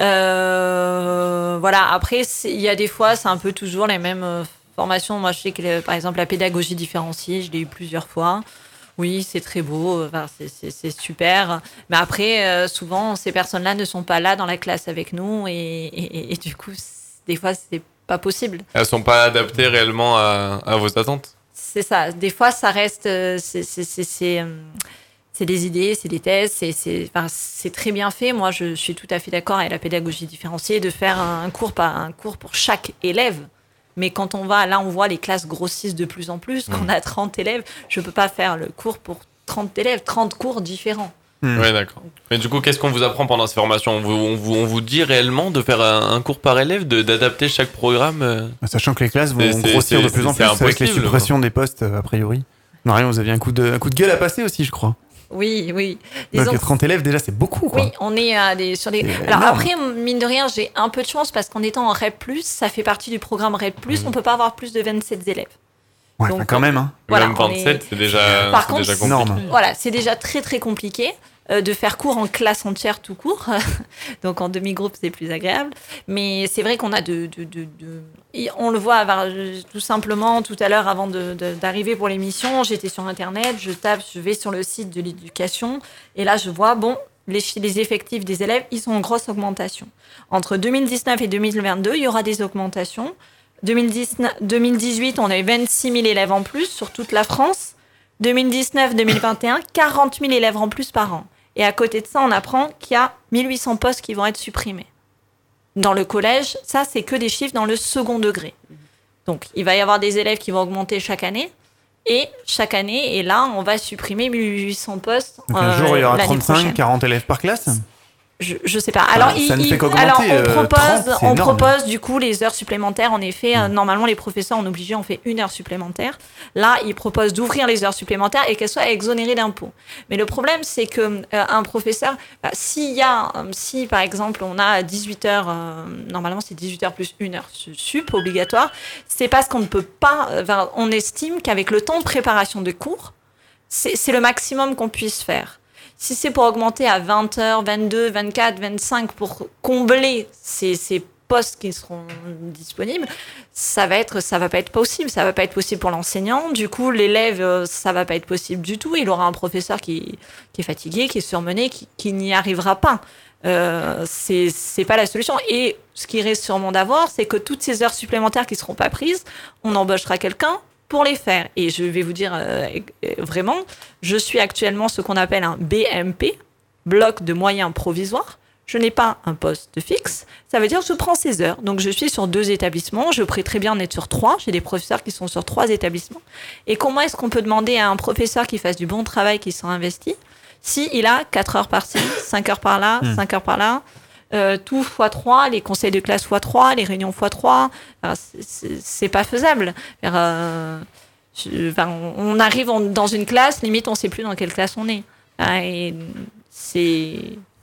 Euh, voilà, après, il y a des fois, c'est un peu toujours les mêmes euh, formations. Moi, je sais que, par exemple, la pédagogie différenciée, je l'ai eu plusieurs fois. Oui, c'est très beau, enfin, c'est- super. Mais après, euh, souvent, ces personnes-là ne sont pas là dans la classe avec nous et, et- et- et du coup, des fois, c'est pas possible. Elles sont pas adaptées réellement à, à vos attentes? C'est ça. Des fois, ça reste. euh, c'est- c'est- c'est- C'est euh, c'est des idées, c'est des thèses, c'est- c'est enfin, c'est très bien fait. Moi, je suis tout à fait d'accord avec la pédagogie différenciée de faire un cours, pas un cours pour chaque élève. Mais quand on va, là, on voit les classes grossissent de plus en plus. Quand on a 30 élèves, je peux pas faire le cours pour 30 élèves, 30 cours différents. Hmm. Ouais, d'accord. Mais du coup, qu'est-ce qu'on vous apprend pendant ces formations on vous, on, vous, on vous dit réellement de faire un, un cours par élève, de- d'adapter chaque programme euh Sachant que les classes vont C'est- c'est- grossir de c'est- plus en c'est plus avec les suppressions des postes, euh, a priori. Marion, vous aviez un coup, de, un coup de gueule à passer aussi, je crois. Oui, oui. Donc Disons les 30 élèves, déjà, c'est beaucoup, quoi. Oui, on est à des, sur des. Alors énorme. après, mine de rien, j'ai un peu de chance parce qu'en étant en REP, ça fait partie du programme REP, on peut pas avoir plus de 27 élèves. Ouais, donc, quand même, hein. Voilà, Même on est- 27, c'est déjà, Par contre, déjà compliqué. énorme. Voilà, c'est déjà très très compliqué. Euh, de faire cours en classe entière tout court. Donc en demi-groupe, c'est plus agréable. Mais c'est vrai qu'on a de, de, de, de- On le voit tout simplement tout à l'heure avant d'arriver pour l'émission. J'étais sur Internet, je tape, je vais sur le site de l'éducation. Et là, je vois, bon, les, les effectifs des élèves, ils sont en grosse augmentation. Entre 2019 et 2022, il y aura des augmentations. 2019 2018, on a eu 26 000 élèves en plus sur toute la France. 2019-2021, 40 000 élèves en plus par an. Et à côté de ça, on apprend qu'il y a 1800 postes qui vont être supprimés. Dans le collège, ça, c'est que des chiffres dans le second degré. Donc, il va y avoir des élèves qui vont augmenter chaque année. Et chaque année, et là, on va supprimer 1800 postes. Donc un euh, jour, il y aura l'année 35, prochaine. 40 élèves par classe? Je, je sais pas. Alors, ça il- il- alors on euh, propose, 30, c'est on énorme. propose du coup les heures supplémentaires. En effet, euh, normalement les professeurs, on est obligé, on fait une heure supplémentaire. Là, ils proposent d'ouvrir les heures supplémentaires et qu'elles soient exonérées d'impôts. Mais le problème, c'est que euh, un professeur, bah, s'il y a, euh, si par exemple on a 18 heures, euh, normalement c'est 18 heures plus une heure su- sup obligatoire, c'est parce qu'on ne peut pas. enfin, on estime qu'avec le temps de préparation de cours, c'est c'est le maximum qu'on puisse faire. Si c'est pour augmenter à 20 heures, 22, 24, 25 pour combler ces, postes qui seront disponibles, ça va être, ça va pas être possible. Ça va pas être possible pour l'enseignant. Du coup, l'élève, euh, ça va pas être possible du tout. Il aura un professeur qui, est fatigué, qui est surmené, qui, n'y arrivera pas. Euh, c'est pas la solution. Et ce qui reste sûrement d'avoir, c'est que toutes ces heures supplémentaires qui seront pas prises, on embauchera quelqu'un pour les faire. Et je vais vous dire euh, euh, vraiment, je suis actuellement ce qu'on appelle un BMP, bloc de moyens provisoires. Je n'ai pas un poste fixe. Ça veut dire que je prends ces heures. Donc je suis sur deux établissements. Je pourrais très bien en être sur trois. J'ai des professeurs qui sont sur trois établissements. Et comment est-ce qu'on peut demander à un professeur qui fasse du bon travail, qui soit investi, si il a 4 heures par-ci, 5 heures par là, 5 heures par là, euh, tout x 3, les conseils de classe x 3, les réunions x 3, c'est pas faisable. Euh, je- enfin, on arrive en- dans une classe, limite on sait plus dans quelle classe on est. Et c'est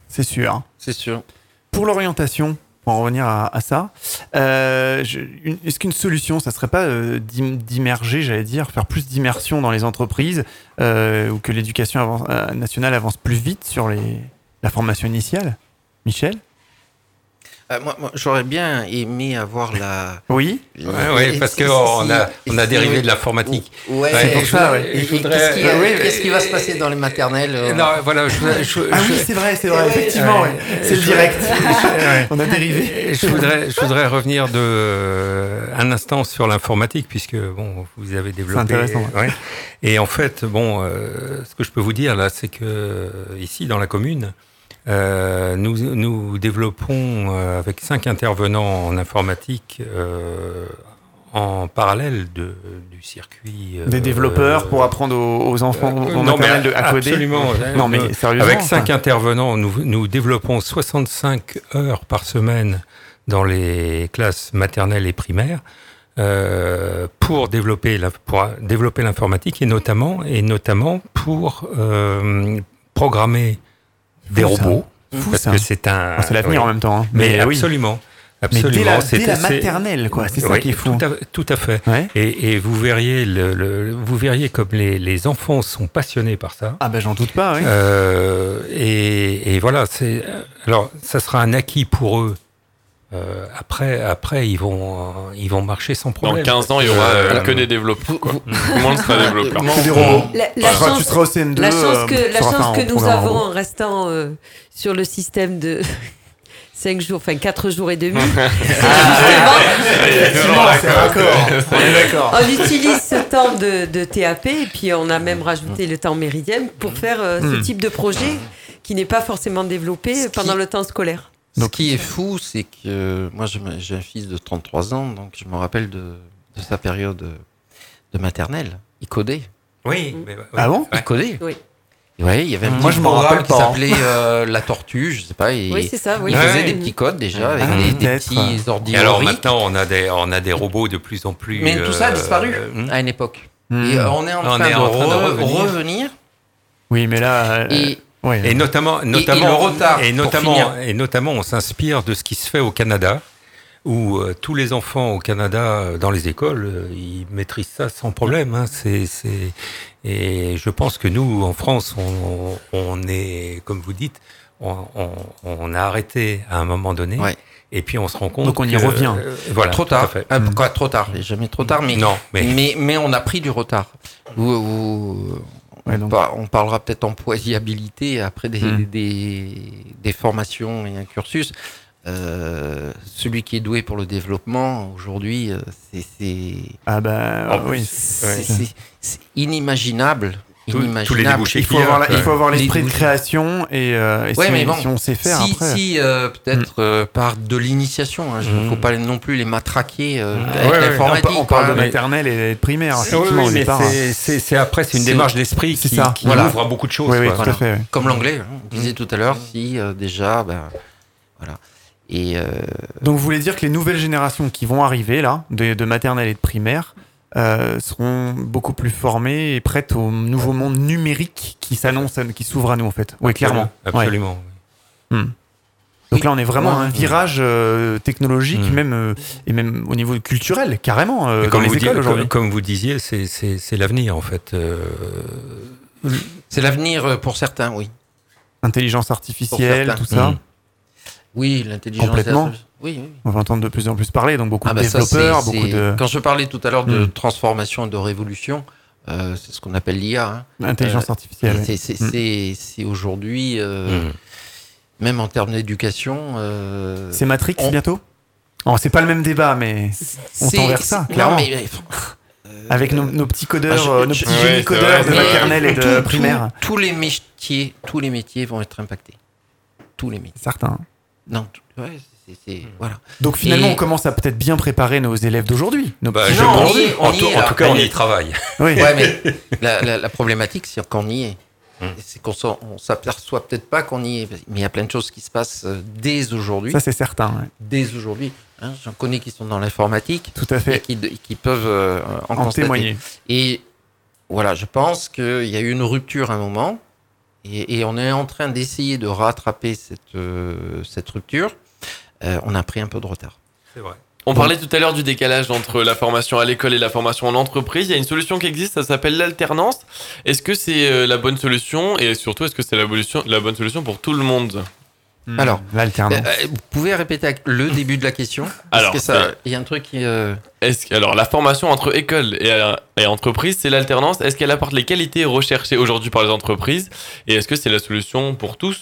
C'est sûr. C'est sûr. Pour l'orientation, pour en revenir à, à ça, euh, est-ce qu'une solution, ça serait pas euh, d'im- d'immerger, j'allais dire, faire plus d'immersion dans les entreprises, euh, ou que l'éducation avance- euh, nationale avance plus vite sur les, la formation initiale? Michel? Euh, moi, moi, j'aurais bien aimé avoir la. Oui Ouais, ouais, parce qu'on a, on a dérivé de l'informatique. Ouais, C'est pour ça, ouais. voudrais- Qu'est-ce qui, euh, oui, qu'est-ce qui va se passer dans les maternelles euh, Non, voilà, je, je- Ah je- oui, c'est vrai, c'est vrai, Ouais, effectivement, ouais. ouais. c'est le direct. Ouais, On a dérivé. Je voudrais, je voudrais revenir de, un instant sur l'informatique, puisque bon, vous avez développé. intéressant, ouais. Et en fait, bon, euh, ce que je peux vous dire là, c'est que euh, ici, dans la commune, euh, nous, nous développons euh, avec cinq intervenants en informatique euh, en parallèle de, du circuit. Des développeurs pour apprendre aux, aux enfants aux non, mais de- à coder absolument. Non, mais sérieusement. Avec cinq enfin, intervenants, nous, nous développons 65 heures par semaine dans les classes maternelles et primaires pour développer la- pour développer l'informatique et notamment et notamment pour programmer des Fou, robots Fou, parce ça. que c'est un Ah, c'est l'avenir oui. en même temps. hein. mais, oui. absolument Mais dès absolument la, c'est- dès la maternelle, quoi. C'est ça oui, qui est fou. tout à, tout à fait Ouais. et, et vous verriez le, le- vous verriez comme les, les enfants sont passionnés par ça Ah ben j'en doute pas, oui. euh, et, et voilà, c'est alors ça sera un acquis pour eux. Euh, après, après ils vont, euh, ils vont marcher sans Dans problème. 15 ans, il y aura euh, Voilà. que des développeurs. Quoi. Tout le monde sera développeur. mon- Que des robots. La, seras- chance, tu seras au CM2. la chance euh, que, la chance faire nous avons en restant euh, sur le système de 5 jours, enfin 4 jours et demi, c'est raccord. On utilise ce temps de, de TAP et puis on a même rajouté le temps méridien pour faire euh, ce Mm. type de projet qui n'est pas forcément développé Ce qui- pendant le temps scolaire. Ce qui est fou, c'est que moi, je me- j'ai un fils de 33 ans, donc je me rappelle de, de sa période de maternelle. Il codait. Oui, mais, oui. Ah bon Il codait. Oui. Ouais, il y avait un Moi, petit je programme rappelle qui pas, hein. s'appelait euh, la tortue, je sais pas. Et Oui, c'est ça. Oui. il faisait Ouais. des petits codes déjà avec Ah, des, des petits Et ordi alors maintenant, on a des, on a des robots de plus en plus. Mais tout ça a disparu. hmm. à une époque. Hmm. Et euh, on est en On train, est de, en train de re- revenir. revenir. Oui, mais là. euh, Et Et notamment, notamment, le retard, et notamment, et notamment, on s'inspire de ce qui se fait au Canada, où euh, tous les enfants au Canada, euh, dans les écoles, euh, ils maîtrisent ça sans problème. Hein. C'est, c'est... Et je pense que nous, en France, on, on est, comme vous dites, on, on, on a arrêté à un moment donné. Ouais. Et puis on se rend compte Donc on y que, revient. euh, voilà, trop tard. fait. Ah, pourquoi trop tard Jamais trop tard, mais, Non, mais- mais, mais on a pris du retard. Vous- vous- Ouais, on, donc- par- on parlera peut-être employabilité après des, Mm. des, des formations et un cursus. Euh, celui qui est doué pour le développement, aujourd'hui, Ah bah oui. c'est inimaginable. Tous- les débouchés Il faut avoir, la- il faut avoir l'esprit de création et, euh, et Ouais, si, mais bon, si on sait faire si, après. si, euh, peut-être euh, par de l'initiation. Il ne Mhm. faut pas non plus les matraquer euh, Mhm. avec Ouais, ouais. on, parle de quoi. maternelle et de primaire, hein. c'est, après, c'est une démarche d'esprit c'est qui, ça. qui Voilà. ouvre à beaucoup de choses. Oui, oui, quoi. tout voilà. à fait. ouais. Comme l'anglais, hein, on disait tout à l'heure, si euh, déjà, ben, voilà. Et euh, Donc vous voulez dire que les nouvelles générations qui vont arriver là, de, de maternelle et de primaire, euh, seront beaucoup plus formées et prêtes au nouveau monde numérique qui s'annonce, qui s'ouvre à nous en fait. Oui, clairement. Ouais. Absolument. Donc là, on est vraiment à un virage euh, technologique, Mm. même euh, et même au niveau culturel, carrément euh, dans comme, les vous écoles dites- aujourd'hui. comme, comme vous disiez, c'est, l'avenir en fait. Euh, c'est l'avenir pour certains, oui. Intelligence artificielle, certains. tout ça. Mm. Oui, l'intelligence Complètement. artificielle. Oui, oui. On va entendre de plus en plus parler, donc beaucoup Ah de bah développeurs, beaucoup de Quand je parlais tout à l'heure de Mm. transformation et de révolution, euh, c'est ce qu'on appelle l'IA. hein. intelligence Euh, artificielle. C'est- Mm. c'est aujourd'hui, euh, Mm. même en termes d'éducation. C'est Matrix on- bientôt? Oh, c'est pas le même débat, mais on tend vers ça, clairement. Non, mais, avec nos, nos petits codeurs, Ah, je- nos je- petits génies c'est codeurs de maternelle et de tout- tout- primaire. tous les métiers, tous les métiers vont être impactés. Tous les métiers. Certains. Non, ouais, c'est- c'est voilà. Donc finalement, Et- on commence à peut-être bien préparer nos élèves d'aujourd'hui. Nos Bah, je pense- en, y tout, en cas, on On y travaille. Oui. Ouais, mais la, la- la problématique, c'est qu'on y est. Mm. C'est qu'on s'en- on s'aperçoit peut-être pas qu'on y est. Mais il y a plein de choses qui se passent euh, dès aujourd'hui. Ça, c'est certain. ouais. Dès aujourd'hui. Hein, J'en connais qui sont dans l'informatique Tout à et fait. qui, qui peuvent euh, en, En constater. témoigner. Et voilà, je pense qu'il y a eu une rupture à un moment. Et, et on est en train d'essayer de rattraper cette, euh, cette rupture. Euh, on a pris un peu de retard. C'est vrai. On parlait tout à l'heure du décalage entre la formation à l'école et la formation en entreprise. Il y a une solution qui existe, ça s'appelle l'alternance. Est-ce que c'est euh, la bonne solution? Et surtout est-ce que c'est la, bonne solution pour tout le monde? Hmm. Alors, l'alternance. Euh, vous pouvez répéter le début de la question? Parce Alors, que ça, il y a un truc qui. euh, Est-ce que- alors la formation entre école et, et entreprise, c'est l'alternance. Est-ce qu'elle apporte les qualités recherchées aujourd'hui par les entreprises? Et est-ce que c'est la solution pour tous?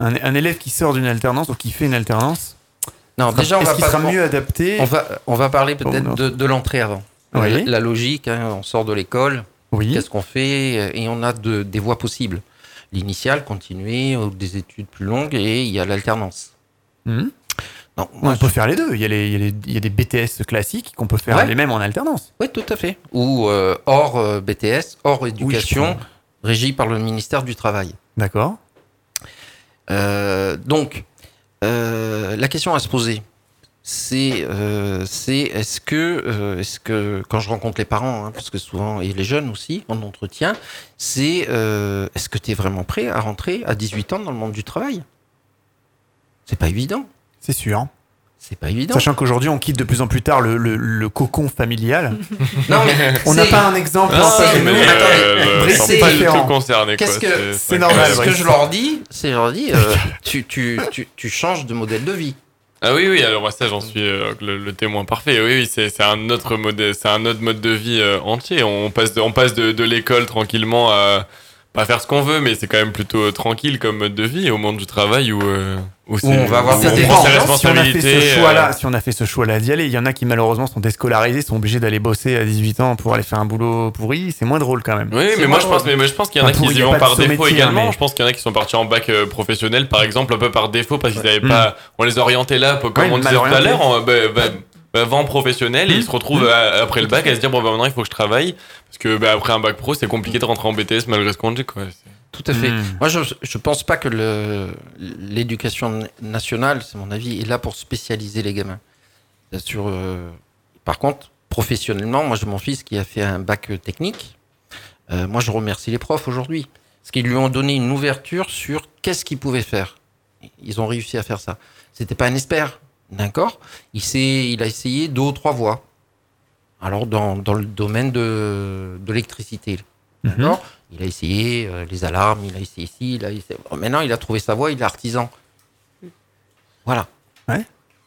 Un, un élève qui sort d'une alternance ou qui fait une alternance, Non, déjà, on va pas. sera mieux adapté On va, on va parler peut-être de, de l'entrée avant. Oui. La, la logique, hein, on sort de l'école, Oui. qu'est-ce qu'on fait Et on a de- des voies possibles. L'initiale, continuer, ou des études plus longues, et il y a l'alternance. Hmm. Non, On peut faire les deux. Il y a, les, il y a les- il y a des BTS classiques qu'on peut faire Ouais. les mêmes en alternance. Oui, tout à fait. Ou euh, hors euh, BTS, hors éducation, régie par le ministère du Travail. D'accord. Euh, donc, euh, la question à se poser, c'est euh, c'est est-ce que, euh, est-ce que quand je rencontre les parents, hein, parce que souvent, et les jeunes aussi, en entretien, c'est euh, est-ce que tu es vraiment prêt à rentrer à 18 ans dans le monde du travail? C'est pas évident. C'est sûr. C'est pas évident. Sachant qu'aujourd'hui, on quitte de plus en plus tard le, le- le cocon familial. Non, mais On n'a pas un exemple Non, mais attendez, euh, Brice, sont c'est pas du différent. tout concernés. Qu'est-ce que- c'est normal. Ce que je leur dis, c'est je leur dis, euh, tu, tu, tu, tu changes de modèle de vie. Ah oui, oui, alors moi, ça, j'en suis euh, le, le témoin parfait. Oui, oui, c'est c'est un autre mode, c'est un autre mode de vie euh, entier. On passe de, on passe de, de l'école tranquillement à pas faire ce qu'on veut, mais c'est quand même plutôt euh, tranquille comme mode de vie au monde du travail où, euh, où, c'est- on va avoir prend ses si on a fait ce choix-là, euh, si on a fait ce choix-là d'y aller, il y en a qui malheureusement sont déscolarisés, sont obligés d'aller bosser à 18 ans pour aller faire un boulot pourri. C'est moins drôle quand même. Oui, mais moi je pense, mais, mais je pense qu'il y en a Enfin, qui y vont par défaut métier, hein, également. mais- Je pense qu'il y en a qui sont partis en bac euh, professionnel, par exemple, un peu par défaut parce qu'ils n'avaient Mm. pas. On les orientait là, comme Ouais, on disait tout à l'heure, en- bah, vent professionnel, et Mm. ils se retrouvent à- après le bac à se dire bon bah maintenant il faut que je travaille parce que bah, après un bac pro c'est compliqué de rentrer en BTS malgré ce qu'on dit quoi. Tout à fait. Mm. Moi, je je pense pas que l'éducation nationale, c'est mon avis, est là pour spécialiser les gamins. Sur, euh, par contre, professionnellement, moi, j'ai mon fils qui a fait un bac technique. Euh, moi, je remercie les profs aujourd'hui. Parce qu'ils lui ont donné une ouverture sur qu'est-ce qu'ils pouvaient faire. Ils ont réussi à faire ça. C'était pas un expert, D'accord il, a essayé deux ou trois voies. Alors, dans, dans le domaine de, de l'électricité. Mhm. D'accord Il a essayé euh, les alarmes, il a essayé ici, il a essayé... Bon, maintenant, il a trouvé sa voie, il est artisan. Voilà. Ouais.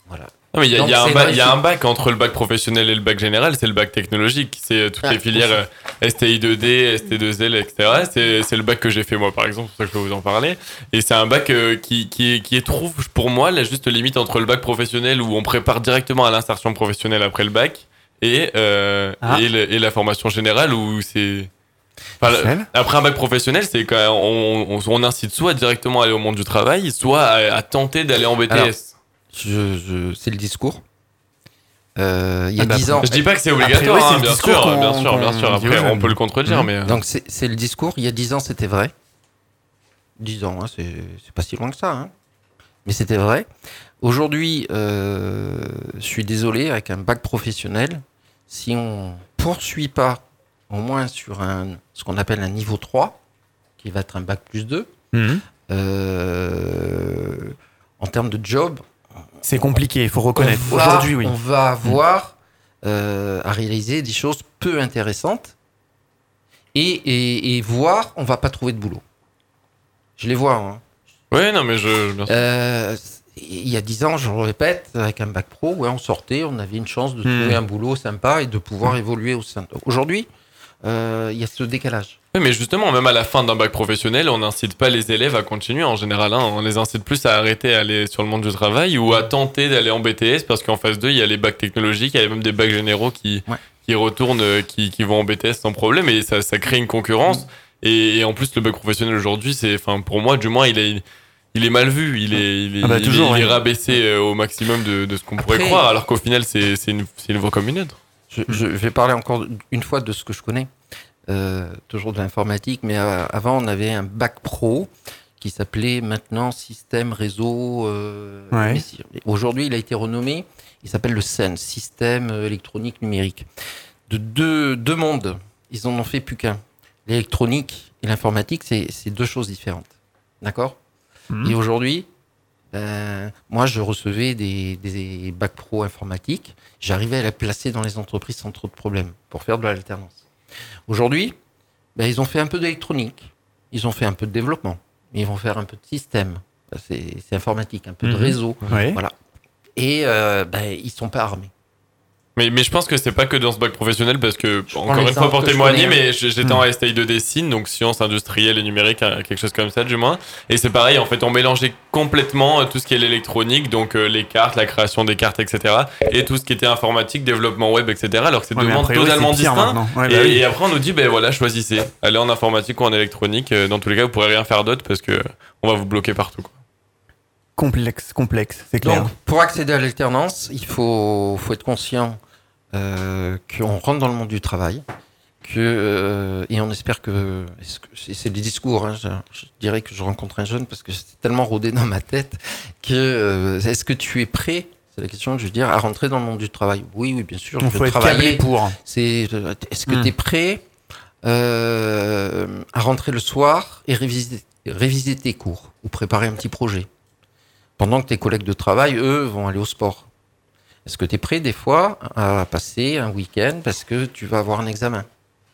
Voilà. Non, mais il y, a- y un c'est ba- vrai, il y a un bac entre le bac professionnel et le bac général, c'est le bac technologique. C'est euh, toutes Ah, les filières STI 2D, ST2L, etc. C'est c'est le bac que j'ai fait moi, par exemple, c'est pour ça que je peux vous en parler. Et c'est un bac euh, qui, qui, qui est, trouve, pour moi, la juste limite entre le bac professionnel où on prépare directement à l'insertion professionnelle après le bac et, euh, Ah. et, le- et la formation générale où c'est. Enfin, après un bac professionnel, c'est quand on, on, on incite soit directement à aller au monde du travail, soit à, à tenter d'aller en BTS. Alors, Je, je- c'est le discours. Euh, il y a Ah bah, 10 ans. Je dis pas que c'est obligatoire, priori, hein, bien sûr, bien sûr, bien Après, on peut le contredire, Mhm. mais. euh, Donc c'est le discours. Il y a 10 ans, c'était vrai. 10 ans, hein, c'est pas si loin que ça. hein. Mais c'était vrai. Aujourd'hui, euh, je suis désolé, avec un bac professionnel, si on poursuit pas au moins sur un, ce qu'on appelle un niveau 3, qui va être un bac plus 2, Mhm. euh, en termes de job, C'est compliqué, il faut reconnaître. Aujourd'hui, oui. On va avoir euh, à réaliser des choses peu intéressantes et, et, et voir, on va pas trouver de boulot. Je les vois. hein. Ouais, non, mais je. Euh, il y a dix ans, je le répète, avec un bac pro, ouais, on sortait, on avait une chance de Hmm. trouver un boulot sympa et de pouvoir évoluer au sein. Aujourd'hui, euh, il y a ce décalage. Ouais, mais justement, même à la fin d'un bac professionnel, on n'incite pas les élèves à continuer en général. hein. On les incite plus à arrêter à aller sur le monde du travail ou à tenter d'aller en BTS parce qu'en phase 2, il y a les bacs technologiques, il y a même des bacs généraux qui, Ouais. qui retournent, euh, qui, qui vont en BTS sans problème et ça, ça crée une concurrence. Et, et en plus, le bac professionnel aujourd'hui, c'est, enfin, pour moi, du moins, il est, il est mal vu, il est, il est, Ah bah, il est- toujours, il est ouais. rabaissé euh, au maximum de, de ce qu'on pourrait croire, alors qu'au final, c'est, c'est une, c'est une voie comme une autre. Je, je vais parler encore une fois de ce que je connais, toujours de l'informatique, mais euh, avant on avait un bac pro qui s'appelait maintenant système réseau. euh, Ouais. Aujourd'hui, il a été renommé. Il s'appelle le SEN, système euh, électronique numérique. De deux, deux mondes, ils en ont fait plus qu'un. L'électronique et l'informatique, c'est deux choses différentes. D'accord? Mhm. Et aujourd'hui, ben, moi, je recevais des, des bacs pro informatiques. J'arrivais à les placer dans les entreprises sans trop de problèmes pour faire de l'alternance. Aujourd'hui, ben, ils ont fait un peu d'électronique. Ils ont fait un peu de développement. Ils vont faire un peu de système. C'est informatique, un peu de Mhm. réseau. Voilà. Et euh, ben, ils sont pas armés. Mais, mais je pense que c'est pas que dans ce bac professionnel parce que, encore une fois pour témoigner, hein. mais j'étais Hmm. en STI 2D Cine, donc sciences industrielles et numériques, euh, quelque chose comme ça du moins. Et c'est pareil, en fait, on mélangeait complètement euh, tout ce qui est l'électronique, donc euh, les cartes, la création des cartes, etc. Et tout ce qui était informatique, développement web, etc. Alors que c'est Ouais, deux mondes totalement c'est pire distincts. Ouais, et, bah oui. et après, on nous dit, ben voilà, choisissez. Allez en informatique ou en électronique. Euh, Dans tous les cas, vous pourrez rien faire d'autre parce que on va vous bloquer partout. quoi. Complexe, complexe, c'est clair. Donc, pour accéder à l'alternance, il faut, faut être conscient qu'on rentre dans le monde du travail, que, euh, et on espère que, c'est des discours, hein, je, je dirais que je rencontre un jeune parce que c'est tellement rodé dans ma tête que euh, est-ce que tu es prêt c'est la question que je veux dire, à rentrer dans le monde du travail? Oui, oui, bien sûr. Il faut travailler. pour. C'est, euh, est-ce que Hmm. tu es prêt euh, à rentrer le soir et réviser, réviser tes cours ou préparer un petit projet? Pendant que tes collègues de travail, eux, vont aller au sport Est-ce que tu es prêt des fois à passer un week-end parce que tu vas avoir un examen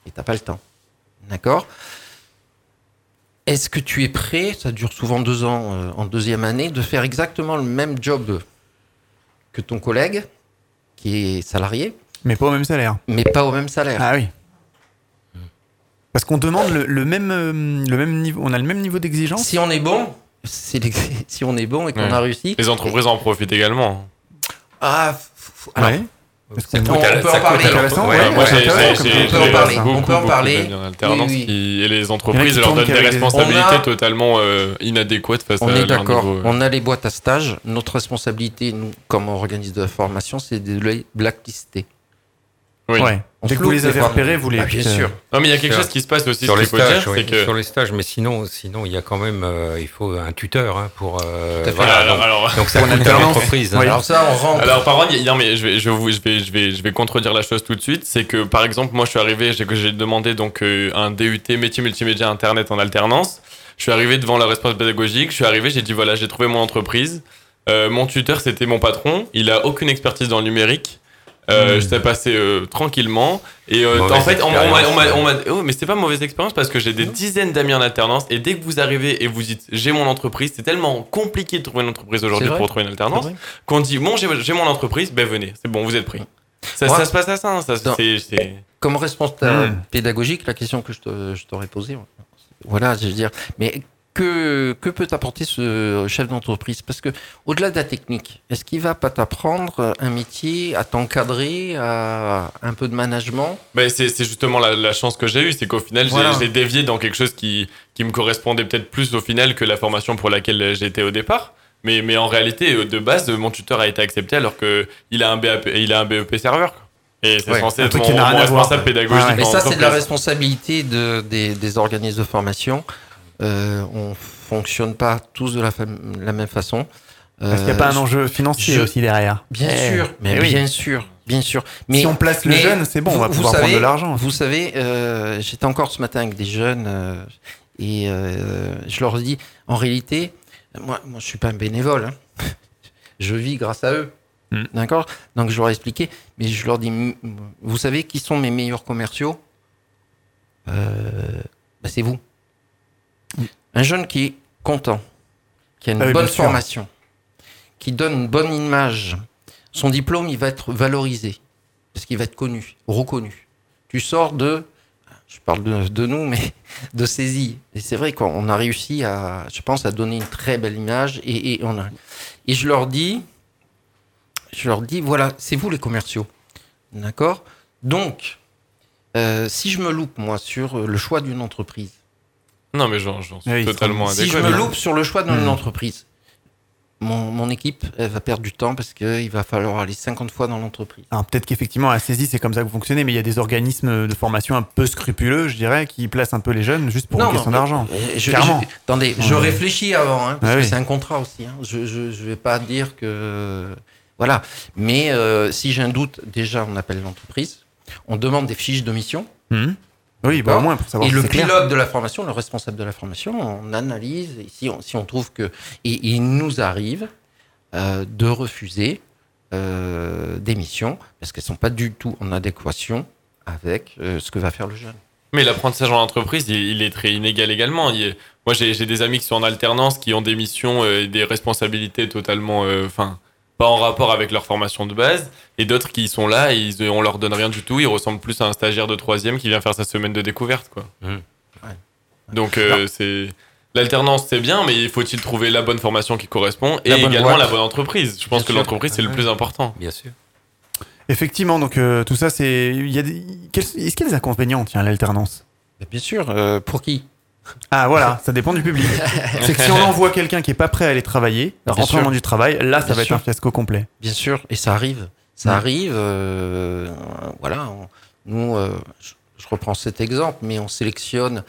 et t'as pas le temps? D'accord? Est-ce que tu es prêt, ça dure souvent deux ans euh, en deuxième année, de faire exactement le même job que ton collègue qui est salarié, Mais pas au même salaire. mais pas au même salaire Ah oui. Parce qu'on demande le, le même, euh, le même niveau. On a le même niveau d'exigence. Si on est bon, si on est bon et qu'on Ouais. a réussi. Les entreprises en profitent également. Ah, f- f- alors, Ouais. Coûte- on. On peut en parler, on peut en parler. Oui, oui. qui- et les entreprises qui leur donnent des responsabilités On a- totalement euh, inadéquates face On à est leur d'accord. niveau, euh. On a les boîtes à stage. Notre responsabilité, nous, comme organisme de formation, c'est de les blacklister. Oui. Ouais. Dès que vous les avez repérés, vous les. Ah, bien euh, sûr. Non, mais il y a quelque chose qui se passe aussi, Sur les stages, dire, oui, c'est que. sur les stages, mais sinon, sinon il y a quand même, euh, il faut un tuteur hein, pour. euh, Tout à fait. voilà, alors, donc, alors, donc ça coûte à l'entreprise. hein. Alors ça, on rentre. Alors par contre, non mais je vais, je, vous- je vais, je vais, je vais contredire la chose tout de suite. C'est que par exemple, moi je suis arrivé, j'ai que j'ai demandé donc euh, un DUT métier multimédia internet en alternance. Je suis arrivé devant la responsable pédagogique. Je suis arrivé, j'ai dit voilà, j'ai trouvé mon entreprise. Euh, mon tuteur, c'était mon patron. Il a aucune expertise dans le numérique. Euh, Hmm. J'étais passé euh, tranquillement. Et euh, en fait, on, on m'a- on m'a- expérience. on m'a- oh, mais c'était pas mauvaise expérience parce que j'ai des dizaines d'amis en alternance. Et dès que vous arrivez et vous dites j'ai mon entreprise, c'est tellement compliqué de trouver une entreprise aujourd'hui pour trouver une alternance qu'on dit bon, j'ai mon entreprise, ben venez, c'est bon, vous êtes pris. Ça, se passe à ça. hein, ça c'est- Comme responsable Hmm. pédagogique, la question que je te- je t'aurais posée, voilà, je veux dire, mais que, que peut t'apporter ce chef d'entreprise? Parce que au-delà de la technique, est-ce qu'il va pas t'apprendre un métier, à t'encadrer, à un peu de management? Ben, c'est c'est justement la, la chance que j'ai eue, c'est qu'au final, j'ai- Voilà. dévié dans quelque chose qui, qui me correspondait peut-être plus au final que la formation pour laquelle j'étais au départ. Mais, mais en réalité, de base, mon tuteur a été accepté alors qu'il a un BAP, il a un BEP serveur. quoi. Et c'est Ouais, censé être mon, responsable pédagogique. Ouais, ouais. Mais en ça, c'est de la responsabilité de, des, des organismes de formation. Euh, on fonctionne pas tous de la, même façon. Parce qu'il n'y a pas un Euh, enjeu financier je- aussi derrière. Bien Eh, sûr, mais oui. bien sûr, bien sûr. Mais si on place le jeune, c'est bon, on vous- va vous pouvoir savez- prendre de l'argent. Vous savez, euh, j'étais encore ce matin avec des jeunes euh, et euh, je leur dis, en réalité, moi, moi je suis pas un bénévole. hein. je vis grâce à eux. Mm. D'accord? Donc je leur ai expliqué, mais je leur dis, vous savez qui sont mes meilleurs commerciaux? Euh, bah, C'est vous. Un jeune qui est content, qui a une Ah oui, bonne formation, qui donne une bonne image, son diplôme, il va être valorisé, parce qu'il va être connu, reconnu. Tu sors de, je parle de, de nous, mais de saisie. Et c'est vrai qu'on a réussi à, je pense, à donner une très belle image. Et, et on a, et je leur dis, je leur dis, voilà, c'est vous les commerciaux. D'accord? Donc, euh, si je me loupe, moi, sur le choix d'une entreprise, Non, mais j'en suis Oui, totalement si je me loupe sur le choix d'une Hmm. entreprise, mon, mon équipe, elle va perdre du temps parce qu'il va falloir aller 50 fois dans l'entreprise. Alors peut-être qu'effectivement à saisie c'est comme ça que vous fonctionnez, mais il y a des organismes de formation un peu scrupuleux, je dirais, qui placent un peu les jeunes juste pour une question non, d'argent. euh, je, Clairement. je- attendez, je Ouais. réfléchis avant, hein, parce Ah que oui. c'est un contrat aussi. hein. Je, je, je vais pas dire que voilà, mais euh, si j'ai un doute, déjà on appelle l'entreprise, on demande des fiches de mission. Mhm. Oui, bah, au moins pour savoir Et si le clair. pilote de la formation, le responsable de la formation, on analyse. Et si, on, si on trouve que. Et il nous arrive euh, de refuser euh, des missions parce qu'elles ne sont pas du tout en adéquation avec euh, ce que va faire le jeune. Mais l'apprentissage en entreprise, il, il est très inégal également. Il moi, j'ai des amis qui sont en alternance, qui ont des missions euh, et des responsabilités totalement, euh, enfin, pas en rapport avec leur formation de base, et d'autres qui sont là et ils, on leur donne rien du tout. Ils ressemblent plus à un stagiaire de troisième qui vient faire sa semaine de découverte, quoi. Mmh. Ouais. Donc, euh, c'est l'alternance, c'est bien, mais faut-il trouver la bonne formation qui correspond et La également boîte. la bonne entreprise? Je pense Bien que l'entreprise c'est le plus important. Bien sûr. Effectivement, donc euh, tout ça c'est. il y a des- quels- Est-ce qu'il y a des inconvénients, tiens, à l'alternance? Bien sûr, euh, pour qui? Ah voilà, ça dépend du public. c'est que si on envoie quelqu'un qui est pas prêt à aller travailler, rentrer monde du travail, là ça Bien va être un fiasco complet. Bien sûr, et ça arrive. Ça arrive. euh, voilà. on- nous, euh, je, je reprends cet exemple, mais on sélectionne,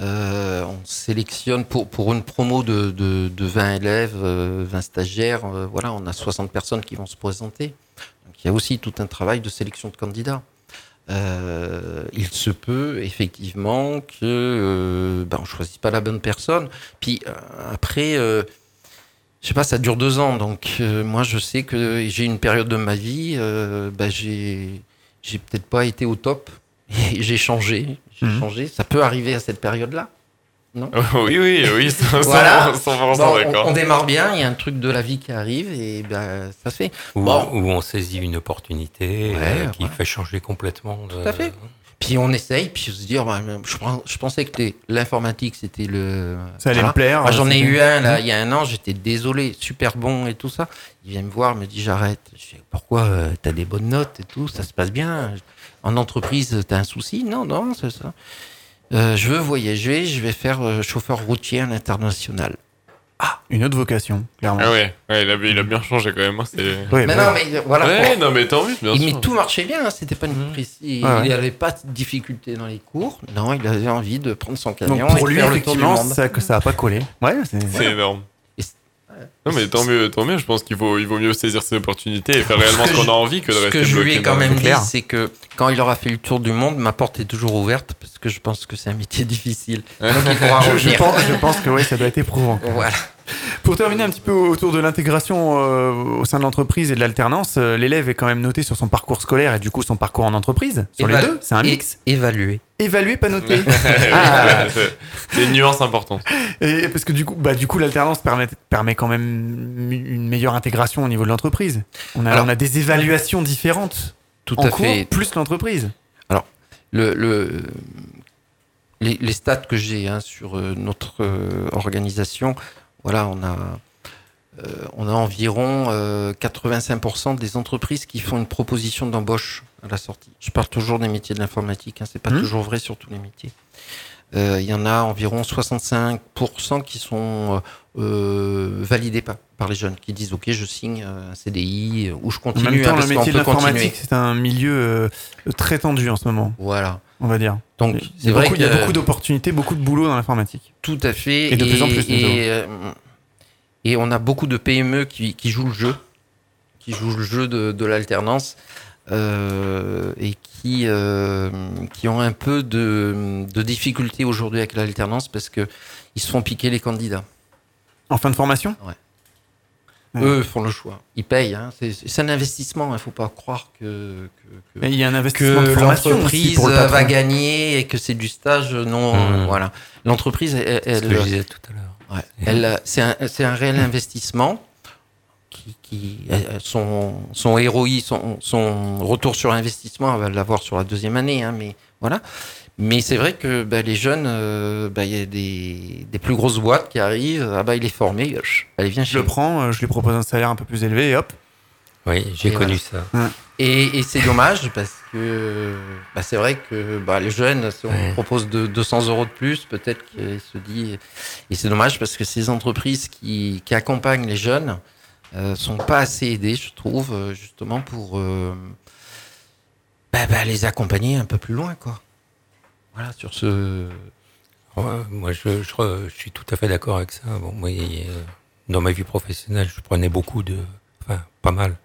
euh, on sélectionne pour, pour une promo de, de, de 20 élèves, euh, 20 stagiaires. euh, voilà, on a 60 personnes qui vont se présenter. Donc, il y a aussi tout un travail de sélection de candidats. Euh, il se peut effectivement que euh, ben, on choisit pas la bonne personne. Puis euh, après. euh, je sais pas, ça dure deux ans, donc euh, moi je sais que j'ai une période de ma vie, bah, j'ai j'ai peut-être pas été au top, j'ai changé, j'ai Mhm. changé. Ça peut arriver à cette période-là. oui, oui, oui, 100%, Voilà. 100% Bon, on, d'accord. on démarre bien, il y a un truc de la vie qui arrive et ben ça se fait. Bon. où on saisit une opportunité Ouais, euh, qui ouais. fait changer complètement. de- Tout à fait. Puis on essaye, puis se dire, bah, je, pensais que l'informatique c'était le. Ça allait Voilà. me plaire. Moi, j'en ai eu un là, il y a un an, j'étais désolé, super bon et tout ça. Il vient me voir, me dit j'arrête. Je dis pourquoi euh, T'as des bonnes notes et tout, ça se passe bien? En entreprise, t'as un souci? Non, non, c'est ça. Euh, je veux voyager, je vais faire euh, chauffeur routier à l'international. Une autre vocation, clairement. Ah ouais, ouais il, a, il a bien changé quand même. hein. Ouais, mais non, mais euh, voilà. Ouais, non, mais tant mieux, bien Il- sûr. mais tout marchait bien, hein, c'était pas une Mhm. prise. Il n'avait pas de difficulté dans les cours. Non, il avait envie de prendre son camion Donc et pour de lui, faire le tour du effectivement, monde. ça, que ça a pas collé. Ouais. C'est énorme. Non, mais tant mieux, tant mieux. Je pense qu'il vaut, il vaut mieux saisir ses opportunités et faire réellement Ce ce que qu'on a envie que de Ce rester que je bloqué. lui ai quand même dit, c'est que quand il aura fait le tour du monde, ma porte est toujours ouverte parce que je pense que c'est un métier difficile. Donc il pourra Je, pense, je pense que ouais, ça doit être éprouvant. Voilà. Pour terminer un petit peu autour de l'intégration euh, au sein de l'entreprise et de l'alternance, euh, l'élève est quand même noté sur son parcours scolaire et du coup son parcours en entreprise. Sur les deux, c'est un mix. Évalué. Évalué, pas noté. Ah. C'est- C'est une nuance importante. Et parce que du coup, bah, du coup l'alternance permet, permet quand même une meilleure intégration au niveau de l'entreprise. On a, Alors- on a des évaluations différentes Tout en à cours, fait. plus l'entreprise. Le, le- les, les stats que j'ai hein, sur euh, notre euh, organisation, voilà, on a, euh, on a environ euh, 85% des entreprises qui font une proposition d'embauche à la sortie. Je parle toujours des métiers de l'informatique, hein, c'est pas Mhm. toujours vrai sur tous les métiers. Euh, Il y en a environ 65% qui sont euh, validés par, par les jeunes, qui disent ok, je signe un CDI euh, ou je En continue. même temps, le métier de l'informatique, c'est un milieu très tendu en ce moment, Voilà. on va dire. Donc Il y c'est a vrai beaucoup, il y a beaucoup d'opportunités, beaucoup de boulot dans l'informatique. Tout à fait. Et de plus en plus, Et, et on a beaucoup de PME qui, qui jouent le jeu, qui jouent le jeu de, de l'alternance euh, et qui, euh, qui ont un peu de, de difficulté aujourd'hui avec l'alternance parce que ils se font piquer les candidats. En fin de formation? Ouais. Ouais. Eux font le choix. Ils payent. Hein. C'est, un investissement. Il ne faut pas croire que, que, Il y a un investissement l'entreprise le va gagner et que c'est du stage. Non, Mmh. euh, voilà. L'entreprise, elle, C'est ce elle- que je disais tout à l'heure. Ouais. Elle, c'est un, c'est un réel investissement qui, qui euh, son, son ROI, son, son retour sur investissement, elle va l'avoir sur la deuxième année, hein, mais voilà. Mais c'est vrai que bah, les jeunes, euh, bah, il y a des, des plus grosses boîtes qui arrivent, ah bah il est formé, allez viens Je chez le nous. prends, euh, je lui propose un salaire un peu plus élevé et hop. Oui, j'ai Et connu ça. Et, et c'est dommage parce que bah, c'est vrai que bah, les jeunes, si on Ouais. propose de 200 euros de plus, peut-être qu'ils se dit. Et c'est dommage parce que ces entreprises qui, qui accompagnent les jeunes euh, sont pas assez aidées, je trouve, euh, justement pour euh, bah, bah, les accompagner un peu plus loin, quoi. Voilà, sur ce. Ouais, moi, je, je, re- je suis tout à fait d'accord avec ça. Bon, moi, euh, dans ma vie professionnelle, je prenais beaucoup de, enfin, pas mal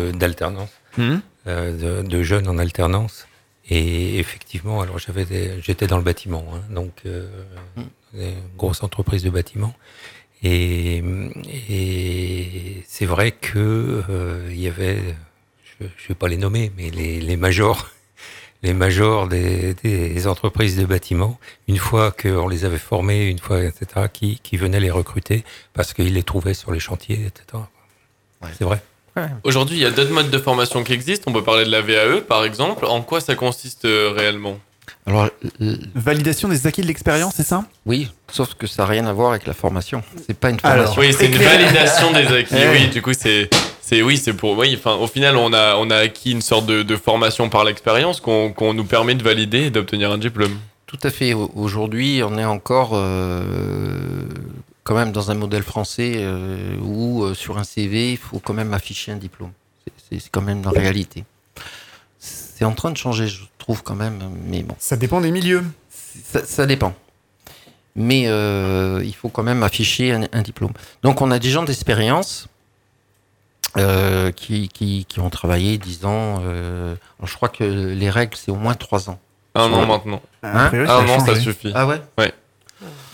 euh, d'alternance, Mhm. euh, de, de jeunes en alternance. Et effectivement, alors j'avais, j'étais dans le bâtiment, hein, donc euh, une grosse entreprise de bâtiment. Et, et c'est vrai que euh, il y avait, je, je vais pas les nommer, mais les, les majors, les majors des, des entreprises de bâtiment, une fois qu'on les avait formés, une fois, etc., qui, qui venaient les recruter parce qu'ils les trouvaient sur les chantiers, etc. Ouais. C'est vrai. Aujourd'hui, il y a d'autres modes de formation qui existent. On peut parler de la VAE, par exemple. En quoi ça consiste euh, réellement? Alors, Validation des acquis de l'expérience, c'est ça? Oui, sauf que ça n'a rien à voir avec la formation. C'est pas une Alors, formation. Oui, c'est une validation des acquis. Eh. Oui, du coup, c'est, c'est, oui, c'est pour, oui, enfin, au final, on a, on a acquis une sorte de, de formation par l'expérience qu'on, qu'on nous permet de valider et d'obtenir un diplôme. Tout à fait. Au- Aujourd'hui, on est encore euh, quand même dans un modèle français euh, où euh, sur un CV, il faut quand même afficher un diplôme. C'est- C'est quand même la réalité. C'est en train de changer, je trouve quand même, mais bon, Ça dépend des milieux. ça, ça dépend. Mais euh, il faut quand même afficher un, un diplôme. Donc on a des gens d'expérience euh, qui, qui, qui ont travaillé 10 ans. euh, je crois que les règles, c'est au moins 3 ans. Un an Ouais. maintenant. A Hein priori, Un an, ça suffit. Ah ouais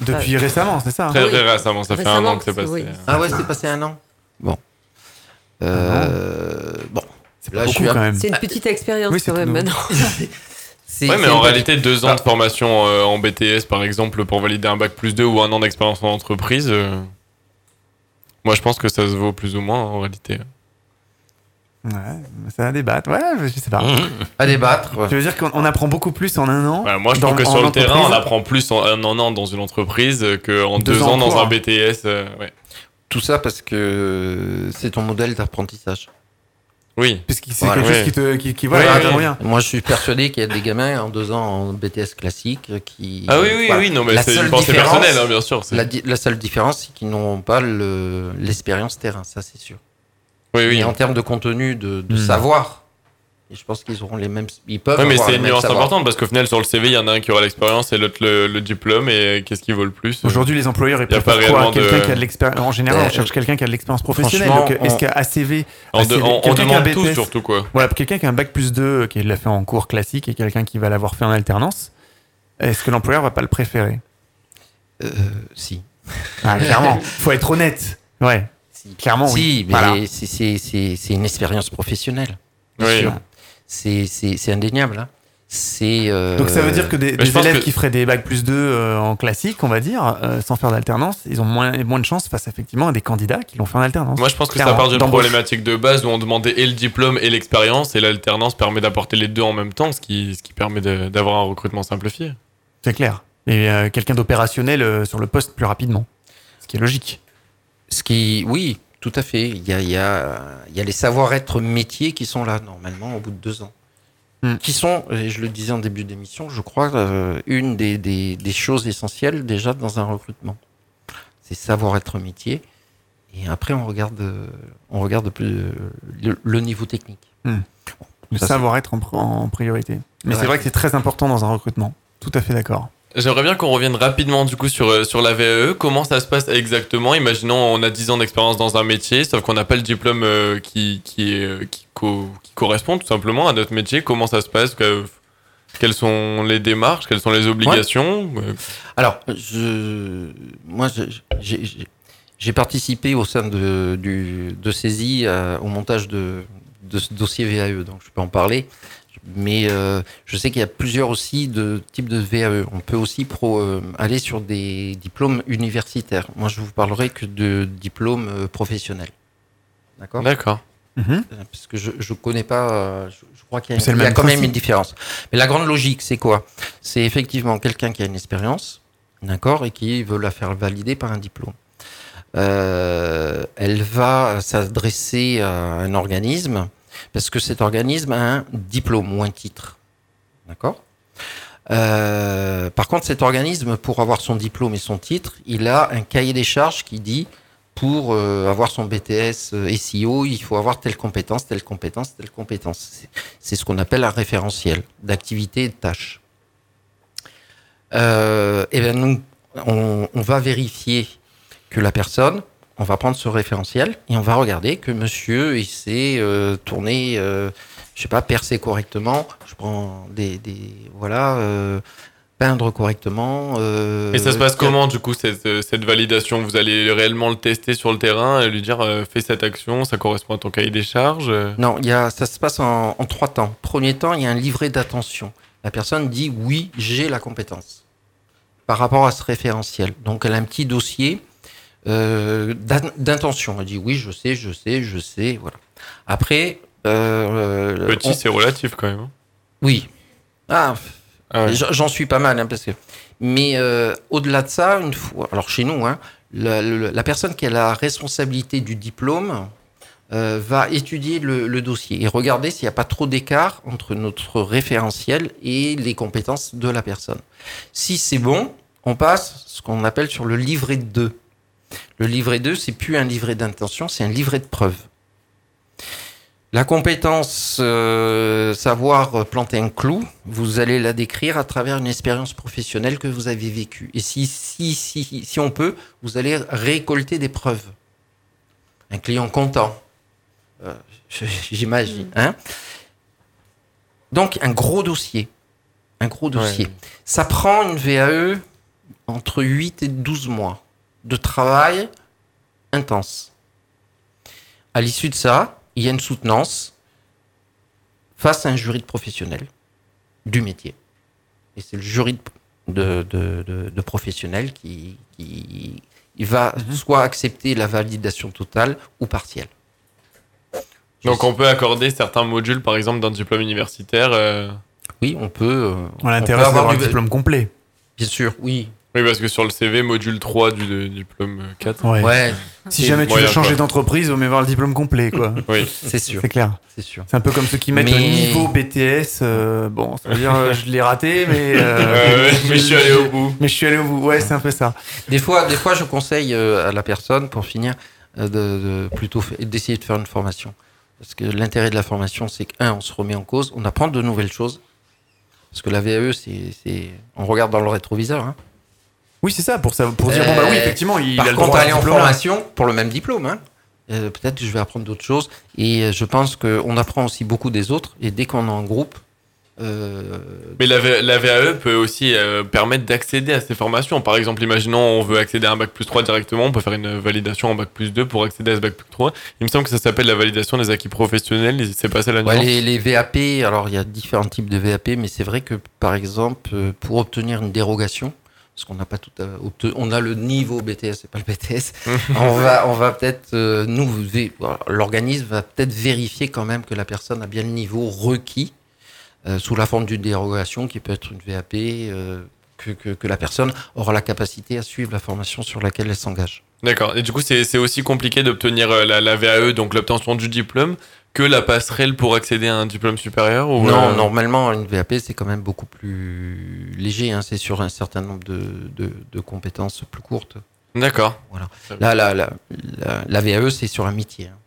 Depuis récemment, c'est ça hein Très, récemment, ça fait un an que c'est passé. oui. Ah ouais, c'est passé un an Bon. Euh, bon. C'est Là, je beaucoup suis à- quand même. C'est une petite expérience Oui, c'est quand même maintenant. C'est- Ouais, mais c'est en réalité, deux ans Ah. de formation euh, en BTS, par exemple, pour valider un bac plus 2 ou un an d'expérience en entreprise, euh, moi, je pense que ça se vaut plus ou moins en réalité. Ouais, ça va débattre. Ouais, je sais pas. à débattre. Tu veux dire qu'on on apprend beaucoup plus en un an Ouais, moi, je dans- trouve que sur le terrain, on apprend plus en un an dans une entreprise qu'en Deux deux, ans ans dans cours. un BTS. euh, ouais. Tout ça parce que c'est ton modèle d'apprentissage. Oui. Puisque c'est Voilà. quelque chose qui te. Qui, qui- voilà, bien. Moi, je suis persuadé qu'il y a des gamins en deux ans en BTS classique qui. Ah oui, oui, Voilà. oui, non, mais La c'est seule une pensée différence- personnelle, hein, bien sûr. c'est- La, la seule différence, c'est qu'ils n'ont pas le- l'expérience terrain, ça c'est sûr. Oui, oui. Et en termes de contenu, de, de Hmm. savoir, et je pense qu'ils auront les mêmes. Ils peuvent. Ouais, mais c'est une nuance importante parce qu'au final, sur le CV, il y en a un qui aura l'expérience et l'autre le, le diplôme. Et qu'est-ce qui vaut le plus euh, Aujourd'hui, les employeurs, ils pas préfèrent quoi réellement Quelqu'un de- qui a de l'expérience. En général, Euh, on cherche quelqu'un qui a de l'expérience professionnelle. Donc, est-ce on- qu'un ACV. On, de- c'est- on- on demande tous, BTS. surtout, quoi. Voilà, quelqu'un qui a un bac plus 2, qui l'a fait en cours classique, et quelqu'un qui va l'avoir fait en alternance, est-ce que l'employeur va pas le préférer? Euh, si. Ah, clairement. Faut être honnête. Ouais. Clairement, si, oui. mais Voilà. c'est- une expérience professionnelle. Oui. sûr. C'est c'est- c'est indéniable. hein. C'est. euh, Donc ça veut dire que des, élèves que- qui feraient des bacs plus 2 euh, en classique, on va dire, euh, sans faire d'alternance, ils ont moins, moins de chances face effectivement à des candidats qui l'ont fait en alternance. Moi, je pense que ça part d'une problématique de base où on demandait et le diplôme et l'expérience, et l'alternance permet d'apporter les deux en même temps, ce qui, ce qui permet d'avoir un recrutement simplifié. C'est clair. Et euh, quelqu'un d'opérationnel euh, sur le poste plus rapidement. Ce qui est logique. Ce qui, oui, tout à fait. Il y a, il y a, il y a les savoir-être métiers qui sont là normalement au bout de deux ans. Hmm. Qui sont, et je le disais en début d'émission, je crois, euh, une des, des, des choses essentielles déjà dans un recrutement. C'est savoir-être métier. Et après, on regarde, euh, on regarde plus euh, le, le niveau technique. Le Ça, savoir-être en, pr- en priorité. Mais Ouais. c'est vrai que c'est très important dans un recrutement. Tout à fait d'accord. J'aimerais bien qu'on revienne rapidement du coup sur, euh, sur la VAE. Comment ça se passe exactement? Imaginons on a 10 ans d'expérience dans un métier, sauf qu'on n'a pas le diplôme euh, qui, euh, qui, co- qui correspond tout simplement à notre métier. Comment ça se passe? Que- Quelles sont les démarches? Quelles sont les obligations? Alors, je, moi, j'ai- participé au sein de, du, de saisie euh, au montage de, de ce dossier VAE, donc je peux en parler. Mais euh, je sais qu'il y a plusieurs aussi de types de VAE. On peut aussi pro, euh, aller sur des diplômes universitaires. Moi, je vous parlerai que de diplômes euh, professionnels. D'accord? D'accord. Mhm. parce que je ne connais pas, je, je crois qu'il y a, il y quand même une différence. Mais la grande logique, c'est quoi? C'est effectivement quelqu'un qui a une expérience, d'accord, et qui veut la faire valider par un diplôme. Euh, elle va s'adresser à un organisme, parce que cet organisme a un diplôme ou un titre, d'accord? Euh, par contre, cet organisme, pour avoir son diplôme et son titre, il a un cahier des charges qui dit pour euh, avoir son BTS euh, SEO, il faut avoir telle compétence, telle compétence, telle compétence. C'est- ce qu'on appelle un référentiel d'activité et de tâches. Euh, et bien nous, on va vérifier que la personne, on va prendre ce référentiel et on va regarder que monsieur, il s'est euh, tourné, euh, je sais pas, percer correctement. Je prends des, des voilà, euh, peindre correctement. euh, Et ça se passe comment du coup cette, cette validation? Vous allez réellement le tester sur le terrain et lui dire fais cette action, ça correspond à ton cahier des charges? Non, y a, ça se passe en, en trois temps. Premier temps, il y a un livret d'attention. La personne dit oui, j'ai la compétence par rapport à ce référentiel. Donc, elle a un petit dossier euh, d'in- d'intention. Elle dit oui, je sais, je sais, je sais. Voilà. Après, euh, Petit, on- c'est relatif quand même. hein. oui. Ah, Ah ouais. J'en- J'en suis pas mal, hein, parce que. Mais euh, au-delà de ça, une fois, alors chez nous, hein, la, la- la personne qui a la responsabilité du diplôme euh, va étudier le, le dossier et regarder s'il n'y a pas trop d'écart entre notre référentiel et les compétences de la personne. Si c'est bon, on passe ce qu'on appelle sur le livret 2. Le livret 2, c'est plus un livret d'intention, c'est un livret de preuve. La compétence euh, savoir planter un clou, vous allez la décrire à travers une expérience professionnelle que vous avez vécue. Et si, si, si, si on peut, vous allez récolter des preuves. Un client content, euh, j'imagine. Hein Donc un gros dossier. Un gros dossier. Ça prend une VAE entre 8 et 12 mois de travail intense. À l'issue de ça, il y a une soutenance face à un jury de professionnels du métier. Et c'est le jury de, de, de- de professionnels qui, qui il va soit accepter la validation totale ou partielle. Donc on peut accorder certains modules par exemple d'un diplôme universitaire. euh, Oui, on peut. euh, On a on l'intérêt peut d'avoir un diplôme complet. Bien sûr, oui. Oui, parce que sur le CV, module 3 du de- diplôme euh, 4. Ouais. Ouais, Si jamais tu veux changer d'entreprise, vaut mieux avoir le diplôme complet, quoi. Oui. c'est sûr, C'est clair. c'est sûr. C'est un peu comme ceux qui mettent Mais- le niveau BTS. euh, bon, ça veut dire euh, je l'ai raté, mais. euh, Ouais, mais je suis allé au bout. Mais je suis allé au bout. Ouais, c'est un peu ça. Des fois, des fois, je conseille euh, à la personne, pour finir, euh, de, de plutôt d'essayer de faire une formation. Parce que l'intérêt de la formation, c'est qu'un, on se remet en cause, on apprend de nouvelles choses. Parce que la VAE, c'est, c'est- on regarde dans le rétroviseur. Hein. Oui, c'est ça, pour, ça, pour dire, bon, bah oui, Euh, effectivement, il Par a le contre, droit à aller en formation pour le même diplôme, hein, euh, peut-être que je vais apprendre d'autres choses. Et euh, je pense qu'on apprend aussi beaucoup des autres. Et dès qu'on est en groupe, Euh, Mais la, V- la VAE peut aussi euh, permettre d'accéder à ces formations. Par exemple, imaginons on veut accéder à un bac plus 3 directement, on peut faire une validation en bac plus 2 pour accéder à ce bac plus 3. Il me semble que ça s'appelle la validation des acquis professionnels. C'est pas ça la Ouais, les, les VAP, alors il y a différents types de VAP, mais c'est vrai que par exemple, pour obtenir une dérogation, parce qu'on n'a pas tout on a le niveau BTS, c'est pas le BTS, on va, peut-être, euh, nous, l'organisme va peut-être vérifier quand même que la personne a bien le niveau requis euh, sous la forme d'une dérogation qui peut être une VAP, euh, que, la personne aura la capacité à suivre la formation sur laquelle elle s'engage. D'accord. Et du coup, c'est aussi compliqué d'obtenir la VAE, donc l'obtention du diplôme, que la passerelle pour accéder à un diplôme supérieur ou, Non, euh, normalement, une VAP, c'est quand même beaucoup plus léger. Hein, c'est sur un certain nombre de, de, de compétences plus courtes. D'accord. Là, la, la, la, la VAE, c'est sur un métier. hein.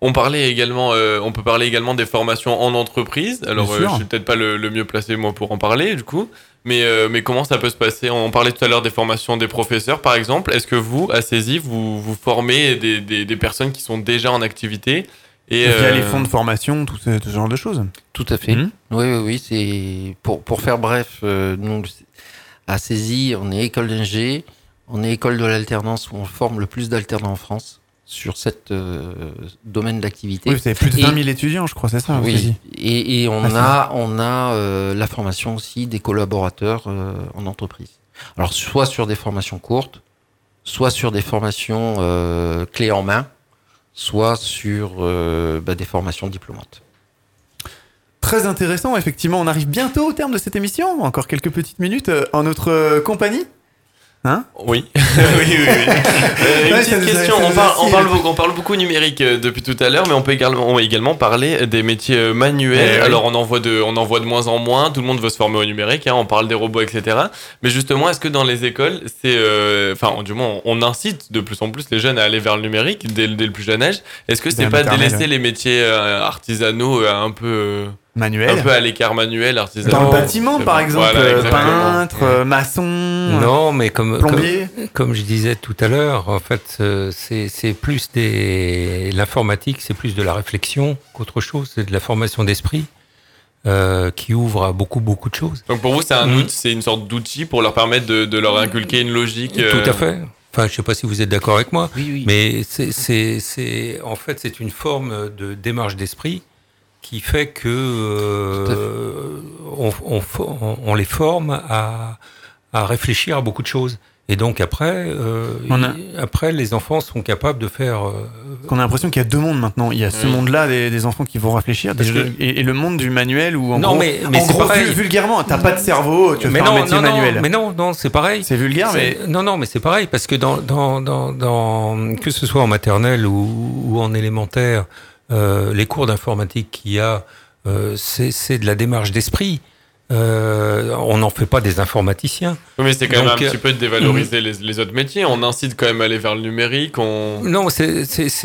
On parlait également, euh, on peut parler également des formations en entreprise. Alors, euh, je suis peut-être pas le, le mieux placé moi pour en parler du coup, mais euh, mais comment ça peut se passer? On parlait tout à l'heure des formations des professeurs, par exemple. Est-ce que vous, à CESI, vous vous formez des, des, des personnes qui sont déjà en activité? Et Via euh, les fonds de formation, tout ce, ce genre de choses. Tout à fait. Mhm. Oui, oui, oui. C'est pour, pour faire bref, euh, nous, à Saisy, on est école d'ingé, on est école de l'alternance où on forme le plus d'alternants en France sur cet euh, domaine d'activité. Oui, vous avez plus de Et- 20 000 étudiants, je crois, c'est ça Oui, et, et on Ah, c'est a, on a euh, la formation aussi des collaborateurs euh, en entreprise. Alors, soit sur des formations courtes, soit sur des formations euh, clés en main, soit sur euh, bah, des formations diplômantes. Très intéressant, effectivement. On arrive bientôt au terme de cette émission. Encore quelques petites minutes euh, en notre euh, compagnie. Hein Oui, oui, oui. oui. Euh, une Ouais, petite question. ça On parle, on, beaucoup- on parle beaucoup numérique euh, depuis tout à l'heure, mais on peut également, on peut également parler des métiers euh, manuels. Eh. Alors, on en, voit de, on en voit de moins en moins. Tout le monde veut se former au numérique. hein, on parle des robots, etc. Mais justement, est-ce que dans les écoles, c'est. euh, Enfin, du moins, on incite de plus en plus les jeunes à aller vers le numérique dès, dès le plus jeune âge. Est-ce que c'est pas délaisser les métiers euh, artisanaux un peu. Euh, Manuel. un peu à l'écart manuel, artisanaux Dans le bâtiment, par exemple, Voilà, euh, peintre, euh, maçon, Non, mais comme, plombier. comme je disais tout à l'heure, en fait, euh, c'est c'est plus des. L'informatique, c'est plus de la réflexion qu'autre chose. C'est de la formation d'esprit euh, qui ouvre à beaucoup, beaucoup de choses. Donc pour vous, c'est un outil- c'est une sorte d'outil pour leur permettre de, de leur inculquer une logique. euh, Tout à fait. Enfin, je sais pas si vous êtes d'accord avec moi, Oui, oui. mais c'est, c'est, c'est, en fait, c'est une forme de démarche d'esprit qui fait que euh, on, on, on- on les forme à, à réfléchir à beaucoup de choses. Et donc après, euh, On a- après, les enfants sont capables de faire. euh, Qu'on a l'impression qu'il y a deux mondes maintenant. Il y a ce Oui. monde-là des, des enfants qui vont réfléchir que- et, et le monde du manuel où en Non, gros, mais- mais en gros, pareil. vul- vulgairement, t'as pas de cerveau, tu veux mais faire non, un métier non, manuel. mais non, non, c'est pareil. C'est vulgaire, mais Non, non, mais c'est pareil, parce que dans, dans, dans, dans- que ce soit en maternelle ou, ou en élémentaire, euh, les cours d'informatique qu'il y a, euh, c'est de la démarche d'esprit. Euh, on n'en fait pas des informaticiens. Oui, mais c'est quand même un petit peu de dévaloriser les, les autres métiers. On incite quand même à aller vers le numérique. On... Non, c'est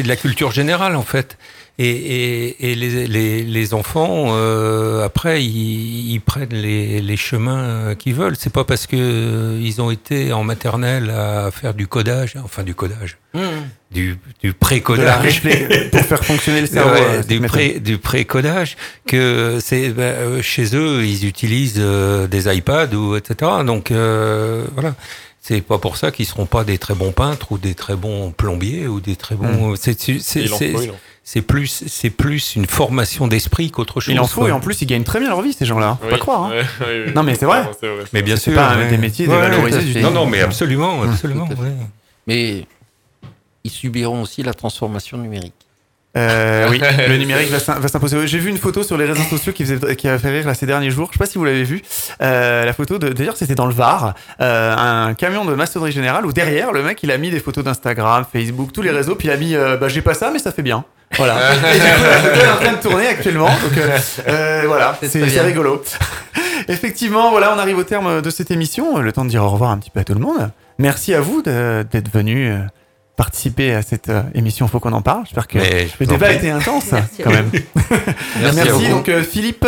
de la culture générale en fait. Et, et, et les, les, les enfants, euh, après, ils, ils prennent les, les chemins qu'ils veulent. C'est pas parce que euh, ils ont été en maternelle à faire du codage, enfin du codage, Mmh. du, du pré-codage. pour faire fonctionner le cerveau. Ouais, euh, du, pré, du pré-codage que c'est ben, euh, chez eux ils utilisent euh, des iPads ou etc donc euh, voilà c'est pas pour ça qu'ils seront pas des très bons peintres ou des très bons plombiers ou des très bons c'est c'est plus c'est plus une formation d'esprit qu'autre chose Il en faut et en plus ils gagnent très bien leur vie ces gens-là. Faut Oui, pas croire. hein. ouais, oui, oui. Non, mais c'est vrai. mais bien sûr pas un- ouais. des métiers Ouais, dévalorisés non non mais absolument absolument. Mais ils subiront aussi la transformation numérique. Euh, oui, le numérique va s'im- va s'imposer. J'ai vu une photo sur les réseaux sociaux qui, faisait, qui a fait rire là, ces derniers jours. Je sais pas si vous l'avez vu. Euh, la photo d'ailleurs, c'était dans le Var, euh, un camion de maçonnerie générale où derrière, le mec, il a mis des photos d'Instagram, Facebook, tous les réseaux, puis il a mis, euh, bah, j'ai pas ça, mais ça fait bien. Voilà. Et du coup, la photo est en train de tourner actuellement. Donc, euh, euh, voilà, C'est rigolo. Effectivement, voilà, on arrive au terme de cette émission. Le temps de dire au revoir un petit peu à tout le monde. Merci à vous d'être venu participer à cette euh, émission. Faut qu'on en parle. J'espère que Mais le débat prie. était intense Merci quand même. Merci, à vous. Donc euh, Philippe,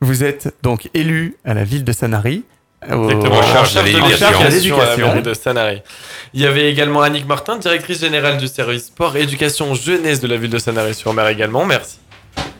vous êtes donc élu à la ville de Sanary. au- Exactement, En charge de de l'éducation. de Sanary. Il y avait également Annick Martin, directrice générale du service sport et éducation jeunesse de la ville de Sanary-sur-Mer également. Merci.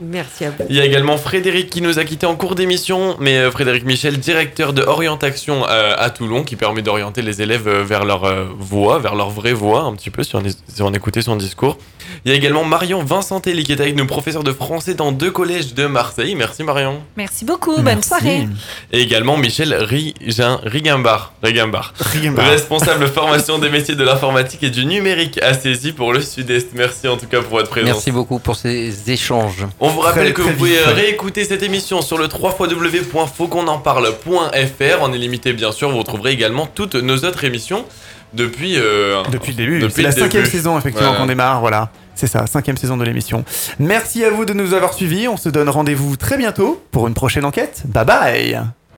Merci à vous. Il y a également Frédéric qui nous a quitté en cours d'émission, mais euh, Frédéric Michel, directeur de orientation euh, à Toulon, qui permet d'orienter les élèves euh, vers leur voie, vers leur vraie voie, un petit peu, si on, est- si on écoutait son discours. Il y a également Marion Vincentelli qui est avec nous, professeur de français dans deux collèges de Marseille. Merci Marion. Merci beaucoup, bonne Merci. soirée. Et également Michel Rigin, Rigimbar, Rigimbar, Rigimbar. responsable formation des métiers de l'informatique et du numérique à Saisy pour le Sud-Est. Merci en tout cas pour votre présence. Merci beaucoup pour ces échanges. On vous rappelle Très, que très vous pouvez euh, réécouter cette émission sur le www.fautquonenparle.fr. En illimité, bien sûr, vous retrouverez également toutes nos autres émissions depuis. euh, Depuis le début. Depuis C'est la le cinquième début. saison, effectivement, qu'on démarre. Voilà. C'est ça, cinquième saison de l'émission. Merci à vous de nous avoir suivis. On se donne rendez-vous très bientôt pour une prochaine enquête. Bye bye